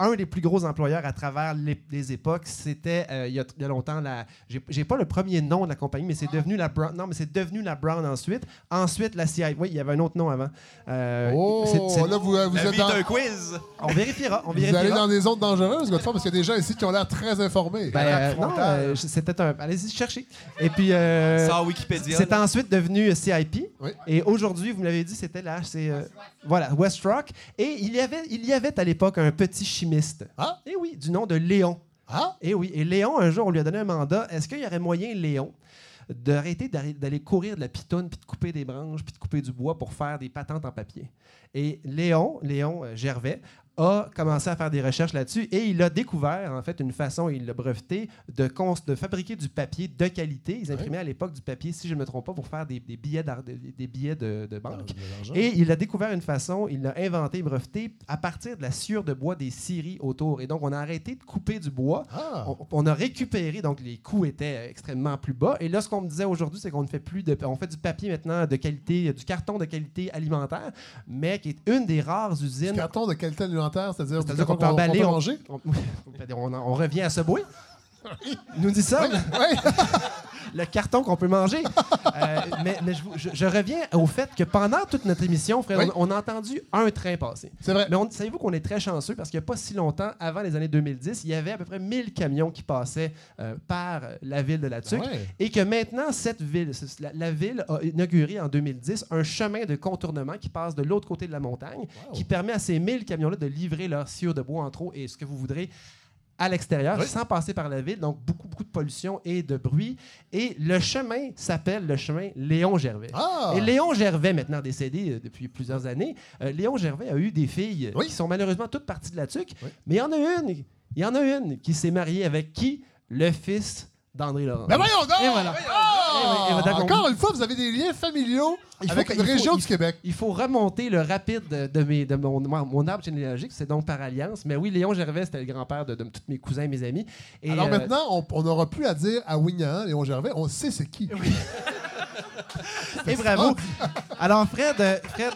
un des plus gros employeurs à travers les, les époques, c'était euh, il, y a, il y a longtemps la. J'ai pas le premier nom de la compagnie, mais c'est devenu la Brown. Non, mais c'est devenu la Brown ensuite. Ensuite la CI. Oui, il y avait un autre nom avant. Euh, Oh, c'est- c'est- là, vous, euh, vous La êtes dans... d'un quiz. on vérifiera. On Vous allez vérifiera. dans des zones dangereuses, Godefroy, parce qu'il y a des gens ici qui ont l'air très informés. Ben, euh, non, euh, c'était un. Allez-y chercher. Et puis. euh, Sans Wikipédia. c'est là. ensuite devenu CIP. Oui. Et aujourd'hui, vous me l'avez dit, c'était là. C'est euh, voilà, West Rock. Et il y avait, il y avait à l'époque un petit chimiste. Ah? Et oui, du nom de Léon. Ah? Et oui. Et Léon, un jour, on lui a donné un mandat. Est-ce qu'il y aurait moyen, Léon, d'arrêter d'aller courir de la pitonne, puis de couper des branches, puis de couper du bois pour faire des patentes en papier? Et Léon, Léon euh, Gervais, a commencé à faire des recherches là-dessus et il a découvert, en fait, une façon, il l'a breveté, de, fabriquer du papier de qualité. Ils imprimaient à l'époque du papier, si je ne me trompe pas, pour faire des, des billets, des, billets de, de banque. Et il a découvert une façon, il l'a inventé, breveté, à partir de la sciure de bois des scieries autour. Et donc, on a arrêté de couper du bois. Ah! On, on a récupéré, donc les coûts étaient extrêmement plus bas. Et là, ce qu'on me disait aujourd'hui, c'est qu'on ne fait plus de. On fait du papier maintenant de qualité, du carton de qualité alimentaire, mais qui est une des rares Du usines. carton de qualité alimentaire, c'est-à-dire qu'on peut emballer. on- manger? on, on- on revient à ce bruit. Il nous dit ça, Oui. le carton qu'on peut manger. Euh, mais mais je, vous- je- je reviens au fait que pendant toute notre émission, frère, Oui. on, on a entendu un train passer. C'est vrai. Mais savez-vous qu'on est très chanceux parce qu'il n'y a pas si longtemps, avant les années 2010, il y avait à peu près 1000 camions qui passaient euh, par la ville de la Tuque. Ouais. Et que maintenant, cette ville, la, la ville a inauguré en 2010 un chemin de contournement qui passe de l'autre côté de la montagne, Wow. qui permet à ces 1000 camions-là de livrer leur sciure de bois en trop et ce que vous voudrez à l'extérieur, Oui. sans passer par la ville. Donc, beaucoup, beaucoup de pollution et de bruit. Et le chemin s'appelle le chemin Léon Gervais. Ah! Et Léon Gervais, maintenant décédé euh, depuis plusieurs années, euh, Léon Gervais a eu des filles Oui. qui sont malheureusement toutes parties de la tuque. Oui. Mais il y en a une, il y en a une qui s'est mariée avec qui? Le fils d'André Laurent. Ben voyons donc! Et voilà. Ah! Et Encore une fois, vous avez des liens familiaux Il faut avec que- une faut- région il du Québec. Il faut remonter le rapide de, de mes, de mon, arbre généalogique, c'est donc par alliance. Mais oui, Léon Gervais, c'était le grand-père de, de tous mes cousins et mes amis. Et, Alors euh, maintenant, on- on n'aura plus à dire à Wignan, Léon Gervais, on sait c'est qui. Et bravo. Alors, Fred, euh, Fred.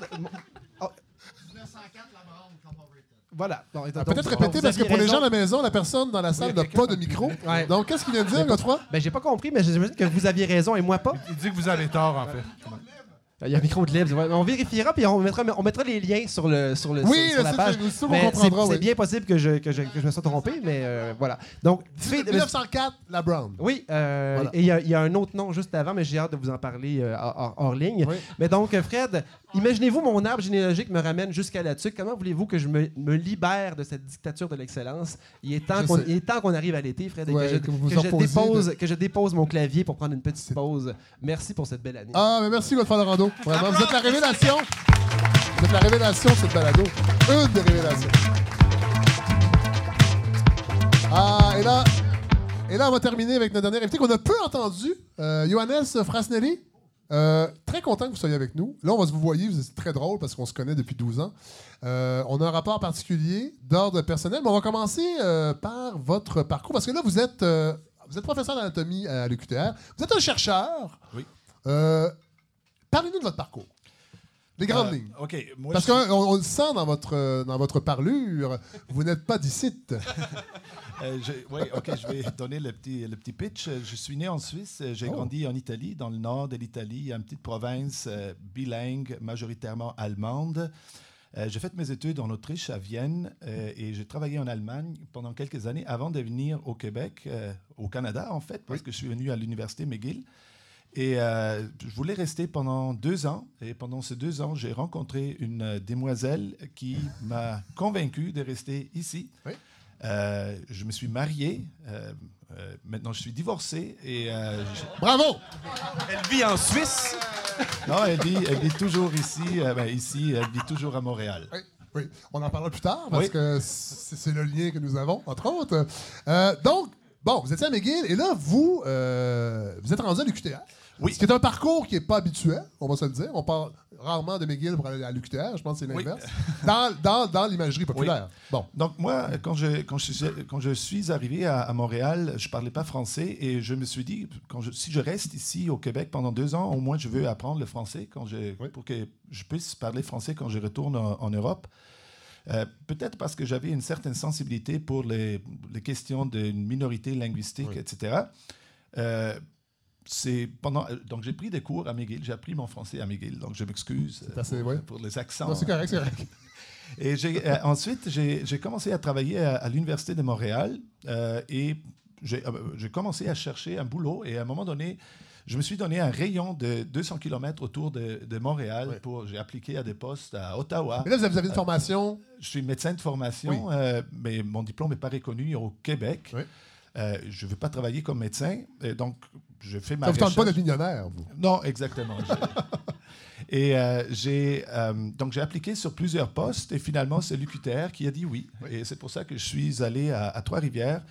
Voilà. Bon, Ah, donc, Peut-être répéter parce que pour les gens à la maison, la personne dans la salle n'a pas de micro. Ouais. Donc, qu'est-ce qu'il vient de dire, Godefroy? Ben, j'ai pas compris, mais j'imagine que vous aviez raison et moi pas. Il dit que vous avez tort, en fait. Il y a un micro de libre. ouais. On vérifiera puis on mettra, on mettra les liens sur, le, sur, le, Oui, sur, sur la page. c'est bien possible que je, que, je, que je me sois trompé, mais euh, voilà. Donc, fait- 1904, la Brown. Oui, euh, Voilà. et il y, a- il y a un autre nom juste avant, mais j'ai hâte de vous en parler euh, hors, ligne. Oui. Mais donc, euh, Fred, imaginez-vous mon arbre généalogique me ramène jusqu'à là-dessus. Comment voulez-vous que je me, me libère de cette dictature de l'excellence? Il est temps qu'on arrive à l'été, Fred, et Ouais, que, je, que vous que vous je dépose, que je dépose mon clavier pour prendre une petite pause. Merci pour cette belle année. Ah, mais merci, Godefroy Lorando. Vraiment, vous êtes la révélation. Vous êtes la révélation de cette balado. Une des révélations. Ah, et là, et là, on va terminer avec notre dernier invité qu'on a peu entendu, euh, Johannes Frasnelli. Euh, très content que vous soyez avec nous. Là, on va se vous voyez, êtes très drôle parce qu'on se connaît depuis 12 ans. Euh, on a un rapport particulier d'ordre personnel, mais on va commencer euh, par votre parcours parce que là, vous êtes, vous êtes professeur d'anatomie à l'UQTR. Vous êtes un chercheur. Oui. Euh, Parlez-nous de votre parcours. Les grandes Euh, lignes. OK. Moi, Parce je qu'on le sent dans votre, euh, dans votre parlure, vous n'êtes pas d'ici. Euh, oui, OK, je vais donner le petit, le petit pitch. Je suis né en Suisse. J'ai Oh. grandi en Italie, dans le nord de l'Italie. Une petite province euh, bilingue, majoritairement allemande. J'ai fait mes études en Autriche, à Vienne, et j'ai travaillé en Allemagne pendant quelques années avant de venir au Québec, au Canada en fait, parce que je suis venu à l'université McGill. Et euh, je voulais rester pendant deux ans. Et pendant ces deux ans, j'ai rencontré une euh, demoiselle qui m'a convaincu de rester ici. Oui. Euh, je me suis marié. euh, euh, maintenant, je suis divorcé. Et euh, je- Bravo! Elle vit en Suisse? non, elle vit, elle vit toujours ici. euh, ben, ici, elle vit toujours à Montréal. Oui, oui, on en parlera plus tard parce Oui. que c'est c'est le lien que nous avons, entre autres. Euh, donc, bon, vous étiez à McGill et là, vous, euh, vous êtes rendu à l'UQTR. Oui. Ce qui est un parcours qui n'est pas habituel, on va se le dire. On parle rarement de McGill pour aller à l'UQTR. Je pense que c'est Oui. l'inverse. Dans, dans, dans l'imagerie populaire. Bon. Donc moi, quand je, quand je, suis, quand je suis arrivé à, à Montréal, je parlais pas français et je me suis dit, quand je- si je reste ici au Québec pendant deux ans, au moins je veux apprendre le français quand je, Oui. pour que je puisse parler français quand je retourne en, en Europe. Euh, Peut-être parce que j'avais une certaine sensibilité pour les, les questions d'une minorité linguistique, etc. Euh, c'est pendant euh, donc j'ai pris des cours à McGill, j'ai appris mon français à McGill, donc je m'excuse assez- pour, ouais. pour les accents. Non, c'est correct, c'est correct. Et j'ai, euh, ensuite, j'ai j'ai commencé à travailler à, à l'Université de Montréal euh, et j'ai euh, j'ai commencé à chercher un boulot. Et à un moment donné, je me suis donné un rayon de 200 km autour de, de Montréal. Pour J'ai appliqué à des postes à Ottawa. Mais là, vous avez, une formation? Je suis médecin de formation, Oui. mais mon diplôme n'est pas reconnu au Québec. Oui. Euh, je ne veux pas travailler comme médecin. Et donc, je fais ma Ça vous tente pas d'être millionnaire, vous? Non, exactement. Et euh, j'ai euh, donc j'ai appliqué sur plusieurs postes et finalement c'est l'UQTR qui a dit oui. Et c'est pour ça que je suis allé à, à Trois-Rivières.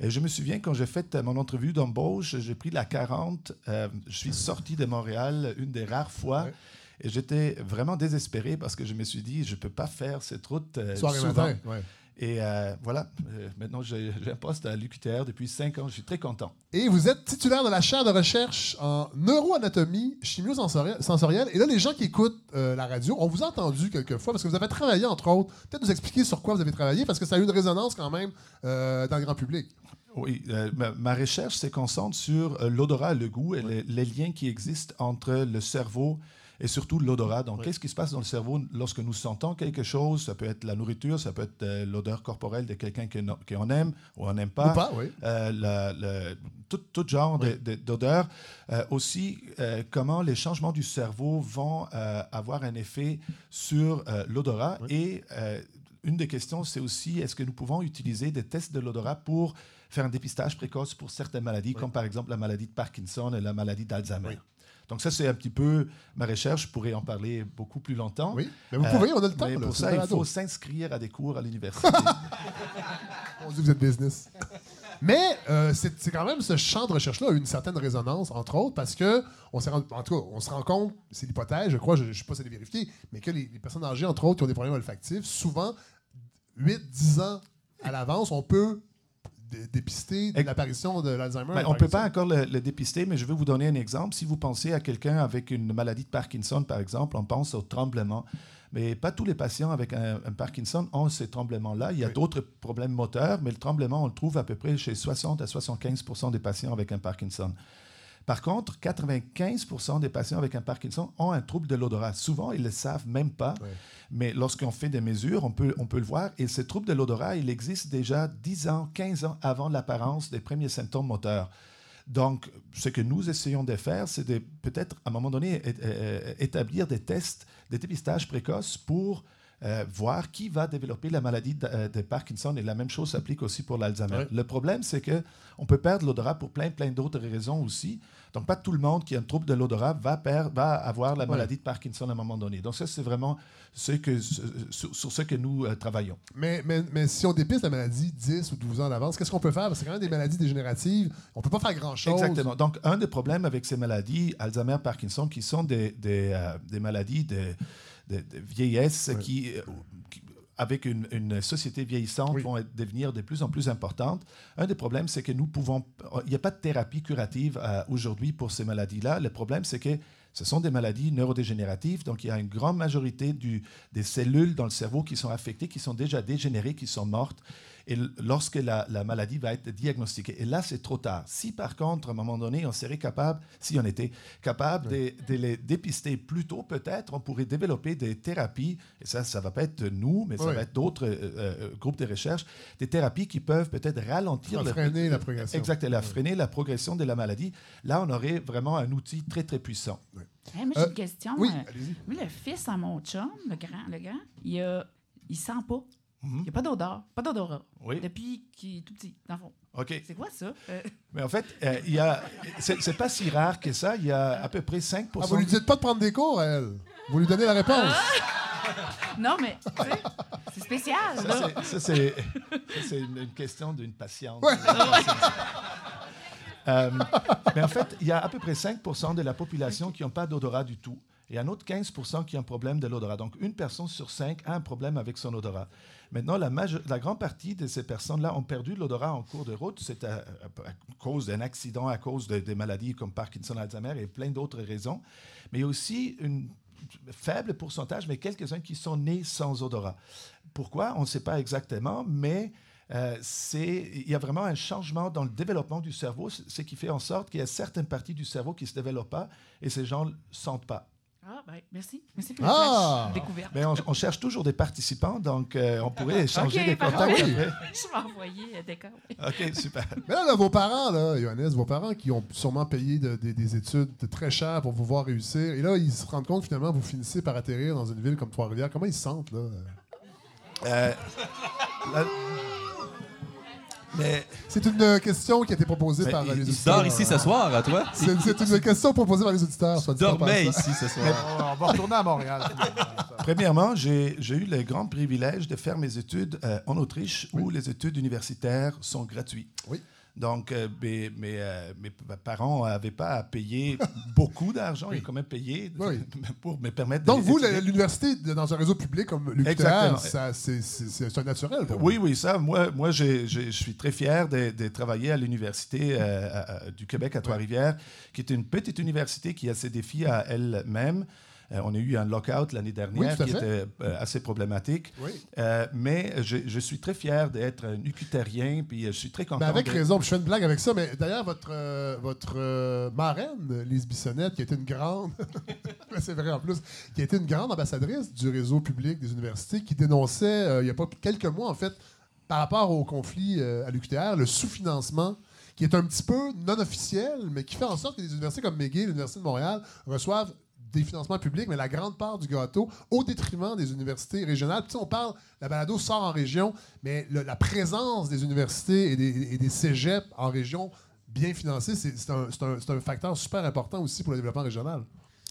Et je me souviens quand j'ai fait mon entrevue d'embauche, j'ai pris la 40. euh, je suis sorti de Montréal une des rares fois. Ouais. Et j'étais vraiment désespéré parce que je me suis dit, je ne peux pas faire cette route euh, souvent. matin. Ouais. Et euh, voilà, Euh, maintenant j'ai un poste à l'UQTR depuis cinq ans. Je suis très content. Et vous êtes titulaire de la chaire de recherche en neuroanatomie chimio-sensorielle. sensorielle. Et là, les gens qui écoutent euh, la radio, on vous a entendu quelques fois parce que vous avez travaillé, entre autres. Peut-être nous expliquer sur quoi vous avez travaillé parce que ça a eu une résonance quand même dans le grand public. Oui, ma, ma recherche se concentre sur l'odorat le goût et les, les liens qui existent entre le cerveau et surtout l'odorat. Donc, Oui. qu'est-ce qui se passe dans le cerveau lorsque nous sentons quelque chose? Ça peut être la nourriture, ça peut être euh, l'odeur corporelle de quelqu'un no- qu'on aime ou on n'aime pas. Ou pas, oui. Euh, la- le- tout, tout genre de- de- d'odeur. Euh, aussi, euh, comment les changements du cerveau vont avoir un effet sur l'odorat. Oui. Et une des questions, c'est aussi est-ce que nous pouvons utiliser des tests de l'odorat pour faire un dépistage précoce pour certaines maladies, comme par exemple la maladie de Parkinson et la maladie d'Alzheimer? Donc ça, c'est un petit peu ma recherche. Je pourrais en parler beaucoup plus longtemps. Oui. Mais vous Euh, pouvez, on a le temps. Mais pour ça, il faut s'inscrire à des cours à l'université. On dit que vous êtes business. Mais euh, c'est quand même ce champ de recherche-là a eu une certaine résonance, entre autres, parce que on en tout cas, on se rend compte, c'est l'hypothèse, je crois, je ne sais pas si c'est vérifié, mais que les, les personnes âgées, entre autres, qui ont des problèmes olfactifs, souvent, 8-10 ans à l'avance, on peut dépister l'apparition de l'Alzheimer. Ben, on ne peut pas encore le, le dépister, mais je vais vous donner un exemple. Si vous pensez à quelqu'un avec une maladie de Parkinson, par exemple, on pense au tremblement. Mais pas tous les patients avec un, un Parkinson ont ces tremblements-là. Il y a Oui. d'autres problèmes moteurs, mais le tremblement, on le trouve à peu près chez 60 à 75% des patients avec un Parkinson. Par contre, 95% des patients avec un Parkinson ont un trouble de l'odorat. Souvent, ils ne le savent même pas, Ouais. mais lorsqu'on fait des mesures, on peut, on peut le voir. Et ce trouble de l'odorat, il existe déjà 10 ans, 15 ans avant l'apparence des premiers symptômes moteurs. Donc, ce que nous essayons de faire, c'est de peut-être, à un moment donné, établir des tests, des dépistages précoces pour euh, voir qui va développer la maladie de, euh, de Parkinson. Et la même chose s'applique aussi pour l'Alzheimer. Le problème, c'est que on peut perdre l'odorat pour plein, plein d'autres raisons aussi. Donc, pas tout le monde qui a un trouble de l'odorat va, va avoir la maladie de Parkinson à un moment donné. Donc, ça, c'est vraiment ce que, ce- sur, sur ce que nous euh, travaillons. Mais, mais, mais si on dépiste la maladie 10 ou 12 ans d'avance, qu'est-ce qu'on peut faire? Parce que c'est quand même des maladies dégénératives. On peut pas faire grand-chose. Exactement. Donc, un des problèmes avec ces maladies, Alzheimer, Parkinson, qui sont des, des, euh, des maladies de, de- de vieillesse Ouais. qui, euh, qui, avec une, une société vieillissante, Oui. vont être- devenir de plus en plus importantes. Un des problèmes, c'est que nous pouvons... Il n'y a pas de thérapie curative euh, aujourd'hui pour ces maladies-là. Le problème, c'est que ce sont des maladies neurodégénératives, donc il y a une grande majorité du, des cellules dans le cerveau qui sont affectées, qui sont déjà dégénérées, qui sont mortes, et lorsque la, la maladie va être diagnostiquée. Et là, c'est trop tard. Si par contre, à un moment donné, on serait capable, si on était capable de, de les dépister plus tôt, peut-être, on pourrait développer des thérapies, et ça, ça va pas être nous, mais ça Oui. va être d'autres euh, euh, groupes de recherche, des thérapies qui peuvent peut-être ralentir le- freiner la progression. Exact, et la freiner la progression de la maladie. Là, on aurait vraiment un outil très, très puissant. Hey, moi, j'ai Euh, une question. Oui, euh, le fils à mon chum, le grand, le grand, il a, il sent pas. Mhm. Il n'y a pas d'odeur, pas d'odorat. Oui. Depuis qu'il est tout petit, dans le fond. OK. C'est quoi ça? Euh, Mais en fait, euh, il y a, c'est, c'est pas si rare que ça. Il y a à peu près 5 Ah, vous lui dites pas de prendre des cours à elle. Vous lui donnez la réponse. non, mais c'est spécial. Ça, c'est, ça, c'est- ça, c'est une, une question d'une patiente. Ouais. Euh, mais en fait, il y a à peu près 5% de la population qui n'ont pas d'odorat du tout. Et un autre 15 qui ont un problème de l'odorat. Donc, une personne sur cinq a un problème avec son odorat. Maintenant, la, grande partie de ces personnes-là ont perdu l'odorat en cours de route. C'est à, cause d'un accident, à cause de- des maladies comme Parkinson, Alzheimer et plein d'autres raisons. Mais il y a aussi une faible pourcentage, mais quelques-uns qui sont nés sans odorat. Pourquoi? On ne sait pas exactement, mais euh, il y a vraiment un changement dans le développement du cerveau, ce qui fait en sorte qu'il y a certaines parties du cerveau qui ne se développent pas et ces gens ne sentent pas. Ah, ben, merci. Merci pour Ah! découverte. Mais on, on cherche toujours des participants, donc euh, on pourrait échanger des parfait. contacts. Oui. Je vais envoyer euh, d'accord. OK, super. Mais là, là, vos parents, là, Johannes, vos parents qui ont sûrement payé de- des- des études de très chères pour vous voir réussir, et là, ils se rendent compte finalement vous finissez par atterrir dans une ville comme Trois-Rivières. Comment ils se sentent, là? Euh, la- Mais C'est une euh, question qui a été proposée Mais par il- les auditeurs. dors ici ce soir, à toi? C'est c'est une question proposée par les auditeurs. soit passant. ici ce soir. On va retourner à Montréal. Premièrement, j'ai j'ai eu le grand privilège de faire mes études euh, en Autriche où les études universitaires sont gratuites. Oui. Donc, euh, mes, mes, euh, mes parents n'avaient pas à payer beaucoup d'argent, ils ont quand même payé Oui. pour me permettre Donc, vous, l'université, dans un réseau public comme l'UQTR, c'est un naturel pour vous. Oui, oui, ça, moi, moi je suis très fier de, de travailler à l'Université euh, du Québec à Trois-Rivières, qui est une petite université qui a ses défis à elle-même. Euh, on a eu un lockout l'année dernière à qui était euh, assez problématique. Oui. Euh, mais je, je suis très fier d'être un ucutérien, puis je suis très content. Mais avec de- raison, je fais une blague avec ça, mais d'ailleurs, votre, votre marraine, Lise Bissonnette, qui été une grande, c'est vrai en plus, qui été une grande ambassadrice du réseau public des universités, qui dénonçait, il y a pas quelques mois, en fait, par rapport au conflit à l'UQTR, le sous-financement, qui est un petit peu non officiel, mais qui fait en sorte que les universités comme McGill, l'Université de Montréal, reçoivent des financements publics, mais la grande part du gâteau au détriment des universités régionales. Puis, on parle, la balado sort en région, mais la présence des universités et des, et cégeps en région bien un- c'est un facteur super important aussi pour le développement régional.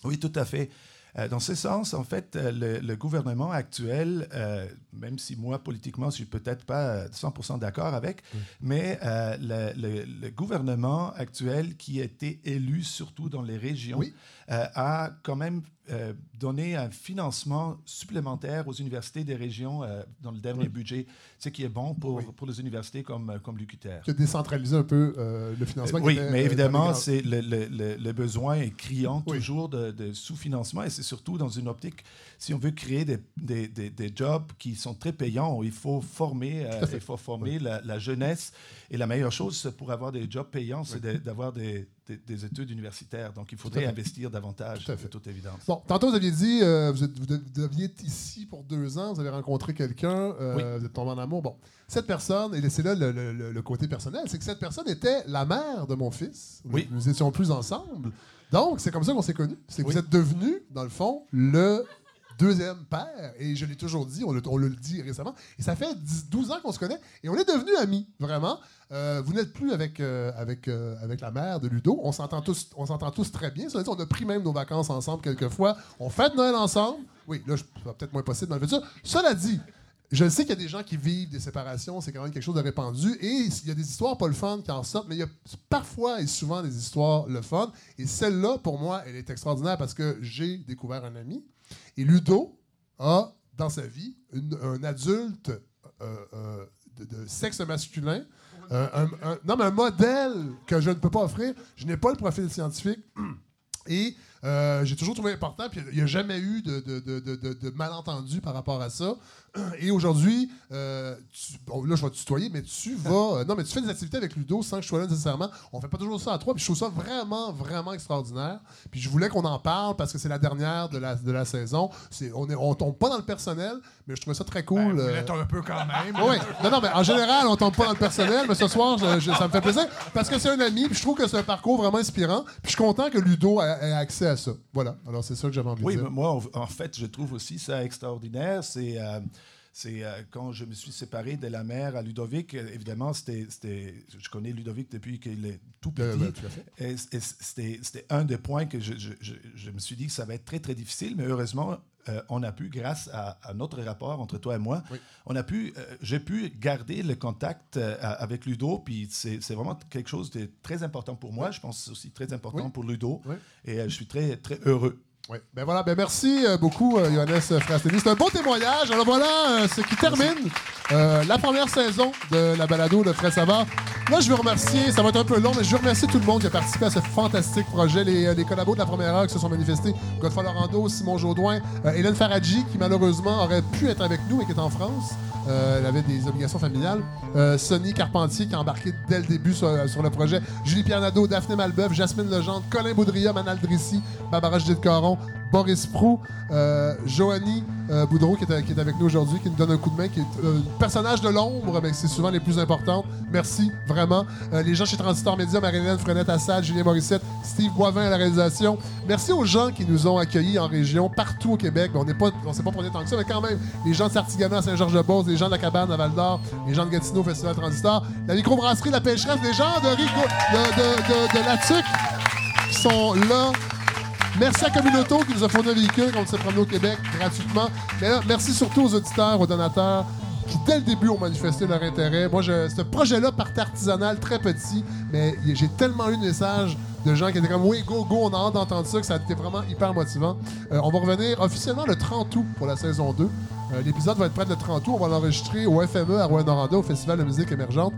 Oui, tout à fait. Euh, dans ce sens, en fait, euh, le, le gouvernement actuel, euh, même si moi, politiquement, je suis peut-être pas euh, 100% d'accord avec, mais euh, le, le- le gouvernement actuel qui a été élu surtout dans les régions Oui. a quand même euh, donné un financement supplémentaire aux universités des régions euh, dans le dernier Oui. budget, ce qui est bon pour, Oui. pour les universités comme, comme l'UQTR. Qui a décentralisé un peu euh, le financement. Oui, était, mais euh, évidemment, c'est le, le- le- le besoin est criant Oui. toujours de, de sous-financement et c'est surtout dans une optique, si on veut créer des, des- des- des jobs qui sont très payants, il faut former, euh, il faut former la, la jeunesse et la meilleure chose pour avoir des jobs payants, c'est d'avoir des, des- des études universitaires. Donc, il faudrait investir davantage, Tout à fait. de toute évidence. Bon, tantôt, vous aviez dit, euh, vous, êtes- vous de- vous deviez être ici pour deux ans, vous avez rencontré quelqu'un, euh, Oui. vous êtes tombé en amour. Bon, cette personne, et c'est là le, le- le- le côté personnel, c'est que cette personne était la mère de mon fils. Nous- Oui. Nous étions plus ensemble. Donc, c'est comme ça qu'on s'est connus. C'est que Oui. vous êtes devenu, dans le fond, le deuxième père. Et je l'ai toujours dit, on le, dit récemment. Et ça fait 10 12 ans qu'on se connaît. Et on est devenus amis, vraiment. Euh, vous n'êtes plus avec, euh, avec, euh, avec la mère de Ludo. On s'entend tous, on s'entend tous très bien. Cela dit, on a pris même nos vacances ensemble quelques fois. On fête Noël ensemble. Oui, là, je- ça peut-être moins possible dans le futur. Cela dit, je sais qu'il y a des gens qui vivent des séparations, c'est quand même quelque chose de répandu. Et il y a des histoires pas le fun qui en sortent, mais il y a parfois et souvent des histoires le fun. Et celle-là, pour moi, elle est extraordinaire parce que j'ai découvert un ami. Et Ludo a, dans sa vie, un adulte euh, euh, de, sexe masculin. un, non, mais un modèle que je ne peux pas offrir. Je n'ai pas le profil scientifique. Euh, j'ai toujours trouvé important, puis il n'y a jamais eu de, de, de, de, de- de malentendu par rapport à ça. Et aujourd'hui, euh, bon, là, je vais te tutoyer, mais tu vas. euh, non, mais tu fais des activités avec Ludo sans que je sois là nécessairement. On fait pas toujours ça à trois, puis je trouve ça vraiment, vraiment extraordinaire. Puis je voulais qu'on en parle parce que c'est la dernière de la, de la saison. On ne on tombe pas dans le personnel, mais je trouvais ça très cool. Euh, l'êtes un peu quand même. oui, non, non, mais en général, on tombe pas dans le personnel, mais ce soir, je- je- ça me fait plaisir parce que c'est un ami, puis je trouve que c'est un parcours vraiment inspirant, puis je suis content que Ludo ait, ait accès à ça. Voilà, alors c'est ça que j'avais envie Oui, de dire. moi, en- fait, je trouve aussi ça extraordinaire. C'est euh, c'est euh, quand je me suis séparé de la mère à Ludovic. euh, Évidemment, c'était, je connais Ludovic depuis qu'il est tout petit. Ben. Et, c'était, c'était un des points que je, je- je- je me suis dit que ça va être très, très difficile, mais heureusement, euh, on a pu, grâce à, à notre rapport entre toi et moi, Oui. on a pu, euh, j'ai pu garder le contact euh, avec Ludo, puis c'est, vraiment quelque chose de très important pour moi. Je pense aussi très important Oui. pour Ludo, Oui. et je suis très, très heureux. Oui. Ben voilà, ben merci euh, beaucoup, euh, Johannes Frasteli. C'est un beau témoignage. Alors voilà euh, ce qui termine euh, la première saison de la balado de Fred Savard. Là, je veux remercier, ça va être un peu long, mais je veux remercier tout le monde qui a participé à ce fantastique projet. Les, euh, les collabos de la première heure qui se sont manifestés. Godfrey Lorando, Simon Jaudoin, euh, Hélène Faradji, qui malheureusement aurait pu être avec nous, mais qui est en France. Euh, elle avait des obligations familiales. Euh, Sonny Carpentier qui a embarqué dès le début sur, sur le projet. Julie Pierre Nadeau, Daphné Malbeuf, Jasmine Legendre, Colin Boudria, Manal Drissi, Barbara Judith Boris Prou, euh, euh, Boudreau qui est, avec nous aujourd'hui, qui nous donne un coup de main, qui est euh, personnage de l'ombre, mais c'est souvent les plus importantes. Merci, vraiment. Euh, les gens chez Transistor Média, Marie-Hélène Frenette-Assad, Julien Morissette, Steve Boivin à la réalisation. Merci aux gens qui nous ont accueillis en région, partout au Québec. On n'est pas, on s'est pas tant que ça, mais quand même, les gens de Sartigana à Saint-Georges-de-Beauce, les gens de la Cabane à Val-d'Or, les gens de Gatineau au Festival Transistor, la microbrasserie La Pêcheresse, les gens de, Rico, de, de, La Tuque sont là. Merci à Communauto qui nous a fourni un véhicule quand on s'est promené au Québec gratuitement. Mais là, merci surtout aux auditeurs, aux donateurs qui, dès le début, ont manifesté leur intérêt. Moi, je, ce projet-là partait artisanal, très petit, mais j'ai tellement eu de messages de gens qui étaient comme Oui, go, go, on a hâte d'entendre ça, que ça a été vraiment hyper motivant. Euh, on va revenir officiellement le 30 août pour la saison 2. Euh, L'épisode va être prêt le 30 août. On va l'enregistrer au FME à Rouen-Noranda, au Festival de musique émergente.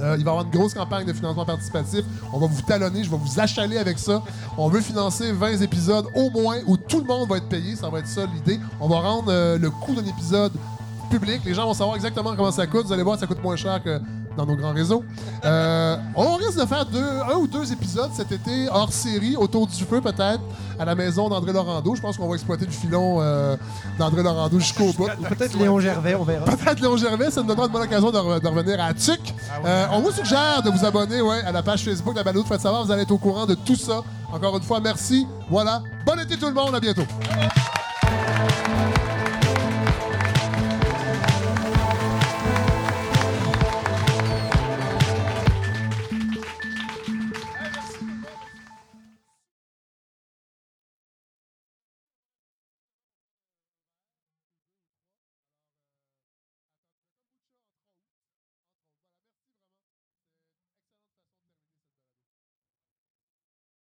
Euh, il va y avoir une grosse campagne de financement participatif. On va vous talonner, je vais vous achaler avec ça. On veut financer 20 épisodes au moins où tout le monde va être payé. Ça va être ça l'idée. On va rendre euh, le coût d'un épisode public. Les gens vont savoir exactement comment ça coûte. Vous allez voir, ça coûte moins cher que dans nos grands réseaux. Euh, on risque de faire deux, un ou deux épisodes cet été hors série, autour du feu peut-être, à la maison d'André Laurando. Je pense qu'on va exploiter le filon euh, d'André Laurando jusqu'au bout. Peut-être Léon Gervais, on verra. Peut-être Léon Gervais, ça nous donnera une bonne occasion de, re- de revenir à TUC. Euh, on vous suggère de vous abonner ouais, à la page Facebook de la Balado de Faites savoir. Vous allez être au courant de tout ça. Encore une fois, merci. Voilà. Bon été tout le monde. À bientôt.